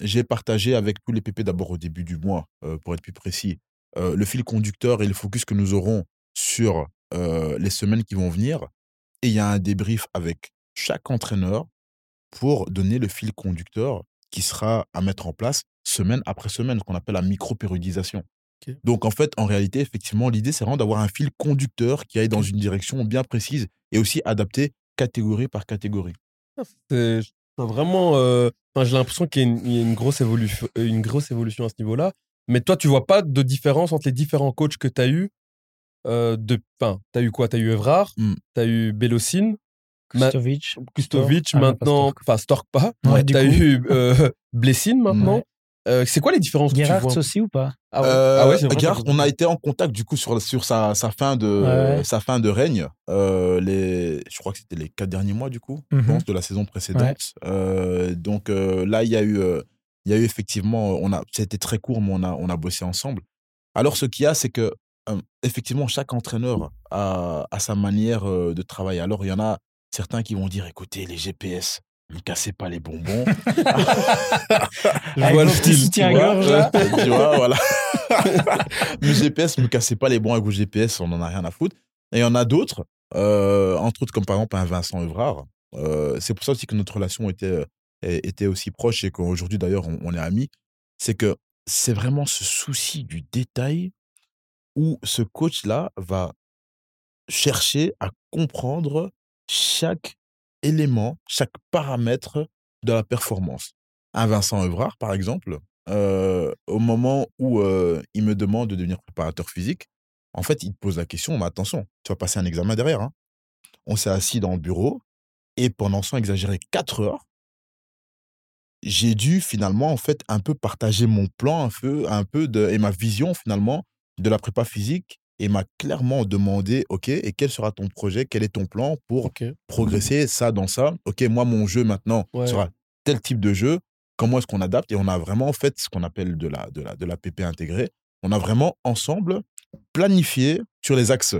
j'ai partagé avec tous les PP d'abord au début du mois, pour être plus précis, le fil conducteur et le focus que nous aurons sur les semaines qui vont venir. Et il y a un débrief avec chaque entraîneur pour donner le fil conducteur qui sera à mettre en place semaine après semaine, ce qu'on appelle la micro-périodisation. Donc en fait, en réalité, effectivement, l'idée, c'est vraiment d'avoir un fil conducteur qui aille dans une direction bien précise et aussi adapté catégorie par catégorie. Ah, c'est vraiment j'ai l'impression qu'il y a, une, grosse évolution, une grosse évolution à ce niveau-là. Mais toi, tu vois pas de différence entre les différents coachs que tu as eu euh, de, Enfin, tu as eu quoi? Tu as eu Evrard, mmh. tu as eu Belosine, Kustovic. Kustovic, ah, maintenant. Enfin, Stork pas. tu as eu euh, Blessine maintenant. Euh, c'est quoi les différences Gerhardt que tu vois? aussi ou pas? Ah ouais, euh, ah Gerhardt, on a été en contact du coup sur, sur sa, sa fin de sa fin de règne. Euh, les, je crois que c'était les quatre derniers mois du coup, je pense, de la saison précédente. Euh, donc là, il y a eu il y a eu effectivement, on a, c'était très court, mais on a on a bossé ensemble. Alors ce qu'il y a, c'est que effectivement chaque entraîneur a, a sa manière de travailler. Alors il y en a certains qui vont dire, écoutez, les GPS, ne cassez pas les bonbons. je vois le style. Tu vois, tu vois, voilà. le GPS, ne cassez pas les bonbons avec vos GPS, on n'en a rien à foutre. Et il y en a d'autres, euh, entre autres comme par exemple un Vincent Evrard. Euh, c'est pour ça aussi que notre relation était, euh, était aussi proche et qu'aujourd'hui d'ailleurs on, on, est amis. C'est que c'est vraiment ce souci du détail où ce coach-là va chercher à comprendre chaque élément, chaque paramètre de la performance. Un Vincent Evrard, par exemple, euh, au moment où euh, il me demande de devenir préparateur physique, en fait, il te pose la question, mais attention, tu vas passer un examen derrière. Hein. On s'est assis dans le bureau et pendant, sans exagérer, quatre heures, j'ai dû finalement, en fait, un peu partager mon plan, un peu, un peu de, et ma vision, finalement, de la prépa physique et m'a clairement demandé, OK, et quel sera ton projet, quel est ton plan pour progresser ça dans ça? OK, moi, mon jeu maintenant sera tel type de jeu, comment est-ce qu'on adapte? Et on a vraiment fait ce qu'on appelle de la, de, la, de la PP intégrée. On a vraiment ensemble planifié sur les axes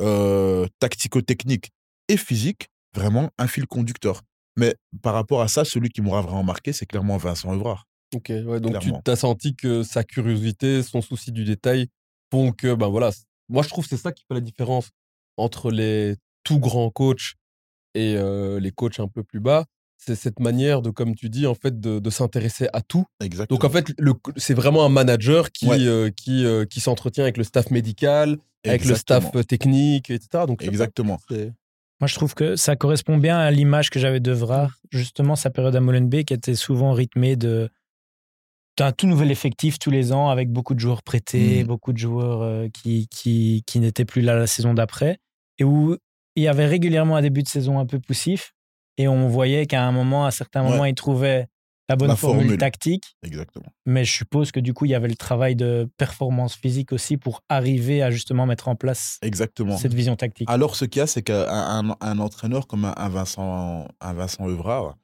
euh, tactico-techniques et physiques, vraiment un fil conducteur. Mais par rapport à ça, celui qui m'aura vraiment marqué, c'est clairement Vincent Evrard. Ok, donc tu as senti que sa curiosité, son souci du détail font que, ben voilà, moi, je trouve que c'est ça qui fait la différence entre les tout grands coachs et les coachs un peu plus bas. C'est cette manière de, comme tu dis, en fait, de, s'intéresser à tout. Exactement. Donc, en fait, c'est vraiment un manager qui, qui, qui s'entretient avec le staff médical, avec le staff technique, etc. Donc, Exactement. Moi, je trouve que ça correspond bien à l'image que j'avais de Vrard, justement, sa période à Molenbeek qui était souvent rythmée de un tout nouvel effectif tous les ans avec beaucoup de joueurs prêtés, mmh. beaucoup de joueurs euh, qui, qui, qui n'étaient plus là la saison d'après, et où il y avait régulièrement un début de saison un peu poussif, et on voyait qu'à un moment, à certains moments, il trouvait la bonne formule, tactique. Exactement. Mais je suppose que du coup, il y avait le travail de performance physique aussi pour arriver à justement mettre en place Exactement. cette vision tactique. Alors, ce qu'il y a, c'est qu'un un, entraîneur comme un, Vincent, un Vincent Evrard,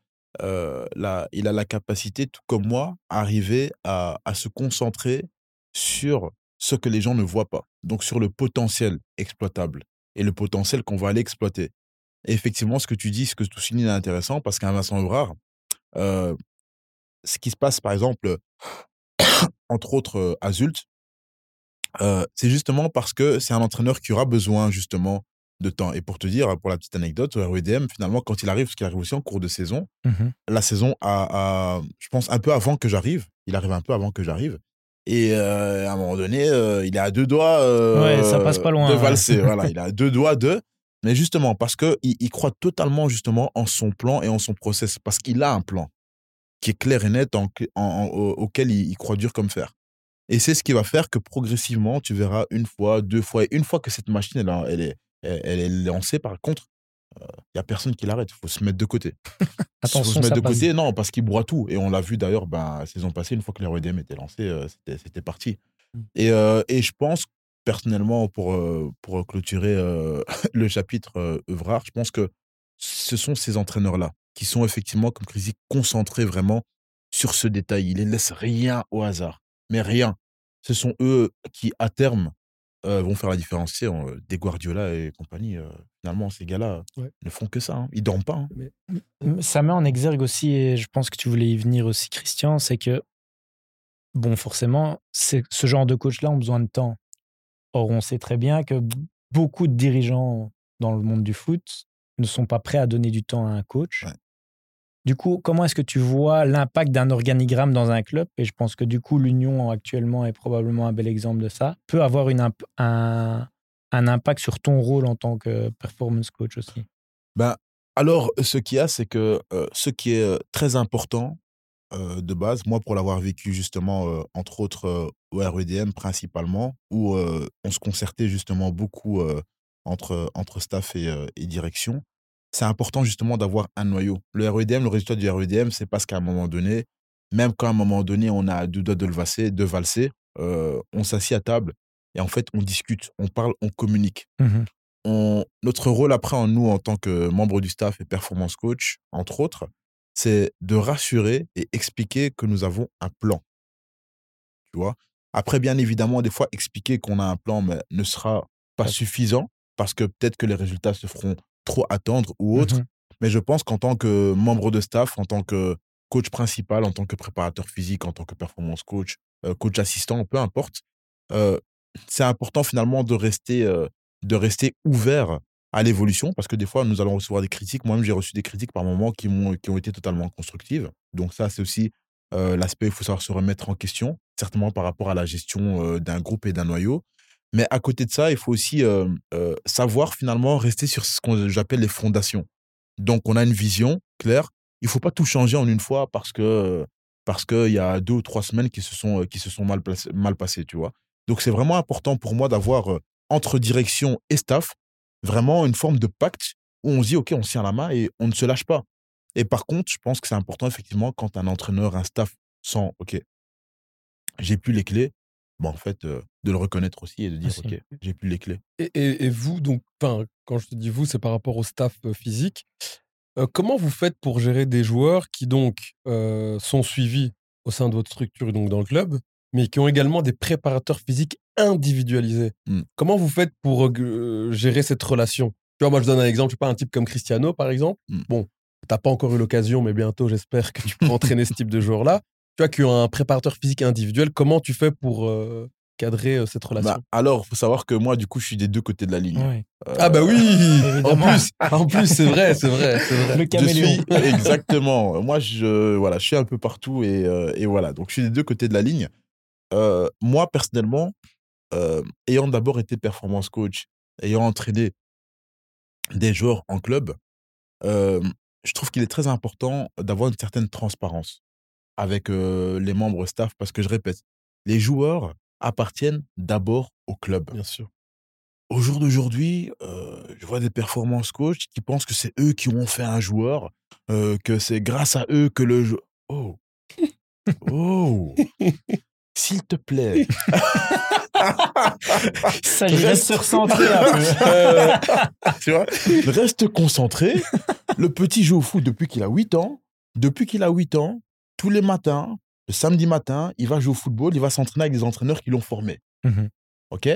euh, il a la capacité, tout comme moi, à arriver à, se concentrer sur ce que les gens ne voient pas. Donc sur le potentiel exploitable et le potentiel qu'on va aller exploiter. Et effectivement, ce que tu dis, ce que tu soulignes est intéressant parce qu'un Vincent Evrard, euh, ce qui se passe par exemple, entre autres à Zult, euh, c'est justement parce que c'est un entraîneur qui aura besoin justement de temps. Et pour te dire, pour la petite anecdote, au REDM, finalement, quand il arrive, parce qu'il arrive aussi en cours de saison, mmh la saison a, je pense, un peu avant que j'arrive. Il arrive un peu avant que j'arrive. Et euh, à un moment donné, euh, il est à deux doigts ouais, ça passe pas loin, de valser. voilà, il a deux doigts de. Mais justement, parce qu'il il croit totalement justement en son plan et en son process, parce qu'il a un plan. qui est clair et net, auquel il, croit dur comme fer. Et c'est ce qui va faire que progressivement, tu verras une fois, deux fois, et une fois que cette machine, elle, est, elle est lancée, par contre, il euh, n'y a personne qui l'arrête. Il faut se mettre de côté. Attention, faut se mettre de côté, non, parce qu'il broie tout. Et on l'a vu d'ailleurs, ben, la saison passée, une fois que l'REDM était lancé, euh, c'était parti. Mmh. Et, euh, et, je pense, personnellement, pour, pour clôturer le chapitre Evrard, je pense que ce sont ces entraîneurs-là qui sont effectivement, comme Crisi, concentrés vraiment sur ce détail. Ils ne laissent rien au hasard, mais rien. Ce sont eux qui, à terme, vont faire la différence. des Guardiola et compagnie, finalement, ces gars-là ne font que ça. Hein. Ils dorment pas. Hein. Ça met en exergue aussi, et je pense que tu voulais y venir aussi, Christian, c'est que, bon, forcément, ce genre de coach-là ont besoin de temps. Or, on sait très bien que beaucoup de dirigeants dans le monde du foot ne sont pas prêts à donner du temps à un coach. Du coup, comment est-ce que tu vois l'impact d'un organigramme dans un club? Et je pense que du coup, l'Union actuellement est probablement un bel exemple de ça. Peut avoir un, impact sur ton rôle en tant que performance coach aussi. Ben, alors, ce qu'il y a, c'est que euh, ce qui est euh, très important euh, de base, moi, pour l'avoir vécu justement, entre autres, au REDM principalement, où on se concertait justement beaucoup entre, entre staff et direction, c'est important justement d'avoir un noyau. Le REDM, le résultat du REDM, c'est parce qu'à un moment donné, même quand à un moment donné, on a deux doigts de le valser, de valser euh, on s'assied à table et en fait, on discute, on parle, on communique. Mmh on, notre rôle après, en nous, en tant que membre du staff et performance coach, entre autres, c'est de rassurer et expliquer que nous avons un plan. Tu vois? Après, bien évidemment, des fois, expliquer qu'on a un plan mais ne sera pas suffisant parce que peut-être que les résultats se feront trop attendre ou autre. Mais je pense qu'en tant que membre de staff, en tant que coach principal, en tant que préparateur physique, en tant que performance coach, euh, coach assistant, peu importe, euh, c'est important finalement de rester, euh, de rester ouvert à l'évolution parce que des fois, nous allons recevoir des critiques. Moi-même, j'ai reçu des critiques par moments qui, ont, qui ont été totalement constructives. Donc ça, c'est aussi l'aspect, il faut savoir se remettre en question, certainement par rapport à la gestion d'un groupe et d'un noyau. Mais à côté de ça, il faut aussi savoir finalement rester sur ce que j'appelle les fondations. Donc, on a une vision claire. Il ne faut pas tout changer en une fois parce que parce qu'il y a deux ou trois semaines qui se sont, qui se sont mal, mal passées, tu vois. Donc, c'est vraiment important pour moi d'avoir entre direction et staff vraiment une forme de pacte où on se dit, OK, on se tient la main et on ne se lâche pas. Et par contre, je pense que c'est important, effectivement, quand un entraîneur, un staff sent, OK, j'ai plus les clés, bon, en fait, de le reconnaître aussi et de dire, OK, j'ai plus les clés. Et, vous, donc, quand je te dis vous, c'est par rapport au staff physique. comment vous faites pour gérer des joueurs qui, donc, sont suivis au sein de votre structure, donc dans le club, mais qui ont également des préparateurs physiques individualisés? Mmh. Comment vous faites pour gérer cette relation? Tu vois, moi, je donne un exemple, je sais pas, un type comme Cristiano, par exemple. Mmh. Bon, t'as pas encore eu l'occasion, mais bientôt, j'espère que tu pourras entraîner ce type de joueur-là tu vois, qui ont un préparateur physique individuel, comment tu fais pour euh, cadrer euh, cette bah, relation? Alors, il faut savoir que moi, du coup, je suis des deux côtés de la ligne. Euh, ah bah oui En plus, en plus c'est vrai, c'est vrai, vrai. Le caméléon. exactement. moi, je, voilà, je suis un peu partout et, et, voilà. Donc, je suis des deux côtés de la ligne. moi, personnellement, ayant d'abord été performance coach, ayant entraîné des joueurs en club, je trouve qu'il est très important d'avoir une certaine transparence avec les membres staff parce que je répète, les joueurs appartiennent d'abord au club. Bien sûr. Au jour d'aujourd'hui, je vois des performances coach qui pensent que c'est eux qui ont fait un joueur, que c'est grâce à eux que le jeu. Oh, oh, s'il te plaît. Ça reste se recentrer tu vois, reste concentré. Le petit joue au foot depuis qu'il a 8 ans. Depuis qu'il a 8 ans, tous les matins, le samedi matin, il va jouer au football, il va s'entraîner avec des entraîneurs qui l'ont formé. Mmh OK?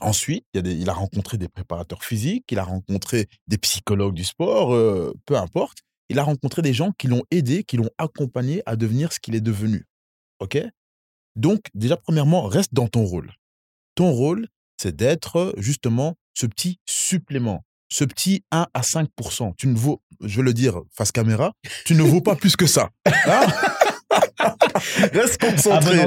Ensuite, il, a il, a rencontré des préparateurs physiques, il a rencontré des psychologues du sport, euh, peu importe. Il a rencontré des gens qui l'ont aidé, qui l'ont accompagné à devenir ce qu'il est devenu. OK? Donc, déjà, premièrement, reste dans ton rôle. Ton rôle, c'est d'être justement ce petit supplément ce petit 1 à 5% tu ne vaux, je veux le dire face caméra, tu ne vaux pas plus que ça. Hein Reste concentré.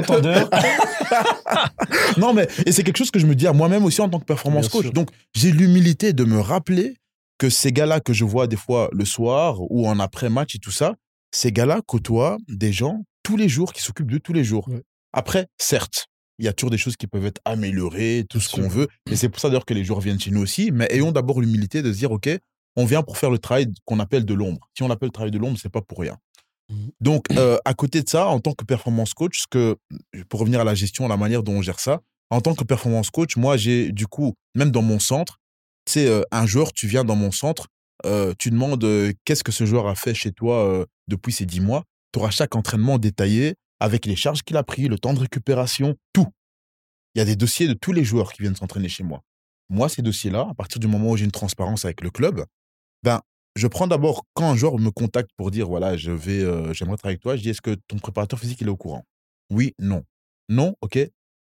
non, mais et c'est quelque chose que je me dis à moi-même aussi en tant que performance coach. Donc, j'ai l'humilité de me rappeler que ces gars-là que je vois des fois le soir ou en après-match et tout ça, ces gars-là côtoient des gens tous les jours qui s'occupent de tous les jours. Après, certes, il y a toujours des choses qui peuvent être améliorées, tout ce qu'on veut. Et c'est pour ça d'ailleurs que les joueurs viennent chez nous aussi. Mais ayons d'abord l'humilité de se dire, OK, on vient pour faire le travail qu'on appelle de l'ombre. Si on appelle le travail de l'ombre, c'est pas pour rien. Mmh. Donc, euh, à côté de ça, en tant que performance coach, que, pour revenir à la gestion, la manière dont on gère ça, en tant que performance coach, moi, j'ai du coup, même dans mon centre, c'est euh, un joueur, tu viens dans mon centre, euh, tu demandes qu'est-ce que ce joueur a fait chez toi depuis ces dix mois? Tu auras chaque entraînement détaillé avec les charges qu'il a pris, le temps de récupération, tout. Il y a des dossiers de tous les joueurs qui viennent s'entraîner chez moi. Moi, ces dossiers-là, à partir du moment où j'ai une transparence avec le club, ben, je prends d'abord, quand un joueur me contacte pour dire, voilà, je vais, euh, j'aimerais travailler avec toi, je dis, est-ce que ton préparateur physique, il est au courant? Oui, non. Non, ok,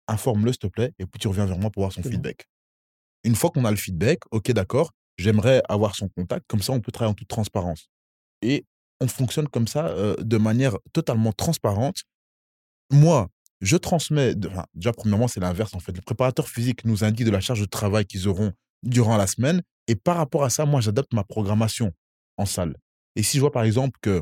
informe-le, s'il te plaît, et puis tu reviens vers moi pour avoir son feedback. Une fois qu'on a le feedback, ok, d'accord, j'aimerais avoir son contact, comme ça, on peut travailler en toute transparence. Et on fonctionne comme ça, euh, de manière totalement transparente moi, je transmets, déjà premièrement, c'est l'inverse en fait. Le préparateur physique nous indique de la charge de travail qu'ils auront durant la semaine. Et par rapport à ça, moi, j'adapte ma programmation en salle. Et si je vois par exemple que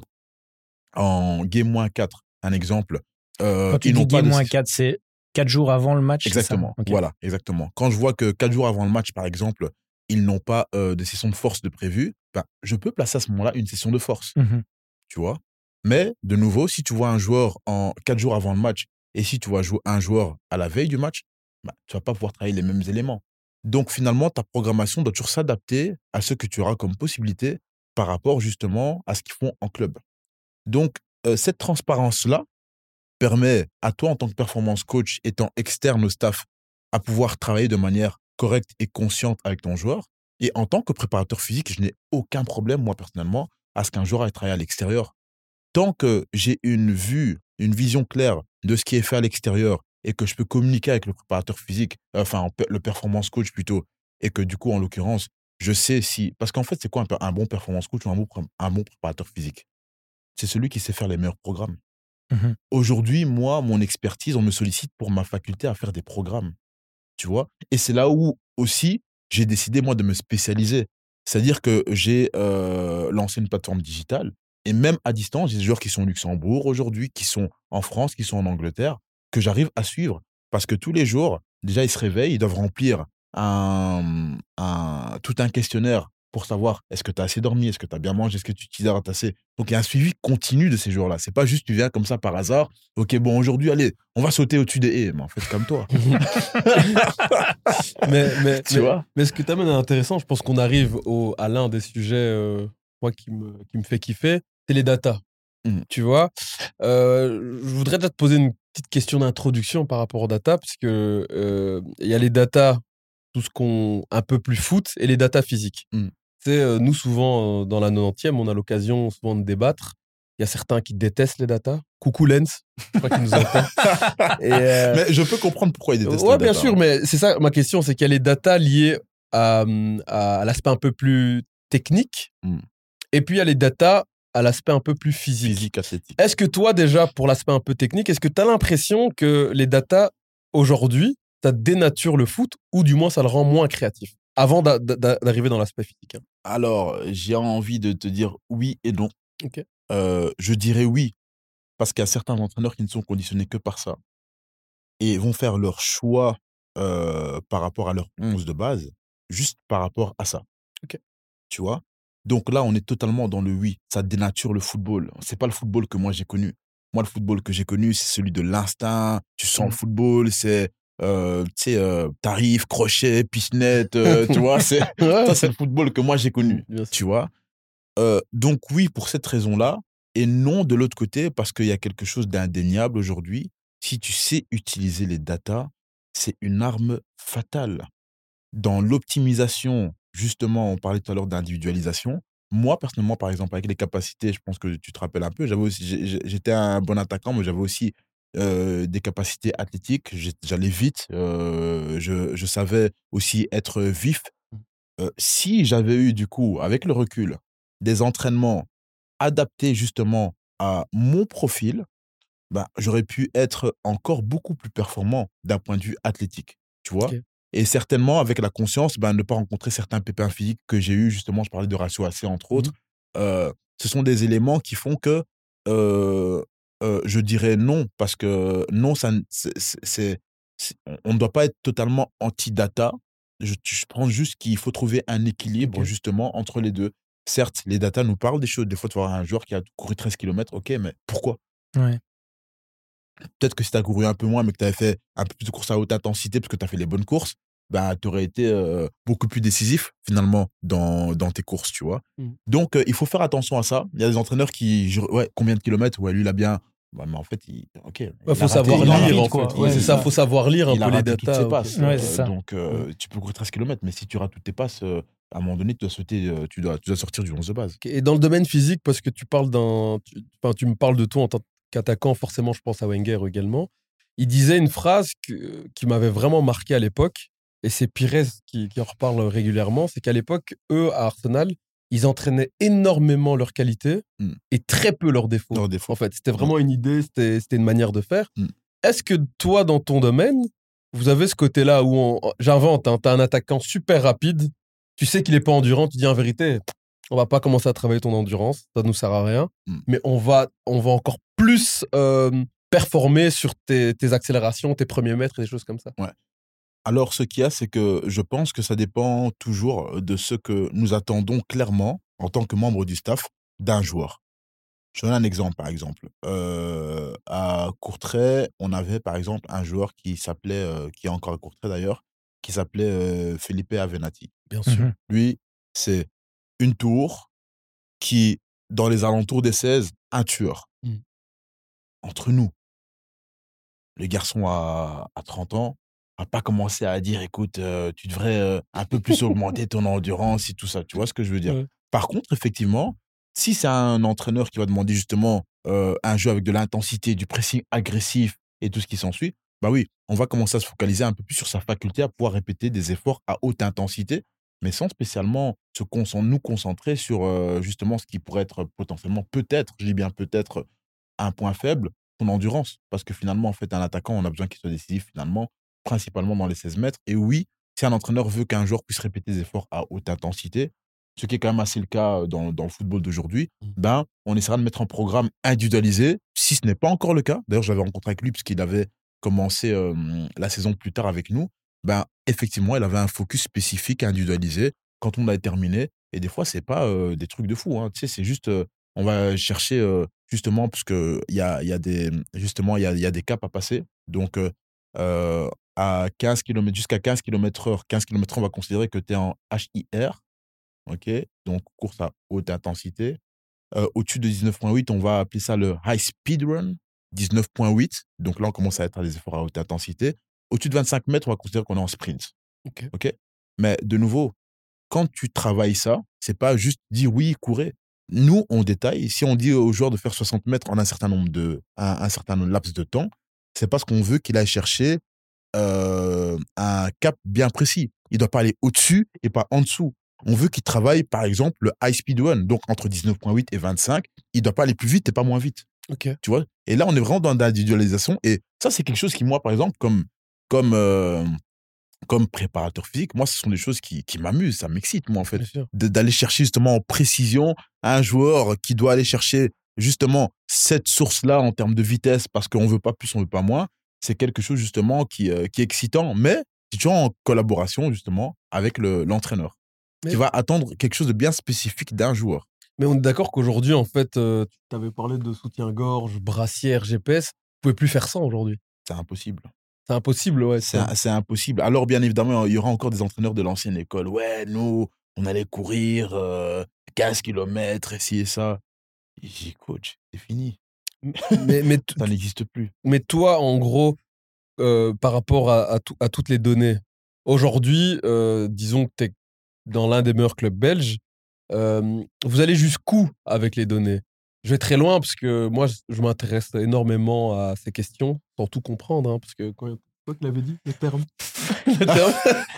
en game 4, un exemple, euh, Quand tu dis game 4, c'est 4 jours avant le match Exactement. Voilà, exactement. Quand je vois que 4 jours avant le match, par exemple, ils n'ont pas euh, de session de force de prévu, ben, je peux placer à ce moment-là une session de force. Mmh tu vois? Mais de nouveau, si tu vois un joueur en quatre jours avant le match et si tu vois un joueur à la veille du match, bah, tu vas pas pouvoir travailler les mêmes éléments. Donc finalement, ta programmation doit toujours s'adapter à ce que tu auras comme possibilité par rapport justement à ce qu'ils font en club. Donc euh, cette transparence-là permet à toi en tant que performance coach étant externe au staff à pouvoir travailler de manière correcte et consciente avec ton joueur. Et en tant que préparateur physique, je n'ai aucun problème, moi personnellement, à ce qu'un joueur aille travailler à l'extérieur tant que j'ai une vue, une vision claire de ce qui est fait à l'extérieur et que je peux communiquer avec le préparateur physique, enfin le performance coach plutôt, et que du coup, en l'occurrence, je sais si... Parce qu'en fait, c'est quoi un, bon performance coach ou un bon, un bon préparateur physique? C'est celui qui sait faire les meilleurs programmes. Mmh Aujourd'hui, moi, mon expertise, on me sollicite pour ma faculté à faire des programmes. Tu vois? Et c'est là où aussi, j'ai décidé, moi, de me spécialiser. C'est-à-dire que j'ai euh, lancé une plateforme digitale et même à distance, j'ai des joueurs qui sont au Luxembourg aujourd'hui, qui sont en France, qui sont en Angleterre, que j'arrive à suivre. Parce que tous les jours, déjà, ils se réveillent, ils doivent remplir un, un, tout un questionnaire pour savoir est-ce que tu as assez dormi, est-ce que tu as bien mangé, est-ce que tu t'hydrates assez. Donc il y a un suivi continu de ces jours-là. C'est pas juste tu viens comme ça par hasard. Ok, bon, aujourd'hui, allez, on va sauter au-dessus des haies. Mais en fait, comme toi. mais, mais, tu vois? mais ce que tu amènes est intéressant, je pense qu'on arrive au, à l'un des sujets euh, moi, qui, me, qui me fait kiffer c'est les datas. Mmh. Tu vois? Euh, Je voudrais déjà te poser une petite question d'introduction par rapport aux datas, parce que euh, il y a les datas, tout ce qu'on un peu plus foot, et les datas physiques. Mmh. Euh, nous, souvent, dans la 90e, on a l'occasion souvent de débattre. Il y a certains qui détestent les datas. Coucou Lens, je crois qu'il nous entend. mais je peux comprendre pourquoi ils détestent ouais, les bien sûr, mais c'est ça ma question, c'est qu'il y a les datas liées à, à, l'aspect un peu plus technique, mmh. et puis il y a les datas à l'aspect un peu plus physique. Est-ce que toi, déjà, pour l'aspect un peu technique, est-ce que tu as l'impression que les datas, aujourd'hui, ça dénature le foot ou du moins ça le rend moins créatif avant d'arriver dans l'aspect physique hein? Alors, j'ai envie de te dire oui et non. Euh, je dirais oui, parce qu'il y a certains entraîneurs qui ne sont conditionnés que par ça et vont faire leur choix euh, par rapport à leur 11 de base, juste par rapport à ça. Tu vois? Donc là, on est totalement dans le oui. Ça dénature le football. C'est pas le football que moi j'ai connu. Moi, le football que j'ai connu, c'est celui de l'instinct. Tu sens le mmh. football, c'est euh, tu sais, euh, tarif, crochet, piscinette, euh, tu vois, c'est, ça c'est le football que moi j'ai connu, tu vois. donc oui, pour cette raison-là, et non de l'autre côté, parce qu'il y a quelque chose d'indéniable aujourd'hui, si tu sais utiliser les datas, c'est une arme fatale. Dans l'optimisation justement, on parlait tout à l'heure d'individualisation. Moi, personnellement, par exemple, avec les capacités, je pense que tu te rappelles un peu, j'avais aussi, j'étais un bon attaquant, mais j'avais aussi euh, des capacités athlétiques. J'allais vite, euh, je, savais aussi être vif. Mmh. Euh, si j'avais eu, du coup, avec le recul, des entraînements adaptés justement à mon profil, bah, j'aurais pu être encore beaucoup plus performant d'un point de vue athlétique. Tu vois? Et certainement, avec la conscience, ben, ne pas rencontrer certains pépins physiques que j'ai eu, justement, je parlais de ratio AC, entre mmh autres. ce sont des éléments qui font que je dirais non, parce que non, ça, c'est, on ne doit pas être totalement anti-data. Je, je, pense juste qu'il faut trouver un équilibre justement entre les deux. Certes, les data nous parlent des choses. Des fois, tu vois un joueur qui a couru 13 km, ok, mais pourquoi? Peut-être que si tu as couru un peu moins, mais que tu avais fait un peu plus de courses à haute intensité parce que tu as fait les bonnes courses, bah, tu aurais été beaucoup plus décisif finalement dans, dans tes courses, tu vois. Mmh. Donc, il faut faire attention à ça. Il y a des entraîneurs qui, ouais, combien de kilomètres? Ouais, lui, il a bien. Bah, mais en fait, il, ok. Il faut savoir lire, en fait. Ouais, c'est ça, faut savoir lire un peu les datas. Ses passes. donc, tu peux courir 13 km, mais si tu rates toutes tes passes, à un moment donné, tu dois, sauter, tu dois, tu dois sortir du 11 de base. Et dans le domaine physique, parce que tu parles d'un. Enfin, tu me parles de toi en tant qu'attaquant, forcément, je pense à Wenger également. Il disait une phrase que, qui m'avait vraiment marqué à l'époque et c'est Pires qui, en reparle régulièrement, c'est qu'à l'époque, eux, à Arsenal, ils entraînaient énormément leurs qualités mmh. et très peu leurs défauts. En fait, c'était vraiment une idée, c'était une manière de faire. Mmh. Est-ce que toi, dans ton domaine, vous avez ce côté-là où j'invente, hein, tu as un attaquant super rapide, tu sais qu'il n'est pas endurant, tu dis en vérité, on va pas commencer à travailler ton endurance, ça ne nous sert à rien, mais on va, on va encore plus performer sur tes, tes, accélérations, tes premiers mètres et des choses comme ça. Ouais. Alors, ce qu'il y a, c'est que je pense que ça dépend toujours de ce que nous attendons clairement en tant que membre du staff d'un joueur. Je donne un exemple, par exemple. Euh, à Courtrai, on avait par exemple un joueur qui s'appelait, euh, qui est encore à Courtrai d'ailleurs, qui s'appelait euh, Felipe Avenatti. Bien sûr. Mmh Lui, c'est une tour qui, dans les alentours des 16, un tueur. Mmh. Entre nous, les garçons à, à 30 ans, à pas commencer à dire écoute, tu devrais un peu plus augmenter ton endurance et tout ça. Tu vois ce que je veux dire? Par contre, effectivement, si c'est un entraîneur qui va demander justement un jeu avec de l'intensité, du pressing agressif et tout ce qui s'ensuit, bah oui, on va commencer à se focaliser un peu plus sur sa faculté à pouvoir répéter des efforts à haute intensité, mais sans spécialement se nous concentrer sur justement ce qui pourrait être potentiellement, peut-être, je dis bien peut-être, un point faible, son endurance. Parce que finalement, en fait, un attaquant, on a besoin qu'il soit décisif finalement principalement dans les 16 mètres. Et oui, si un entraîneur veut qu'un joueur puisse répéter des efforts à haute intensité, ce qui est quand même assez le cas dans, dans le football d'aujourd'hui, mmh. ben, on essaiera de mettre un programme individualisé, si ce n'est pas encore le cas. D'ailleurs, je l'avais rencontré avec lui puisqu'il avait commencé la saison plus tard avec nous. Ben, effectivement, il avait un focus spécifique individualisé quand on a terminé. Et des fois, c'est pas des trucs de fou. Hein. Tu sais, c'est juste, on va chercher justement, parce qu'il y a, y a des, justement, il y a, y a, des caps à passer. Donc, à 15 km, jusqu'à 15 km heure. 15 km on va considérer que tu es en HIR. OK? Donc, course à haute intensité. Euh, au-dessus de 19.8, on va appeler ça le high speed run. 19.8. Donc là, on commence à être à des efforts à haute intensité. Au-dessus de 25 mètres, on va considérer qu'on est en sprint. OK. OK? Mais de nouveau, quand tu travailles ça, c'est pas juste dire oui, courez. Nous, on détaille. Si on dit aux joueurs de faire 60 mètres en un certain nombre de, un, un certain laps de temps, c'est parce qu'on veut qu'il aille chercher euh, un cap bien précis. Il ne doit pas aller au-dessus et pas en dessous. On veut qu'il travaille, par exemple, le high speed one, donc entre 19.8 et 25. Il ne doit pas aller plus vite et pas moins vite. Ok. Tu vois? Et là, on est vraiment dans l'individualisation. Et ça, c'est quelque chose qui, moi, par exemple, comme, comme, euh, comme préparateur physique, moi, ce sont des choses qui, qui m'amusent. Ça m'excite, moi, en fait. D'aller chercher justement en précision un joueur qui doit aller chercher justement cette source-là en termes de vitesse parce qu'on ne veut pas plus, on ne veut pas moins c'est quelque chose justement qui, euh, qui est excitant, mais toujours en collaboration justement avec l'entraîneur, qui va attendre quelque chose de bien spécifique d'un joueur. Mais on est d'accord qu'aujourd'hui, en fait, euh, tu avais parlé de soutien-gorge, brassière, GPS. Vous pouvez plus faire ça aujourd'hui. C'est impossible. C'est impossible, ouais. C'est impossible. Alors, bien évidemment, il y aura encore des entraîneurs de l'ancienne école. Ouais, nous, on allait courir 15 km, et ci et ça. J'ai coach, c'est fini mais, mais ça n'existe plus. Mais toi, en gros, euh, par rapport à, à, toutes les données, aujourd'hui, euh, disons que tu es dans l'un des meilleurs clubs belges, euh, vous allez jusqu'où avec les données? Je vais très loin parce que moi, je m'intéresse énormément à ces questions, sans tout comprendre, hein, parce que quand, Quoi que l'avait dit, le terme. le terme.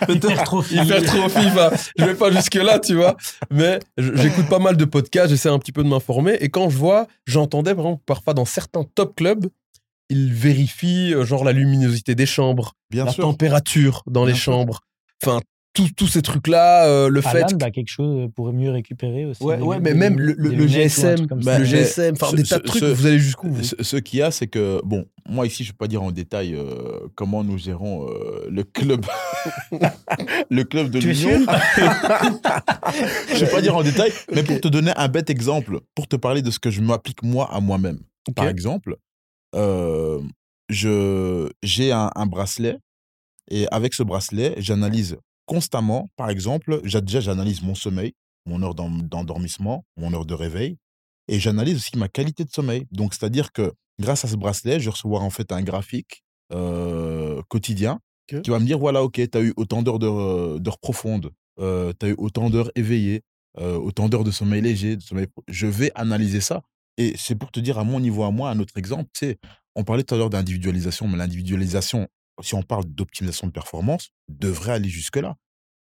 Hypertrophie. Hypertrophie. je vais pas jusque-là, tu vois. Mais j'écoute pas mal de podcasts, j'essaie un petit peu de m'informer. Et quand je vois, j'entendais vraiment parfois dans certains top clubs, ils vérifient euh, genre la luminosité des chambres, la température dans les chambres. Enfin, tous ces trucs-là, le fait. Que... quelque chose pour mieux récupérer aussi. Ouais, ouais mais même le, le, GSM, le GSM, enfin des tas de trucs, vous allez jusqu'où Ce, qu'il y a, c'est que, bon, moi ici, je ne vais pas dire en détail comment nous gérons le club le club de l'Union. je ne vais pas dire en détail, mais pour te donner un bête exemple, pour te parler de ce que je m'applique moi à moi-même. Par exemple, euh, j'ai un, un, bracelet et avec ce bracelet, j'analyse constamment, par exemple, déjà j'analyse mon sommeil, mon heure d'endormissement, mon heure de réveil, et j'analyse aussi ma qualité de sommeil. Donc, c'est-à-dire que grâce à ce bracelet, je vais recevoir en fait un graphique euh, quotidien qui va me dire, voilà, ok, tu as eu autant d'heures d'heures profondes, euh, tu as eu autant d'heures éveillées, euh, autant d'heures de sommeil léger, de sommeil... je vais analyser ça. Et c'est pour te dire à mon niveau, à moi, un autre exemple, c'est, on parlait tout à l'heure d'individualisation, mais l'individualisation, si on parle d'optimisation de performance, devrait aller jusque-là.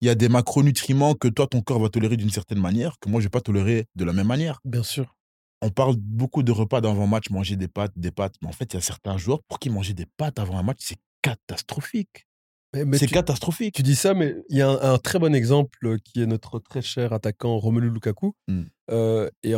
Il y a des macronutriments que toi, ton corps va tolérer d'une certaine manière, que moi, je ne vais pas tolérer de la même manière. Bien sûr. On parle beaucoup de repas d'avant-match, manger des pâtes, des pâtes. Mais en fait, il y a certains joueurs pour qui manger des pâtes avant un match, c'est catastrophique. C'est catastrophique. Tu dis ça, mais il y a un, très bon exemple qui est notre très cher attaquant Romelu Lukaku. Mmh. Euh, et,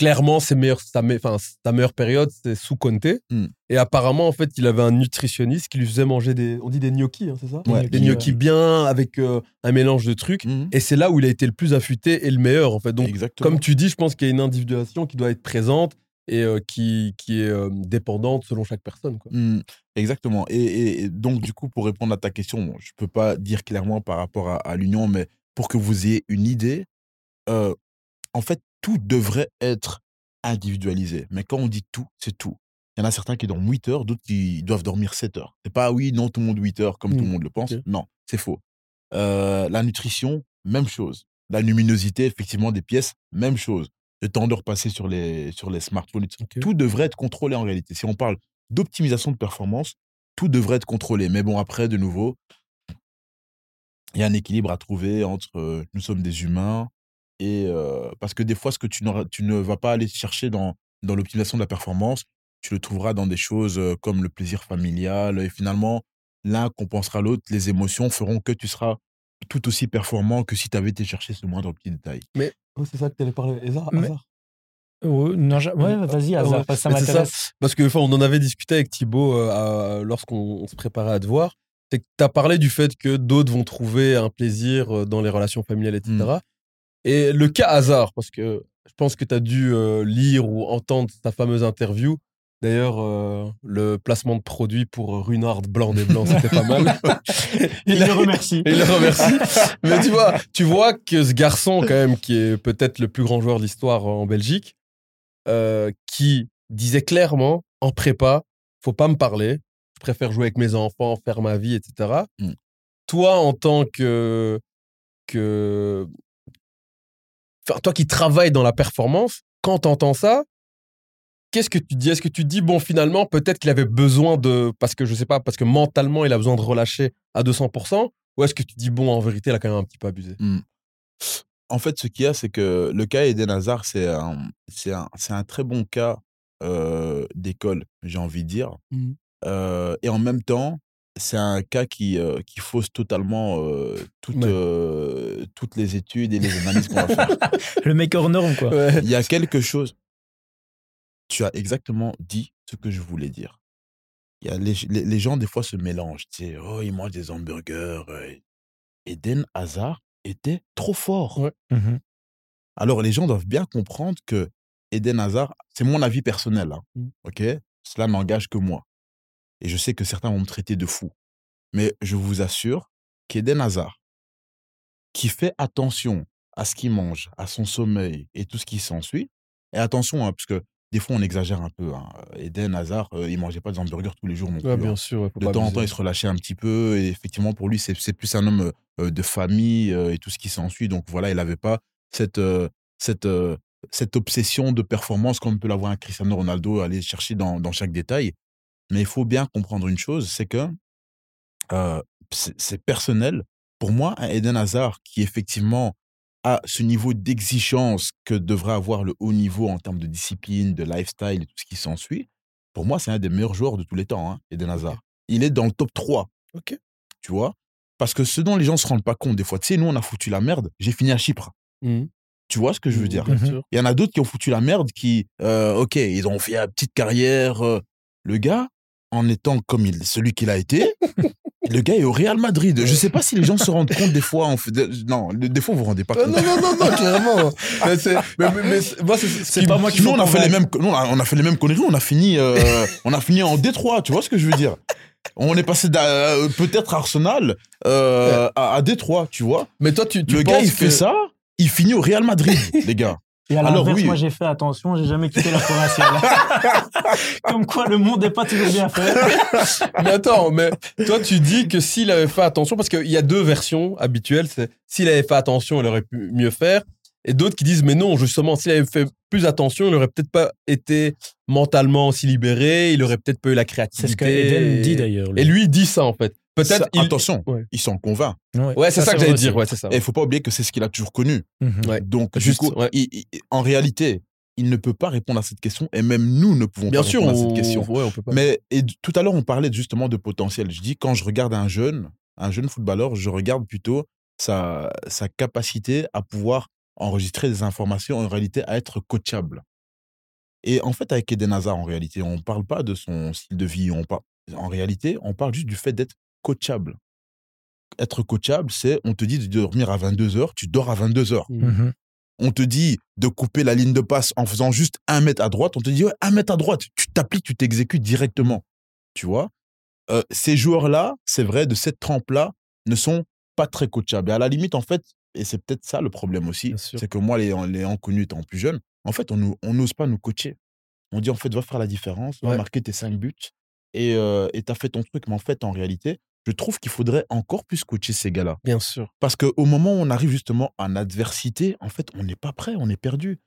clairement, ses meilleurs, sa, meilleure période, c'est sous Conte. Mmh. Et apparemment, en fait, il avait un nutritionniste qui lui faisait manger des. On dit des gnocchis, hein, c'est ça? Des gnocchis bien, avec euh, un mélange de trucs. Mmh. Et c'est là où il a été le plus affûté et le meilleur, en fait. Donc, comme tu dis, je pense qu'il y a une individuation qui doit être présente et qui, qui est dépendante selon chaque personne. Quoi. Mmh, exactement. Et, donc, du coup, pour répondre à ta question, je ne peux pas dire clairement par rapport à, l'union, mais pour que vous ayez une idée, en fait, tout devrait être individualisé. Mais quand on dit tout, c'est tout. Il y en a certains qui dorment 8 heures, d'autres qui doivent dormir 7 heures. C'est pas oui, non, tout le monde 8 heures comme tout le mmh, monde le pense. Non, c'est faux. la nutrition, même chose. La luminosité, effectivement, des pièces, même chose le temps de repasser sur les, sur les smartphones. Tout devrait être contrôlé en réalité. Si on parle d'optimisation de performance, tout devrait être contrôlé. Mais bon, après, de nouveau, il y a un équilibre à trouver entre euh, nous sommes des humains et euh, parce que des fois, ce que tu, tu ne vas pas aller chercher dans, dans l'optimisation de la performance, tu le trouveras dans des choses comme le plaisir familial. Et finalement, l'un compensera l'autre. Les émotions feront que tu seras tout aussi performant que si tu avais été chercher ce moindre petit détail. Mais c'est ça que tu allais parler, Hasard, non, ouais, vas-y, hasard, ça m'intéresse. Parce que on en avait discuté avec Thibaut euh, lorsqu'on se préparait à te voir. C'est que tu as parlé du fait que d'autres vont trouver un plaisir dans les relations familiales, etc. Mmh. Et le cas hasard, parce que je pense que tu as dû euh, lire ou entendre ta fameuse interview D'ailleurs, euh, le placement de produit pour Runard blanc des blancs, c'était pas mal. il, le remercie. Il le remercie. Mais tu vois, tu vois que ce garçon, quand même, qui est peut-être le plus grand joueur de l'histoire en Belgique, euh, qui disait clairement en prépa, faut pas me parler, je préfère jouer avec mes enfants, faire ma vie, etc. Mm. Toi, en tant que, que, toi qui travailles dans la performance, quand tu entends ça, Qu'est-ce que tu dis? Est-ce que tu dis, bon, finalement, peut-être qu'il avait besoin de. Parce que je sais pas, parce que mentalement, il a besoin de relâcher à 200% Ou est-ce que tu dis, bon, en vérité, il a quand même un petit peu abusé? Mmh. En fait, ce qu'il y a, c'est que le cas Eden Hazard, c'est un, c'est un, un, très bon cas euh, d'école, j'ai envie de dire. Mmh. Euh, et en même temps, c'est un cas qui, euh, qui fausse totalement toutes, toutes les études et les analyses qu'on va faire. le mec hors norme, quoi. Il y a quelque chose tu as exactement dit ce que je voulais dire. Il y a les, les, gens, des fois, se mélangent. Tu sais, oh, ils mangent des hamburgers. Eden Hazard était trop fort. Mmh Alors, les gens doivent bien comprendre que Eden Hazard, c'est mon avis personnel. Hein, mmh. ok? Cela n'engage que moi. Et je sais que certains vont me traiter de fou. Mais je vous assure qu'Eden Hazard, qui fait attention à ce qu'il mange, à son sommeil et tout ce qui s'ensuit, et attention, hein, parce que des fois, on exagère un peu. Hein. Eden Hazard, euh, il mangeait pas des hamburgers tous les jours non plus. bien hein. sûr. de temps en temps, il se relâchait un petit peu. Et effectivement, pour lui, c'est plus un homme euh, de famille euh, et tout ce qui s'ensuit. Donc voilà, il n'avait pas cette, cette, cette obsession de performance comme peut l'avoir un Cristiano Ronaldo, aller chercher dans, dans, chaque détail. Mais il faut bien comprendre une chose, c'est que c'est personnel. Pour moi, un Eden Hazard qui effectivement à ce niveau d'exigence que devrait avoir le haut niveau en termes de discipline, de lifestyle et tout ce qui s'ensuit, pour moi, c'est un des meilleurs joueurs de tous les temps, hein, Eden Hazard. Il est dans le top 3. Ok. Tu vois? Parce que ce dont les gens se rendent pas compte, des fois, tu sais, nous, on a foutu la merde. J'ai fini à Chypre. Mmh. Tu vois ce que je veux dire? Il y en a d'autres qui ont foutu la merde, qui, euh, ok, ils ont fait une petite carrière. Euh, le gars, en étant comme il, celui qu'il a été, le gars est au Real Madrid. Je sais pas si les gens se rendent compte des fois. Fait, non, des fois vous vous rendez pas compte. Non, non, non, non, clairement. mais c'est, moi, c'est, pas moi qui. Nous, on a fait les mêmes, on a, fait les mêmes conneries. On a fini, euh, on a fini en Détroit. Tu vois ce que je veux dire? On est passé euh, peut-être Arsenal euh, à, à, Détroit, tu vois? Mais toi, tu, tu le gars, il fait ça. Il finit au Real Madrid, les gars. Et à l'inverse, moi j'ai fait attention, j'ai jamais quitté la provinciale. Comme quoi le monde n'est pas toujours bien fait. mais attends, mais toi tu dis que s'il avait fait attention, parce qu'il y a deux versions habituelles, c'est s'il avait fait attention, il aurait pu mieux faire. Et d'autres qui disent, mais non, justement, s'il avait fait plus attention, il aurait peut-être pas été mentalement aussi libéré, il aurait peut-être pas eu la créativité. C'est ce que dit d'ailleurs. Et lui, dit ça en fait. Peut-être. Attention, il s'en convainc. Ouais, c'est ça, que j'allais dire. Ouais, c'est ça. Et il faut pas oublier que c'est ce qu'il a toujours connu. Mhm. Donc, Juste, en réalité, il ne peut pas répondre à cette question et même nous ne pouvons Bien pas sûr, répondre à cette question. on peut pas. Mais et tout à l'heure, on parlait justement de potentiel. Je dis, quand je regarde un jeune, un jeune footballeur, je regarde plutôt sa, sa capacité à pouvoir enregistrer des informations, en réalité, à être coachable. Et en fait, avec Eden Hazard, en réalité, on ne parle pas de son style de vie. On parle, en réalité, on parle juste du fait d'être coachable. Être coachable, c'est on te dit de dormir à 22 heures, tu dors à 22 heures. Mmh. Mmh on te dit de couper la ligne de passe en faisant juste un mètre à droite, on te dit ouais, un mètre à droite, tu t'appliques, tu t'exécutes directement. Tu vois? Euh, Ces joueurs-là, c'est vrai, de cette trempe-là, ne sont pas très coachables. Et à la limite, en fait, et c'est peut-être ça le problème aussi, c'est que moi, les, les inconnus étant plus jeunes, en fait, on n'ose pas nous coacher. On dit, en fait, va faire la différence, va marquer tes cinq buts, et euh, tu as fait ton truc. Mais en fait, en réalité, je trouve qu'il faudrait encore plus coacher ces gars-là. Bien sûr. Parce qu'au moment où on arrive justement en adversité, en fait, on n'est pas prêt, on est perdu.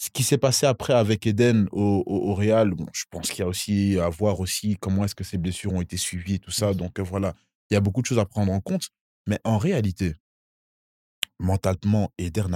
Ce qui s'est passé après avec Eden au, au, Real, je pense qu'il y a aussi à voir aussi comment est-ce que ces blessures ont été suivies et tout ça. Donc euh, voilà, il y a beaucoup de choses à prendre en compte. Mais en réalité, mentalement, Eden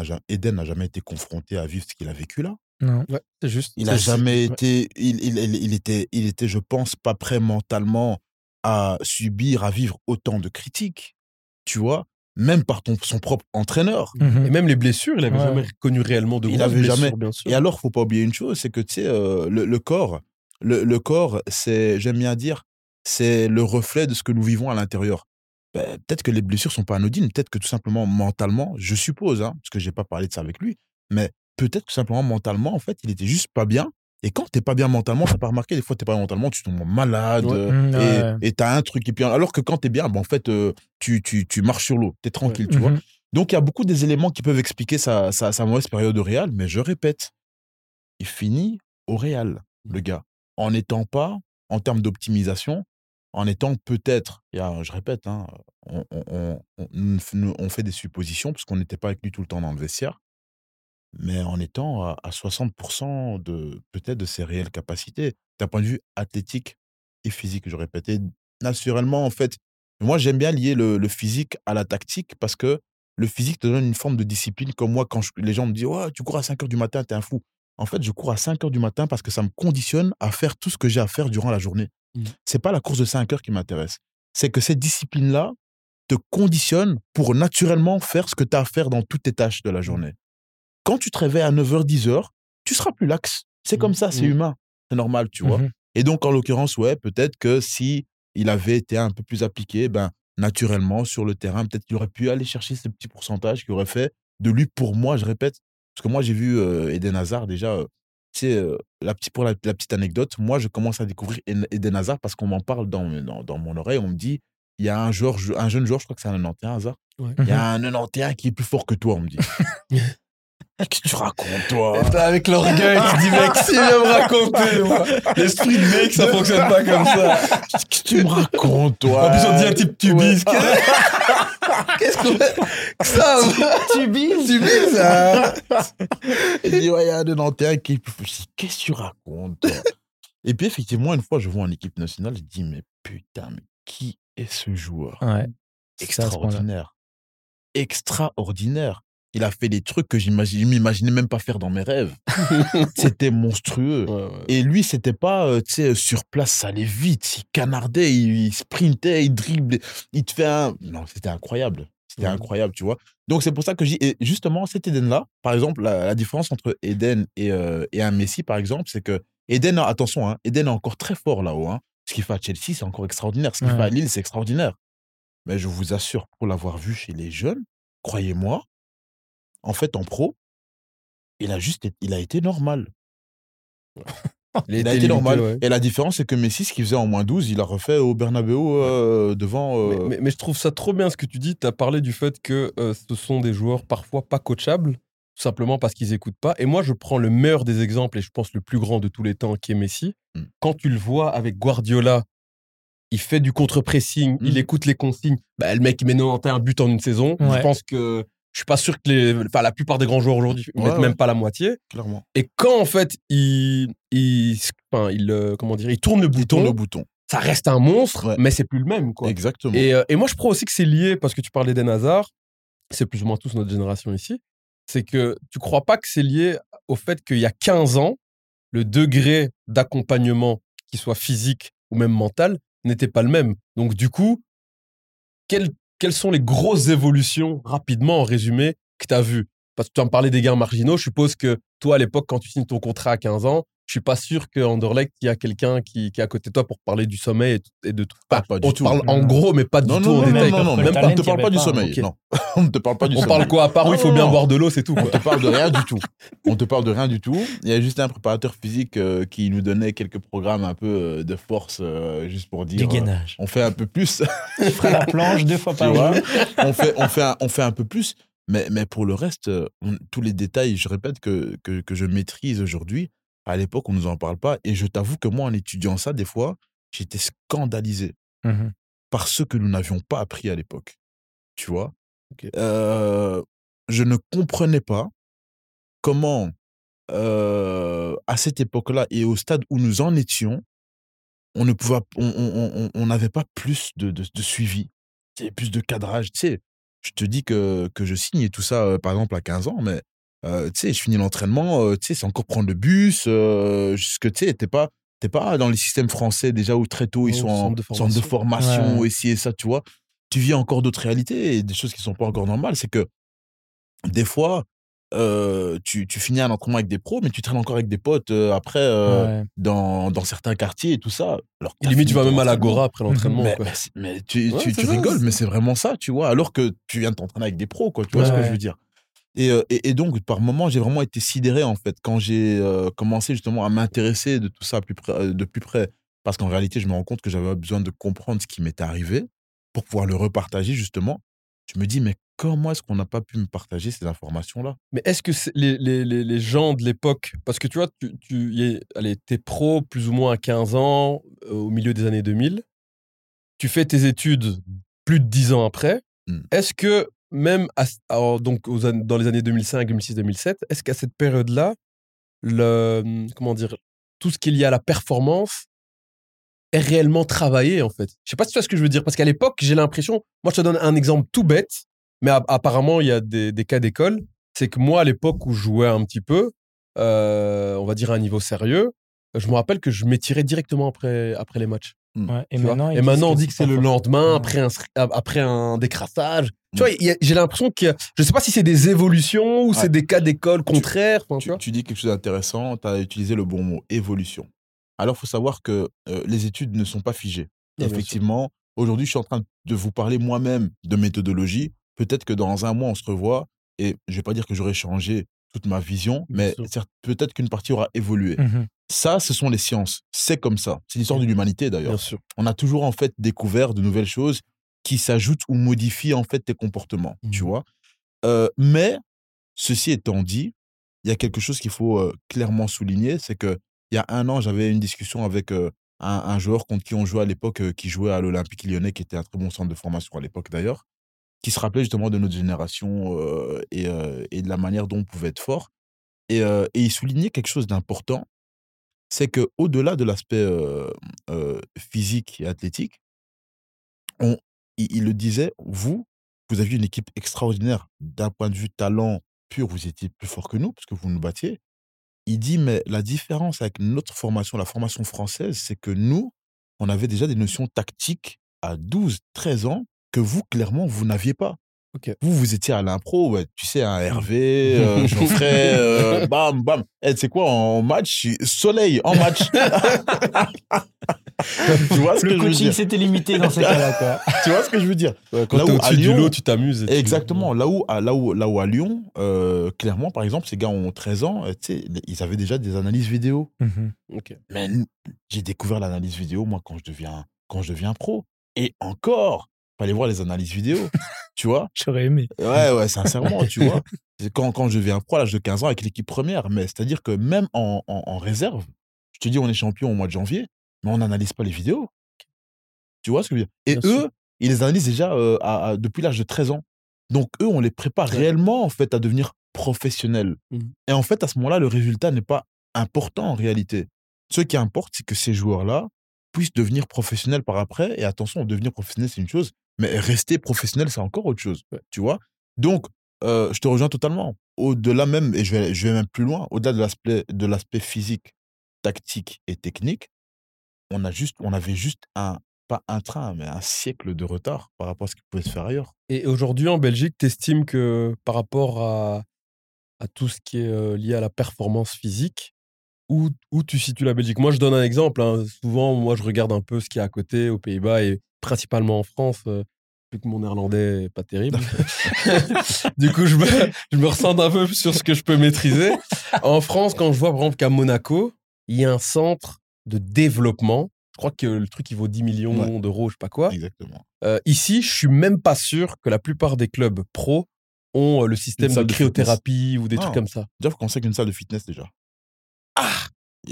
n'a jamais été confronté à vivre ce qu'il a vécu là. Non, c'est juste. Il n'a jamais été, il, il, il, était, il était, je pense, pas prêt mentalement à subir, à vivre autant de critiques, tu vois, même par ton, son propre entraîneur. Mmh Et même les blessures, il n'avait jamais connu réellement de il avait jamais. Bien sûr. Et alors, faut pas oublier une chose, c'est que tu sais, euh, le, corps, le, le corps, c'est, j'aime bien dire, c'est le reflet de ce que nous vivons à l'intérieur. Ben, peut-être que les blessures sont pas anodines, peut-être que tout simplement mentalement, je suppose, hein, parce que j'ai pas parlé de ça avec lui, mais peut-être que simplement mentalement, en fait, il était juste pas bien et quand t'es pas bien mentalement, t'as pas remarqué, des fois t'es pas bien mentalement, tu tombes malade euh, mmh, et t'as un truc. Et puis, alors que quand t'es bien, ben, en fait, euh, tu, tu, tu marches sur l'eau, t'es tranquille, tu vois. Mmh Donc il y a beaucoup des éléments qui peuvent expliquer sa, sa, sa mauvaise période au Real, mais je répète, il finit au Real, le gars, en n'étant pas, en termes d'optimisation, en étant peut-être, je répète, hein, on, on, on, on, fait des suppositions parce qu'on n'était pas avec lui tout le temps dans le vestiaire mais en étant à, 60% de peut-être de ses réelles capacités, d'un point de vue athlétique et physique, je répète. naturellement, en fait, moi, j'aime bien lier le, physique à la tactique parce que le physique te donne une forme de discipline. Comme moi, quand les gens me disent ouais, Tu cours à 5 heures du matin, t'es un fou. En fait, je cours à 5 heures du matin parce que ça me conditionne à faire tout ce que j'ai à faire durant la journée. Mmh. C'est pas la course de 5 heures qui m'intéresse. C'est que cette discipline-là te conditionne pour naturellement faire ce que tu as à faire dans toutes tes tâches de la mmh. journée quand tu te réveilles à 9h, 10h, tu seras plus lax. C'est comme ça, c'est mmh. humain. C'est normal, tu vois. Mmh Et donc, en l'occurrence, ouais, peut-être que si il avait été un peu plus appliqué, ben, naturellement, sur le terrain, peut-être qu'il aurait pu aller chercher ce petit pourcentage qui aurait fait de lui, pour moi, je répète, parce que moi, j'ai vu euh, Eden Hazard déjà, tu sais, euh, la petite, pour la, petite anecdote, moi, je commence à découvrir Eden Hazard parce qu'on m'en parle dans, dans, mon oreille, on me dit, il y a un, joueur, un jeune joueur, je crois que c'est un 91 Hazard, il y a mmh un 91 qui est plus fort que toi, on me dit. Qu'est-ce que tu racontes, toi Avec l'orgueil, tu dis, mec, si viens me raconter, moi. L'esprit de mec, ça fonctionne pas comme ça. Qu'est-ce que tu me racontes, toi En plus, on dit un type tubis. Qu'est-ce qu'on Ça, tubis Tubis, ça Il dit, ouais, il y a un de Nantais qui... Qu'est-ce que tu racontes, toi Et puis, effectivement, une fois, je vois en équipe nationale, je dis, mais putain, mais qui est ce joueur ouais. Extraordinaire. Extraordinaire Il a fait des trucs que je m'imaginais même pas faire dans mes rêves. c'était monstrueux. Et lui, c'était pas, euh, tu sais, sur place, ça allait vite. Il canardait, il, sprintait, il driblait. Il te fait un. Non, c'était incroyable. C'était incroyable, tu vois. Donc, c'est pour ça que j'ai. Justement, cet Eden-là, par exemple, la, différence entre Eden et, euh, et un Messi, par exemple, c'est que Eden, attention, hein, Eden est encore très fort là-haut. Hein. Ce qu'il fait à Chelsea, c'est encore extraordinaire. Ce qu'il fait à Lille, c'est extraordinaire. Mais je vous assure, pour l'avoir vu chez les jeunes, croyez-moi, en fait, en pro, il a juste il a été normal. il, a été normal. Et la différence, c'est que Messi, ce qu'il faisait en moins 12, il a refait au Bernabeu euh, devant. Euh mais, je trouve ça trop bien ce que tu dis. Tu as parlé du fait que euh, ce sont des joueurs parfois pas coachables, tout simplement parce qu'ils n'écoutent pas. Et moi, je prends le meilleur des exemples, et je pense le plus grand de tous les temps, qui est Messi. Mmh. Quand tu le vois avec Guardiola, il fait du contre-pressing, il mmh. écoute les consignes. Bah, le mec, il met 91 buts en une saison. Je pense que je suis pas sûr que les, enfin, la plupart des grands joueurs aujourd'hui ne mettent même pas la moitié. Clairement. Et quand en fait il, il, enfin, il, euh, comment dire, il tourne le bouton, tourne le bouton. ça reste un monstre, mais c'est plus le même, quoi. Exactement. Et, euh, et, moi, je crois aussi que c'est lié parce que tu parlais des Hazard, c'est plus ou moins tous notre génération ici. C'est que tu crois pas que c'est lié au fait qu'il y a 15 ans, le degré d'accompagnement, qu'il soit physique ou même mental, n'était pas le même. Donc du coup, quel quelles sont les grosses évolutions, rapidement en résumé, que tu as vues? Parce que tu en parlais des gains marginaux. Je suppose que toi, à l'époque, quand tu signes ton contrat à 15 ans, je suis pas sûr qu'Anderlecht, il y a quelqu'un qui, qui, est à côté de toi pour parler du sommeil et, de tout. Pas, on te parle en gros, mais pas du tout en détail. Non, non, même pas, on ne te parle pas du sommeil. Non. on ne te parle pas du sommeil. On parle quoi À part où il faut bien boire de l'eau, c'est tout. On te parle de rien du tout. On te parle de rien du tout. Il y a juste un préparateur physique euh, qui nous donnait quelques programmes un peu euh, de force, euh, juste pour dire. Du gainage. on fait un peu plus. Il fera la planche deux fois par jour. on, fait, on, fait un, on fait un peu plus. Mais, mais pour le reste, tous les détails, je répète, que, que, que je maîtrise aujourd'hui, à l'époque, on ne nous en parle pas. Et je t'avoue que moi, en étudiant ça, des fois, j'étais scandalisé mmh par ce que nous n'avions pas appris à l'époque. Tu vois? Euh, Je ne comprenais pas comment, euh, à cette époque-là et au stade où nous en étions, on ne pouvait, on n'avait pas plus de, de, de suivi, plus de cadrage. Tu sais, je te dis que, que je signe et tout ça, euh, par exemple, à 15 ans, mais euh, tu sais, je finis l'entraînement, euh, tu sais, c'est encore prendre le bus, euh, jusque, tu sais, t'es pas, t'es pas dans les systèmes français déjà où très tôt ils sont en centre de formation, ici et ça, tu vois. Tu vis encore d'autres réalités et des choses qui sont pas encore normales. C'est que des fois, tu, tu, finis un entraînement avec des pros, mais tu traînes encore avec des potes après dans, dans, certains quartiers et tout ça. Alors, limite, tu vas même à l'agora après l'entraînement. Mais, mais, tu, tu, rigoles, mais c'est vraiment ça, tu vois. Alors que tu viens de t'entraîner avec des pros, quoi. Tu vois ce que je veux dire et, et, donc, par moments, j'ai vraiment été sidéré, en fait, quand j'ai commencé justement à m'intéresser de tout ça plus de plus près. Parce qu'en réalité, je me rends compte que j'avais besoin de comprendre ce qui m'était arrivé pour pouvoir le repartager, justement. Je me dis, mais comment est-ce qu'on n'a pas pu me partager ces informations-là? Mais est-ce que les, les, les, gens de l'époque, parce que tu vois, tu, tu allez, es pro plus ou moins à 15 ans, au milieu des années 2000, tu fais tes études plus de 10 ans après, mmh. est-ce que même donc dans les années 2005, 2006, 2007, est-ce qu'à cette période-là, mmh, comment dire, tout ce qu'il y a à la performance est réellement travaillé en fait? Je sais pas si tu vois ce que je veux dire parce qu'à l'époque, j'ai l'impression, moi je te donne un exemple tout bête, mais apparemment il y a des, des cas d'école, c'est que moi à l'époque où je jouais un petit peu, euh, on va dire à un niveau sérieux, je me rappelle que je m'étirais directement après, après les matchs. Mmh. et, maintenant, et maintenant, on dit que c'est le lendemain, après un, après un décrassage. Tu vois, j'ai l'impression que je sais pas si c'est des évolutions ou c'est des cas d'école contraires. Tu, dis quelque chose d'intéressant, tu as utilisé le bon mot, évolution. Alors, il faut savoir que euh, les études ne sont pas figées. Effectivement, aujourd'hui, je suis en train de vous parler moi-même de méthodologie. Peut-être que dans un mois, on se revoit et je vais pas dire que j'aurai changé toute ma vision, mais peut-être qu'une partie aura évolué. Mmh ça, ce sont les sciences. C'est comme ça. C'est l'histoire de l'humanité d'ailleurs. On a toujours en fait découvert de nouvelles choses qui s'ajoutent ou modifient en fait tes comportements. Tu mmh vois. Euh, mais ceci étant dit, il y a quelque chose qu'il faut euh, clairement souligner, c'est que il y a un an, j'avais une discussion avec euh, un, joueur contre qui on jouait à l'époque, qui jouait à l'Olympique Lyonnais, qui était un très bon centre de formation à l'époque d'ailleurs, qui se rappelait justement de notre génération et, et, de la manière dont on pouvait être fort. Et, et il soulignait quelque chose d'important, c'est que au-delà de l'aspect physique et athlétique, on, il, le disait, vous, vous aviez une équipe extraordinaire d'un point de vue talent pur, vous étiez plus fort que nous parce que vous nous battiez. Il dit, mais la différence avec notre formation, la formation française, c'est que nous, on avait déjà des notions tactiques à 12, 13 ans que vous, clairement, vous n'aviez pas. Vous, vous étiez à l'impro, tu sais, un Hervé, euh, Geoffrey, euh, bam, bam. Eh, tu sais quoi, en match, soleil, en match. tu vois ce le que coaching s'était limité dans ces cas-là. tu vois ce que je veux dire? Quand tu es au-dessus du lot, tu t'amuses. Exactement. Là, où, à, là, où, là où à Lyon, euh, clairement, par exemple, ces gars ont 13 ans, tu sais, ils avaient déjà des analyses vidéo. Mhm. Mais j'ai découvert l'analyse vidéo, moi, quand je deviens, quand je deviens pro. Et encore, aller voir les analyses vidéo, tu vois. J'aurais aimé. Ouais, ouais, sincèrement, tu vois. Quand, quand je deviens pro à l'âge de 15 ans avec l'équipe première, mais c'est-à-dire que même en, en, réserve, je te dis, on est champion au mois de janvier, mais on n'analyse pas les vidéos. Tu vois ce que je veux dire? Et eux, ils les analysent déjà euh, à, depuis l'âge de 13 ans. Donc eux, on les prépare réellement en fait à devenir professionnels. Mmh. Et en fait, à ce moment-là, le résultat n'est pas important en réalité. Ce qui importe, c'est que ces joueurs-là puissent devenir professionnels par après. Et attention, devenir professionnel, c'est une chose, mais rester professionnel, c'est encore autre chose. Tu vois? Donc, euh, je te rejoins totalement. Au-delà même, et je vais, je vais même plus loin, au-delà de l'aspect, de l'aspect physique, tactique et technique, on, a juste, on avait juste un, pas un train, mais un siècle de retard par rapport à ce qui pouvait se faire ailleurs. Et aujourd'hui, en Belgique, tu estimes que par rapport à, à tout ce qui est lié à la performance physique, où, où tu situes la Belgique Moi, je donne un exemple. Hein. Souvent, moi, je regarde un peu ce qui est à côté, aux Pays-Bas, et principalement en France, euh, vu que mon néerlandais n'est pas terrible. du coup, je me, je me ressens un peu sur ce que je peux maîtriser. En France, quand je vois, par exemple, qu'à Monaco, il y a un centre de développement. Je crois que le truc, il vaut 10 millions d'euros, je sais pas quoi. Exactement. Euh, ici, je suis même pas sûr que la plupart des clubs pro ont euh, le système de cryothérapie ou des trucs comme ça. Déjà, faut commencer avec une salle de fitness déjà. Ah Il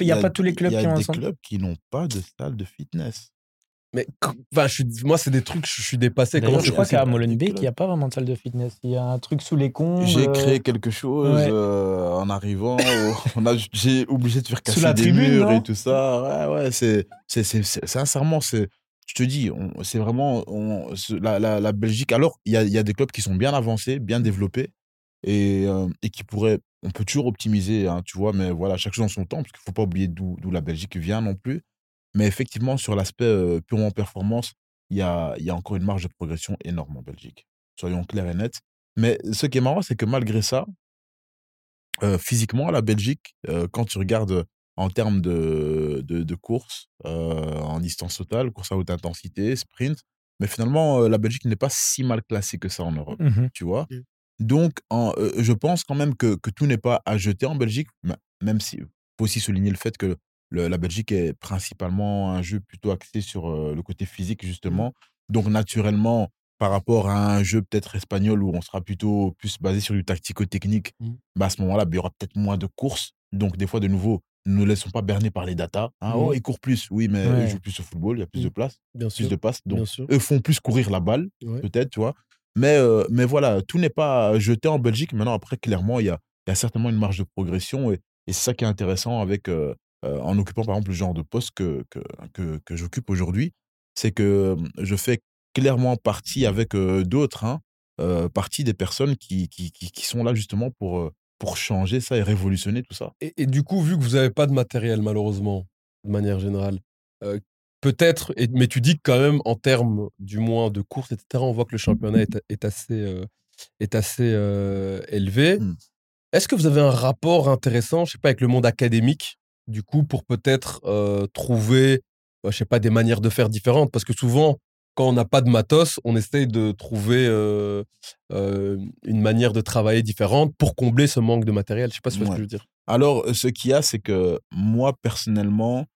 n'y a, pas tous les clubs qui ont des clubs qui n'ont pas de salle de fitness. Mais enfin, je suis, moi, c'est des trucs, je suis dépassé. Comment je crois qu'à Molenbeek, il n'y a pas vraiment de salle de fitness. Il y a un truc sous les cons. J'ai euh, créé quelque chose euh, en arrivant. j'ai obligé de faire casser des murs et tout ça. Ouais, ouais, c'est, c'est, sincèrement, c'est, je te dis, c'est vraiment la, la, la, Belgique. Alors, il y a, y a, des clubs qui sont bien avancés, bien développés et, euh, et qui pourraient. On peut toujours optimiser, hein, tu vois, mais voilà, chaque chose en son temps, parce qu'il ne faut pas oublier d'où la Belgique vient non plus. Mais effectivement, sur l'aspect purement performance, il y a, y a encore une marge de progression énorme en Belgique. Soyons clairs et nets. Mais ce qui est marrant, c'est que malgré ça, physiquement, la Belgique, quand tu regardes en termes de, de, de course, en distance totale, course à haute intensité, sprint, mais finalement, la Belgique n'est pas si mal classée que ça en Europe, mmh tu vois. Donc, en, je pense quand même que, que tout n'est pas à jeter en Belgique, même si faut aussi souligner le fait que la Belgique est principalement un jeu plutôt axé sur le côté physique, mmh. justement. Donc, naturellement, par rapport à un jeu peut-être espagnol où on sera plutôt plus basé sur du tactico-technique, mmh. bah à ce moment-là, bah, il y aura peut-être moins de courses. Donc, des fois, de nouveau, ne nous laissons pas berner par les datas. Hein. Oh, mmh. ils courent plus. Oui, mais ils jouent plus au football, il y a plus de place, Bien plus de passes. Donc, eux font plus courir la balle, peut-être, tu vois. Mais, mais voilà, tout n'est pas jeté en Belgique. Maintenant, après, clairement, il y a, y a certainement une marge de progression. Et, et c'est ça qui est intéressant avec, euh, en occupant par exemple le genre de poste que, que, que, j'occupe aujourd'hui, c'est que je fais clairement partie avec d'autres, hein, partie des personnes qui, qui, qui, sont là justement pour, pour changer ça et révolutionner tout ça. Et, du coup, vu que vous n'avez pas de matériel malheureusement, de manière générale, peut-être, mais tu dis que quand même en termes du moins de courses, etc., on voit que le championnat est, est assez, est assez élevé. Mmh. Est-ce que vous avez un rapport intéressant, je sais pas, avec le monde académique du coup, pour peut-être trouver, bah, je sais pas, des manières de faire différentes? Parce que souvent, quand on n'a pas de matos, on essaye de trouver une manière de travailler différente pour combler ce manque de matériel. Je sais pas ce que je veux dire. Alors, ce qu'il y a, c'est que moi, personnellement,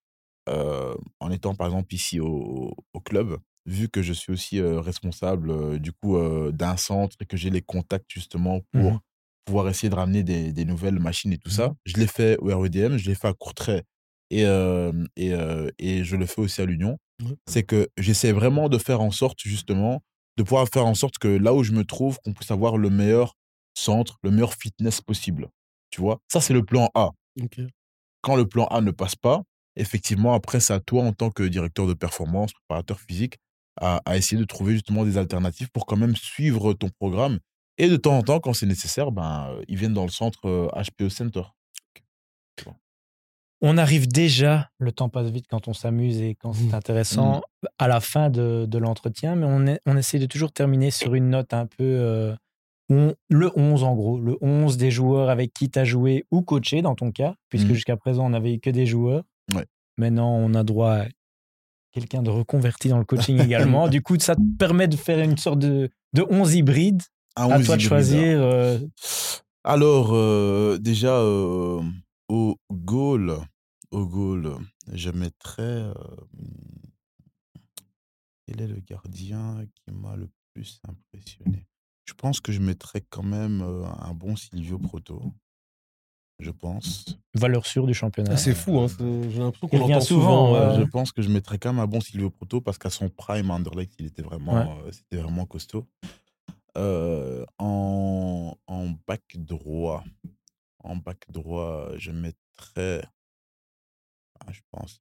en étant par exemple ici au, club, vu que je suis aussi responsable du coup d'un centre et que j'ai les contacts justement mmh pour pouvoir essayer de ramener des, des nouvelles machines et tout ça. Mmh. Je l'ai fait au REDM, je l'ai fait à Courtrai et, et, et je le fais aussi à l'Union. C'est que j'essaie vraiment de faire en sorte, justement, de pouvoir faire en sorte que là où je me trouve, qu'on puisse avoir le meilleur centre, le meilleur fitness possible. Tu vois? Ça, c'est le plan A. Quand le plan A ne passe pas, effectivement, après, c'est à toi, en tant que directeur de performance, préparateur physique, à, essayer de trouver justement des alternatives pour quand même suivre ton programme. Et de temps en temps, quand c'est nécessaire, ben, ils viennent dans le centre HPE Center. On arrive déjà, le temps passe vite quand on s'amuse et quand c'est mmh. intéressant, mmh. à la fin de, l'entretien, mais on, on essaie de toujours terminer sur une note un peu le 11 en gros, le 11 des joueurs avec qui tu as joué ou coaché dans ton cas, puisque mmh. jusqu'à présent on n'avait eu que des joueurs. Maintenant on a droit à quelqu'un de reconverti dans le coaching également. du coup, ça te permet de faire une sorte de, de 11 hybride. à toi de choisir. Euh, Alors, euh, déjà, euh, au goal, au goal, je mettrais. quel est le gardien qui m'a le plus impressionné? Je pense que je mettrais quand même un bon Silvio Proto. Je pense. Valeur sûre du championnat. Ah, c'est fou, hein, j'ai l'impression qu'on l'entend souvent. Je pense que je mettrais quand même un bon Silvio Proto parce qu'à son prime à Anderlecht, il était vraiment, c'était vraiment costaud. en, en bac droit, en bac droit, je mettrais, ah, je pense,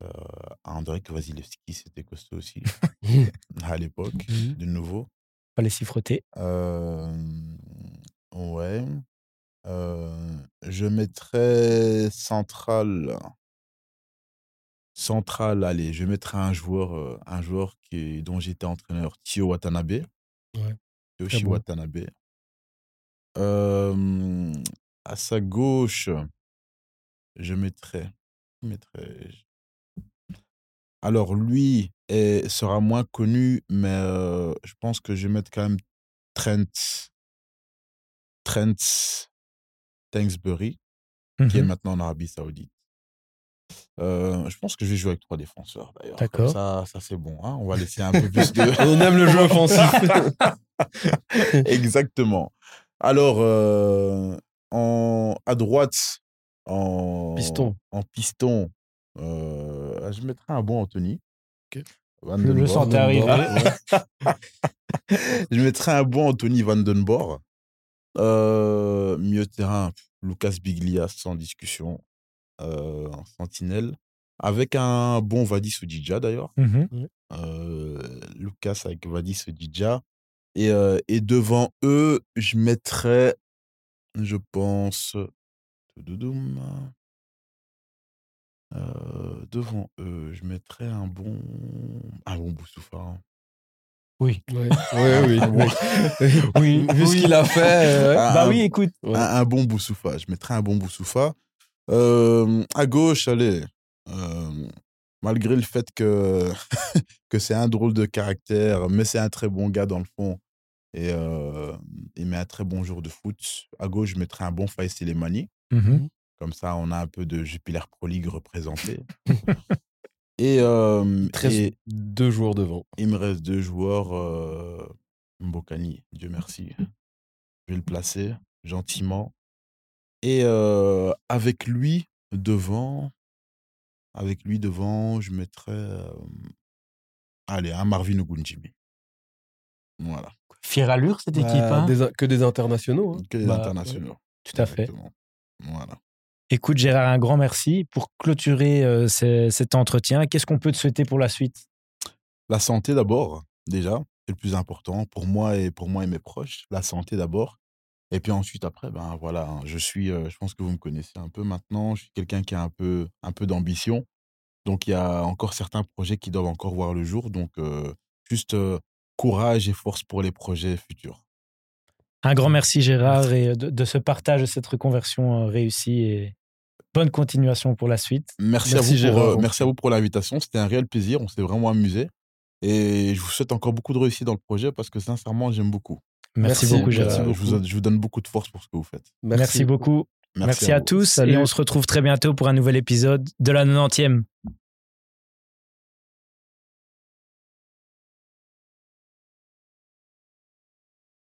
à André Vasilevski, c'était costaud aussi à l'époque, mmh de nouveau. Pas les s'y frotter. Ouais. je mettrais central. Central, allez, je mettrais un joueur, un joueur qui dont j'étais entraîneur, Tio Watanabe. Ouais. Yoshi Watanabe. à sa gauche, je mettrais. Alors lui sera moins connu, mais je pense que je vais mettre quand même Trent, Trent Thanksbury, qui est maintenant en Arabie Saoudite. je pense que je vais jouer avec trois défenseurs d'ailleurs. D'accord. Ça, ça c'est bon. Hein. On va laisser un peu plus de. On aime le jeu offensif. Exactement. Alors, en, à droite, en piston, en piston euh, je mettrais un bon Anthony. je le sentais arriver. je mettrais un bon Anthony Vandenborg. Euh, mieux terrain, Lucas Biglia, sans discussion, euh, en sentinelle. Avec un bon Vadis Odidja d'ailleurs. Mmh euh, Lucas avec Vadis Odidja. Et, et devant eux, je mettrais, je pense, devant eux, je mettrais un bon, un bon Boussoufa. Hein. Oui. oui, oui, oui. Vu ce qu'il a fait. bah oui, écoute. Un, bon Boussoufa. Je mettrais un bon Boussoufa. à gauche, allez. malgré le fait que, que c'est un drôle de caractère, mais c'est un très bon gars dans le fond. Et il met un très bon jour de foot. À gauche, je mettrais un bon Faïs Telemani. Mmh comme ça, on a un peu de Jupiler Pro League représenté. Et, euh, deux joueurs devant. Il me reste deux joueurs. Euh, Mbokani, Dieu merci. Je vais le placer gentiment. Et euh, avec lui devant, avec lui devant, je mettrais. Euh, allez, un Marvin Ogunjimi. Voilà. Fière allure, cette équipe. Bah, hein? que des internationaux. Hein. Que des bah, internationaux. Tout à fait. Voilà. Écoute, Gérard, un grand merci. Pour clôturer euh, cet entretien, qu'est-ce qu'on peut te souhaiter pour la suite? La santé d'abord, déjà, c'est le plus important pour moi et pour moi et mes proches. La santé d'abord. Et puis ensuite, après, ben voilà, je suis, euh, je pense que vous me connaissez un peu maintenant. Je suis quelqu'un qui a un peu, un peu d'ambition. Donc, il y a encore certains projets qui doivent encore voir le jour. Donc, euh, juste courage et force pour les projets futurs. Un grand merci Gérard et de, ce partage, de cette reconversion euh, réussie et bonne continuation pour la suite. Merci, à vous Gérard. Pour, merci à vous pour l'invitation. C'était un réel plaisir. On s'est vraiment amusé. Et je vous souhaite encore beaucoup de réussite dans le projet parce que sincèrement, j'aime beaucoup. Merci, beaucoup Gérard. Je, vous, donne beaucoup de force pour ce que vous faites. Merci, beaucoup. Merci, à, tous et on se retrouve très bientôt pour un nouvel épisode de la 90e.